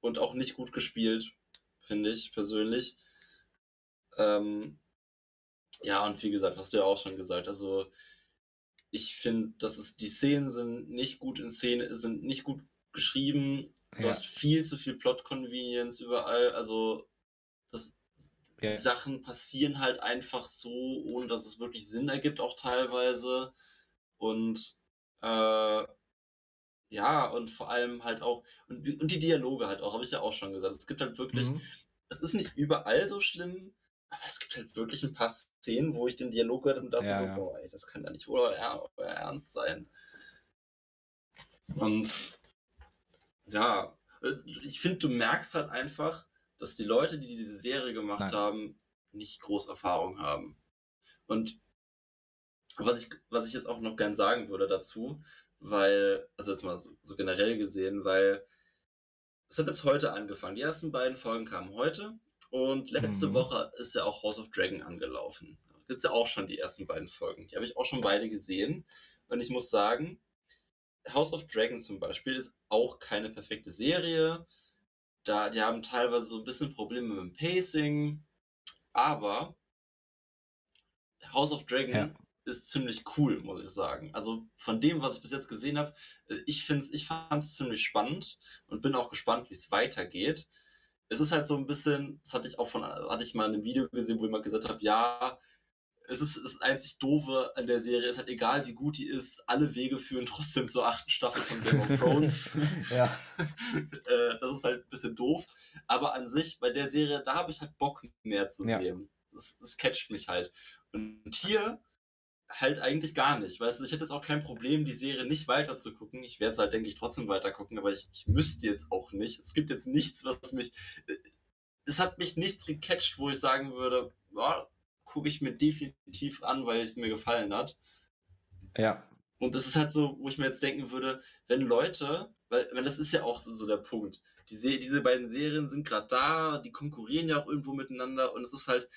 Und auch nicht gut gespielt, finde ich persönlich. Ähm, ja, und wie gesagt, hast du ja auch schon gesagt, also ich finde, dass es die Szenen sind nicht gut in Szene, sind nicht gut geschrieben. Du ja. hast viel zu viel Plot-Convenience überall. Also, das die Sachen passieren halt einfach so, ohne dass es wirklich Sinn ergibt, auch teilweise. Und äh, ja, und vor allem halt auch, und, und die Dialoge halt auch, habe ich ja auch schon gesagt. Es gibt halt wirklich, mhm. es ist nicht überall so schlimm, aber es gibt halt wirklich ein paar Szenen, wo ich den Dialog gehört und dachte ja, so, ja. boah, ey, das kann ja nicht oder ernst sein. Und ja, ich finde, du merkst halt einfach, dass die Leute, die diese Serie gemacht Nein. haben, nicht groß Erfahrung haben. Und was ich, was ich jetzt auch noch gern sagen würde dazu, weil, also jetzt mal so, so generell gesehen, weil es hat jetzt heute angefangen. Die ersten beiden Folgen kamen heute und letzte mhm. Woche ist ja auch House of Dragon angelaufen. Da gibt es ja auch schon die ersten beiden Folgen. Die habe ich auch schon beide gesehen. Und ich muss sagen, House of Dragon zum Beispiel ist auch keine perfekte Serie da, die haben teilweise so ein bisschen Probleme mit dem Pacing, aber House of Dragon ja. Ist ziemlich cool, muss ich sagen. Also von dem, was ich bis jetzt gesehen habe, äh, ich finde ich fand es ziemlich spannend und bin auch gespannt, wie es weitergeht. Es ist halt so ein bisschen, das hatte ich auch von, hatte ich mal in einem Video gesehen, wo jemand gesagt hat, ja, es ist das einzig Doofe an der Serie, ist halt egal, wie gut die ist, alle Wege führen trotzdem zur achten Staffel von Game of Thrones. ja. äh, das ist halt ein bisschen doof. Aber an sich, bei der Serie, da habe ich halt Bock mehr zu ja. sehen. Das, das catcht mich halt. Und hier halt eigentlich gar nicht. Weißt du, ich hätte jetzt auch kein Problem, die Serie nicht weiter zu gucken. Ich werde es halt, denke ich, trotzdem weiter gucken, aber ich, ich müsste jetzt auch nicht. Es gibt jetzt nichts, was mich. Es hat mich nichts gecatcht, wo ich sagen würde, ja, gucke ich mir definitiv an, weil es mir gefallen hat. Ja. Und das ist halt so, wo ich mir jetzt denken würde, wenn Leute, weil, weil das ist ja auch so der Punkt. Die, diese beiden Serien sind gerade da, die konkurrieren ja auch irgendwo miteinander und es ist halt,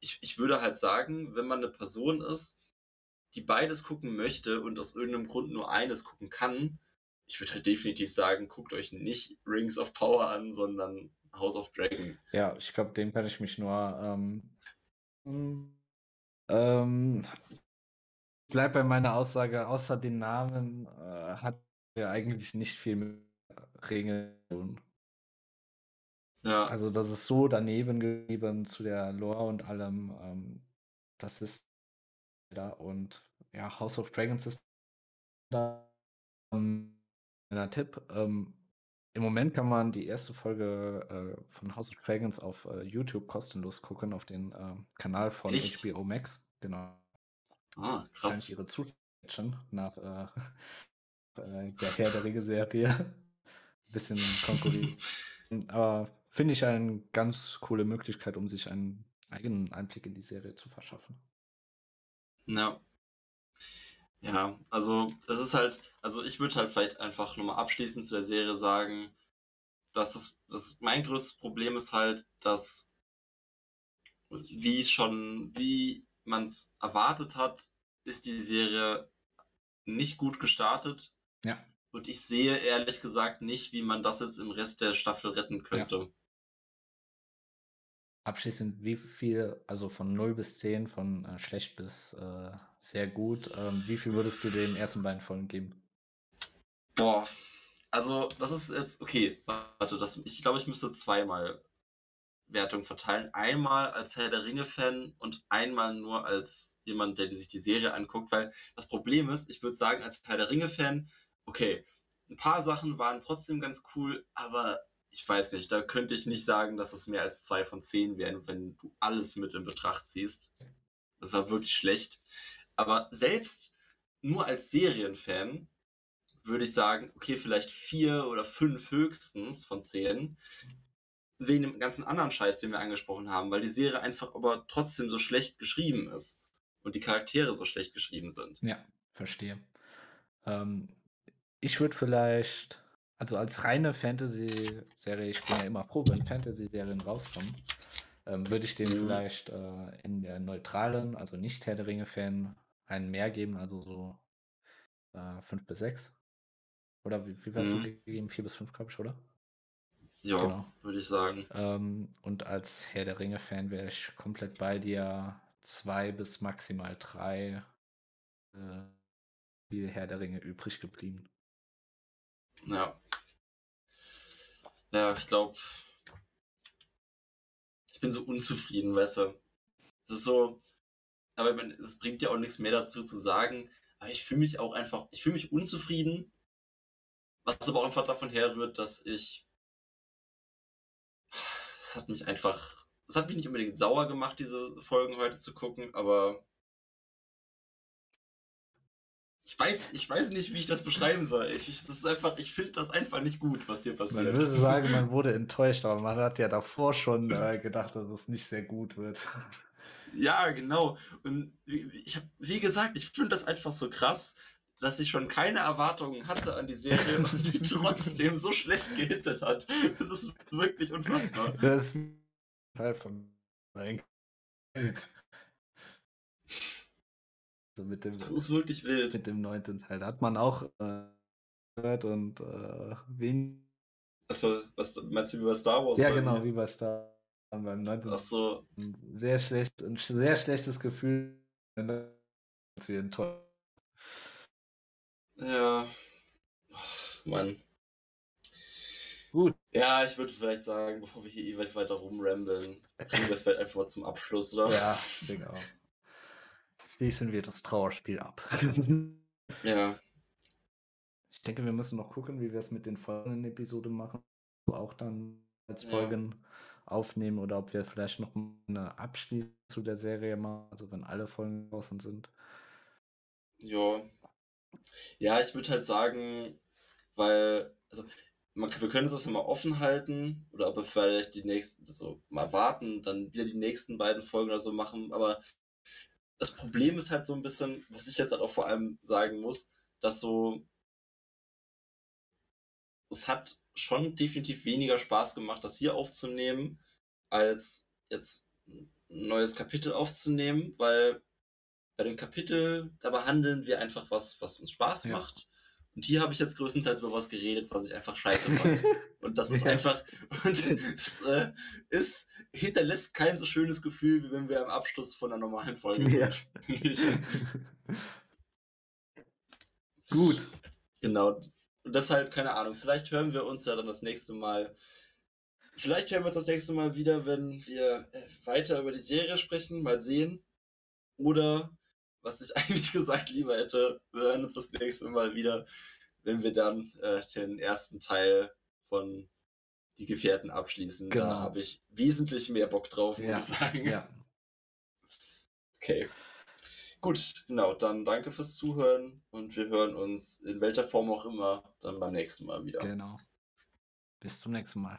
ich, ich würde halt sagen, wenn man eine Person ist, die beides gucken möchte und aus irgendeinem Grund nur eines gucken kann, ich würde halt definitiv sagen, guckt euch nicht Rings of Power an, sondern House of Dragon. Ja, ich glaube, dem kann ich mich nur ähm, ähm, bleib bei meiner Aussage, außer den Namen äh, hat er eigentlich nicht viel mit Ringe tun. Ja. Also das ist so daneben geblieben zu der Lore und allem. Ähm, das ist da und ja, House of Dragons ist da ähm, ein Tipp. Ähm, Im Moment kann man die erste Folge äh, von House of Dragons auf äh, YouTube kostenlos gucken, auf den äh, Kanal von Echt? HBO Max. Genau. Ah, krass. Ihre Zufälle nach äh, äh, der Herr der Ringe-Serie. Bisschen konkurrieren. Aber finde ich eine ganz coole Möglichkeit, um sich einen eigenen Einblick in die Serie zu verschaffen. Ja. Ja, also das ist halt, also ich würde halt vielleicht einfach nochmal abschließend zu der Serie sagen, dass das, das mein größtes Problem ist halt, dass wie schon, wie man es erwartet hat, ist die Serie nicht gut gestartet. Ja. Und ich sehe ehrlich gesagt nicht, wie man das jetzt im Rest der Staffel retten könnte. Ja. Abschließend, wie viel, also von 0 bis 10, von äh, schlecht bis äh, sehr gut, ähm, wie viel würdest du den ersten beiden Folgen geben? Boah, also das ist jetzt, okay, warte, das, ich glaube, ich müsste zweimal Wertung verteilen. Einmal als Herr der Ringe-Fan und einmal nur als jemand, der sich die Serie anguckt, weil das Problem ist, ich würde sagen, als Herr der Ringe-Fan, okay, ein paar Sachen waren trotzdem ganz cool, aber ich weiß nicht, da könnte ich nicht sagen, dass es mehr als zwei von zehn wären, wenn du alles mit in Betracht ziehst. Das war wirklich schlecht. Aber selbst nur als Serienfan würde ich sagen, okay, vielleicht vier oder fünf höchstens von zehn. Wegen dem ganzen anderen Scheiß, den wir angesprochen haben, weil die Serie einfach aber trotzdem so schlecht geschrieben ist und die Charaktere so schlecht geschrieben sind. Ja, verstehe. Ähm, ich würde vielleicht also als reine Fantasy-Serie, ich bin ja immer froh, wenn Fantasy-Serien rauskommen, ähm, würde ich dem mhm. vielleicht äh, in der neutralen, also nicht Herr der Ringe-Fan, einen mehr geben, also so äh, 5 bis 6. Oder wie, wie wärst mhm. du gegeben? 4 bis 5, glaube ich, oder? Ja, genau. würde ich sagen. Ähm, und als Herr der Ringe-Fan wäre ich komplett bei dir. 2 bis maximal 3 äh, viel Herr der Ringe übrig geblieben. Ja. Ja, ich glaube, ich bin so unzufrieden, weißt du. Es ist so, aber es bringt ja auch nichts mehr dazu zu sagen. Aber ich fühle mich auch einfach, ich fühle mich unzufrieden, was aber auch einfach davon herrührt, dass ich, es hat mich einfach, es hat mich nicht unbedingt sauer gemacht, diese Folgen heute zu gucken, aber ich weiß, ich weiß nicht, wie ich das beschreiben soll. Ich, ich, das ist einfach, ich finde das einfach nicht gut, was hier passiert. Man würde sagen, man wurde enttäuscht, aber man hat ja davor schon äh, gedacht, dass es nicht sehr gut wird. Ja, genau. Und ich habe, wie gesagt, ich finde das einfach so krass, dass ich schon keine Erwartungen hatte an die Serie und die trotzdem so schlecht gehittet hat. Das ist wirklich unfassbar. Das ist Teil von. So mit dem, das ist wirklich wild. Mit dem neunten Teil. Da hat man auch äh, gehört und äh, wen. Was, war, was meinst du wie bei Star Wars? Ja, genau, wie bei Star Wars. Beim neunten Ach so. Sehr schlecht, ein sehr schlechtes Gefühl, als wir enttäuscht. Ja. Mann. Gut. Ja, ich würde vielleicht sagen, bevor wir hier ewig weiter rumrambeln, kriegen wir es vielleicht einfach mal zum Abschluss, oder? Ja, genau schließen wir das Trauerspiel ab. ja. Ich denke, wir müssen noch gucken, wie wir es mit den folgenden Episoden machen. Auch dann als Folgen ja. aufnehmen oder ob wir vielleicht noch eine Abschließung zu der Serie machen, also wenn alle Folgen draußen sind. Ja. Ja, ich würde halt sagen, weil, also, man, wir können das ja mal offen halten oder aber vielleicht die nächsten, so mal warten, dann wieder die nächsten beiden Folgen oder so machen. Aber das Problem ist halt so ein bisschen, was ich jetzt halt auch vor allem sagen muss, dass so, es hat schon definitiv weniger Spaß gemacht, das hier aufzunehmen, als jetzt ein neues Kapitel aufzunehmen, weil bei dem Kapitel, da behandeln wir einfach was, was uns Spaß Ja. macht. Und hier habe ich jetzt größtenteils über was geredet, was ich einfach scheiße fand. Und das ist Ja. einfach, und das äh, ist, hinterlässt kein so schönes Gefühl, wie wenn wir am Abschluss von einer normalen Folge Ja. sind. Gut. Genau. Und deshalb, keine Ahnung, vielleicht hören wir uns ja dann das nächste Mal. Vielleicht hören wir uns das nächste Mal wieder, wenn wir äh, weiter über die Serie sprechen, mal sehen. Oder, was ich eigentlich gesagt lieber hätte, wir hören uns das nächste Mal wieder, wenn wir dann äh, den ersten Teil von Die Gefährten abschließen. Genau. Da habe ich wesentlich mehr Bock drauf, muss Ja. ich sagen. Ja. Okay. Gut, genau, dann danke fürs Zuhören und wir hören uns in welcher Form auch immer dann beim nächsten Mal wieder. Genau. Bis zum nächsten Mal.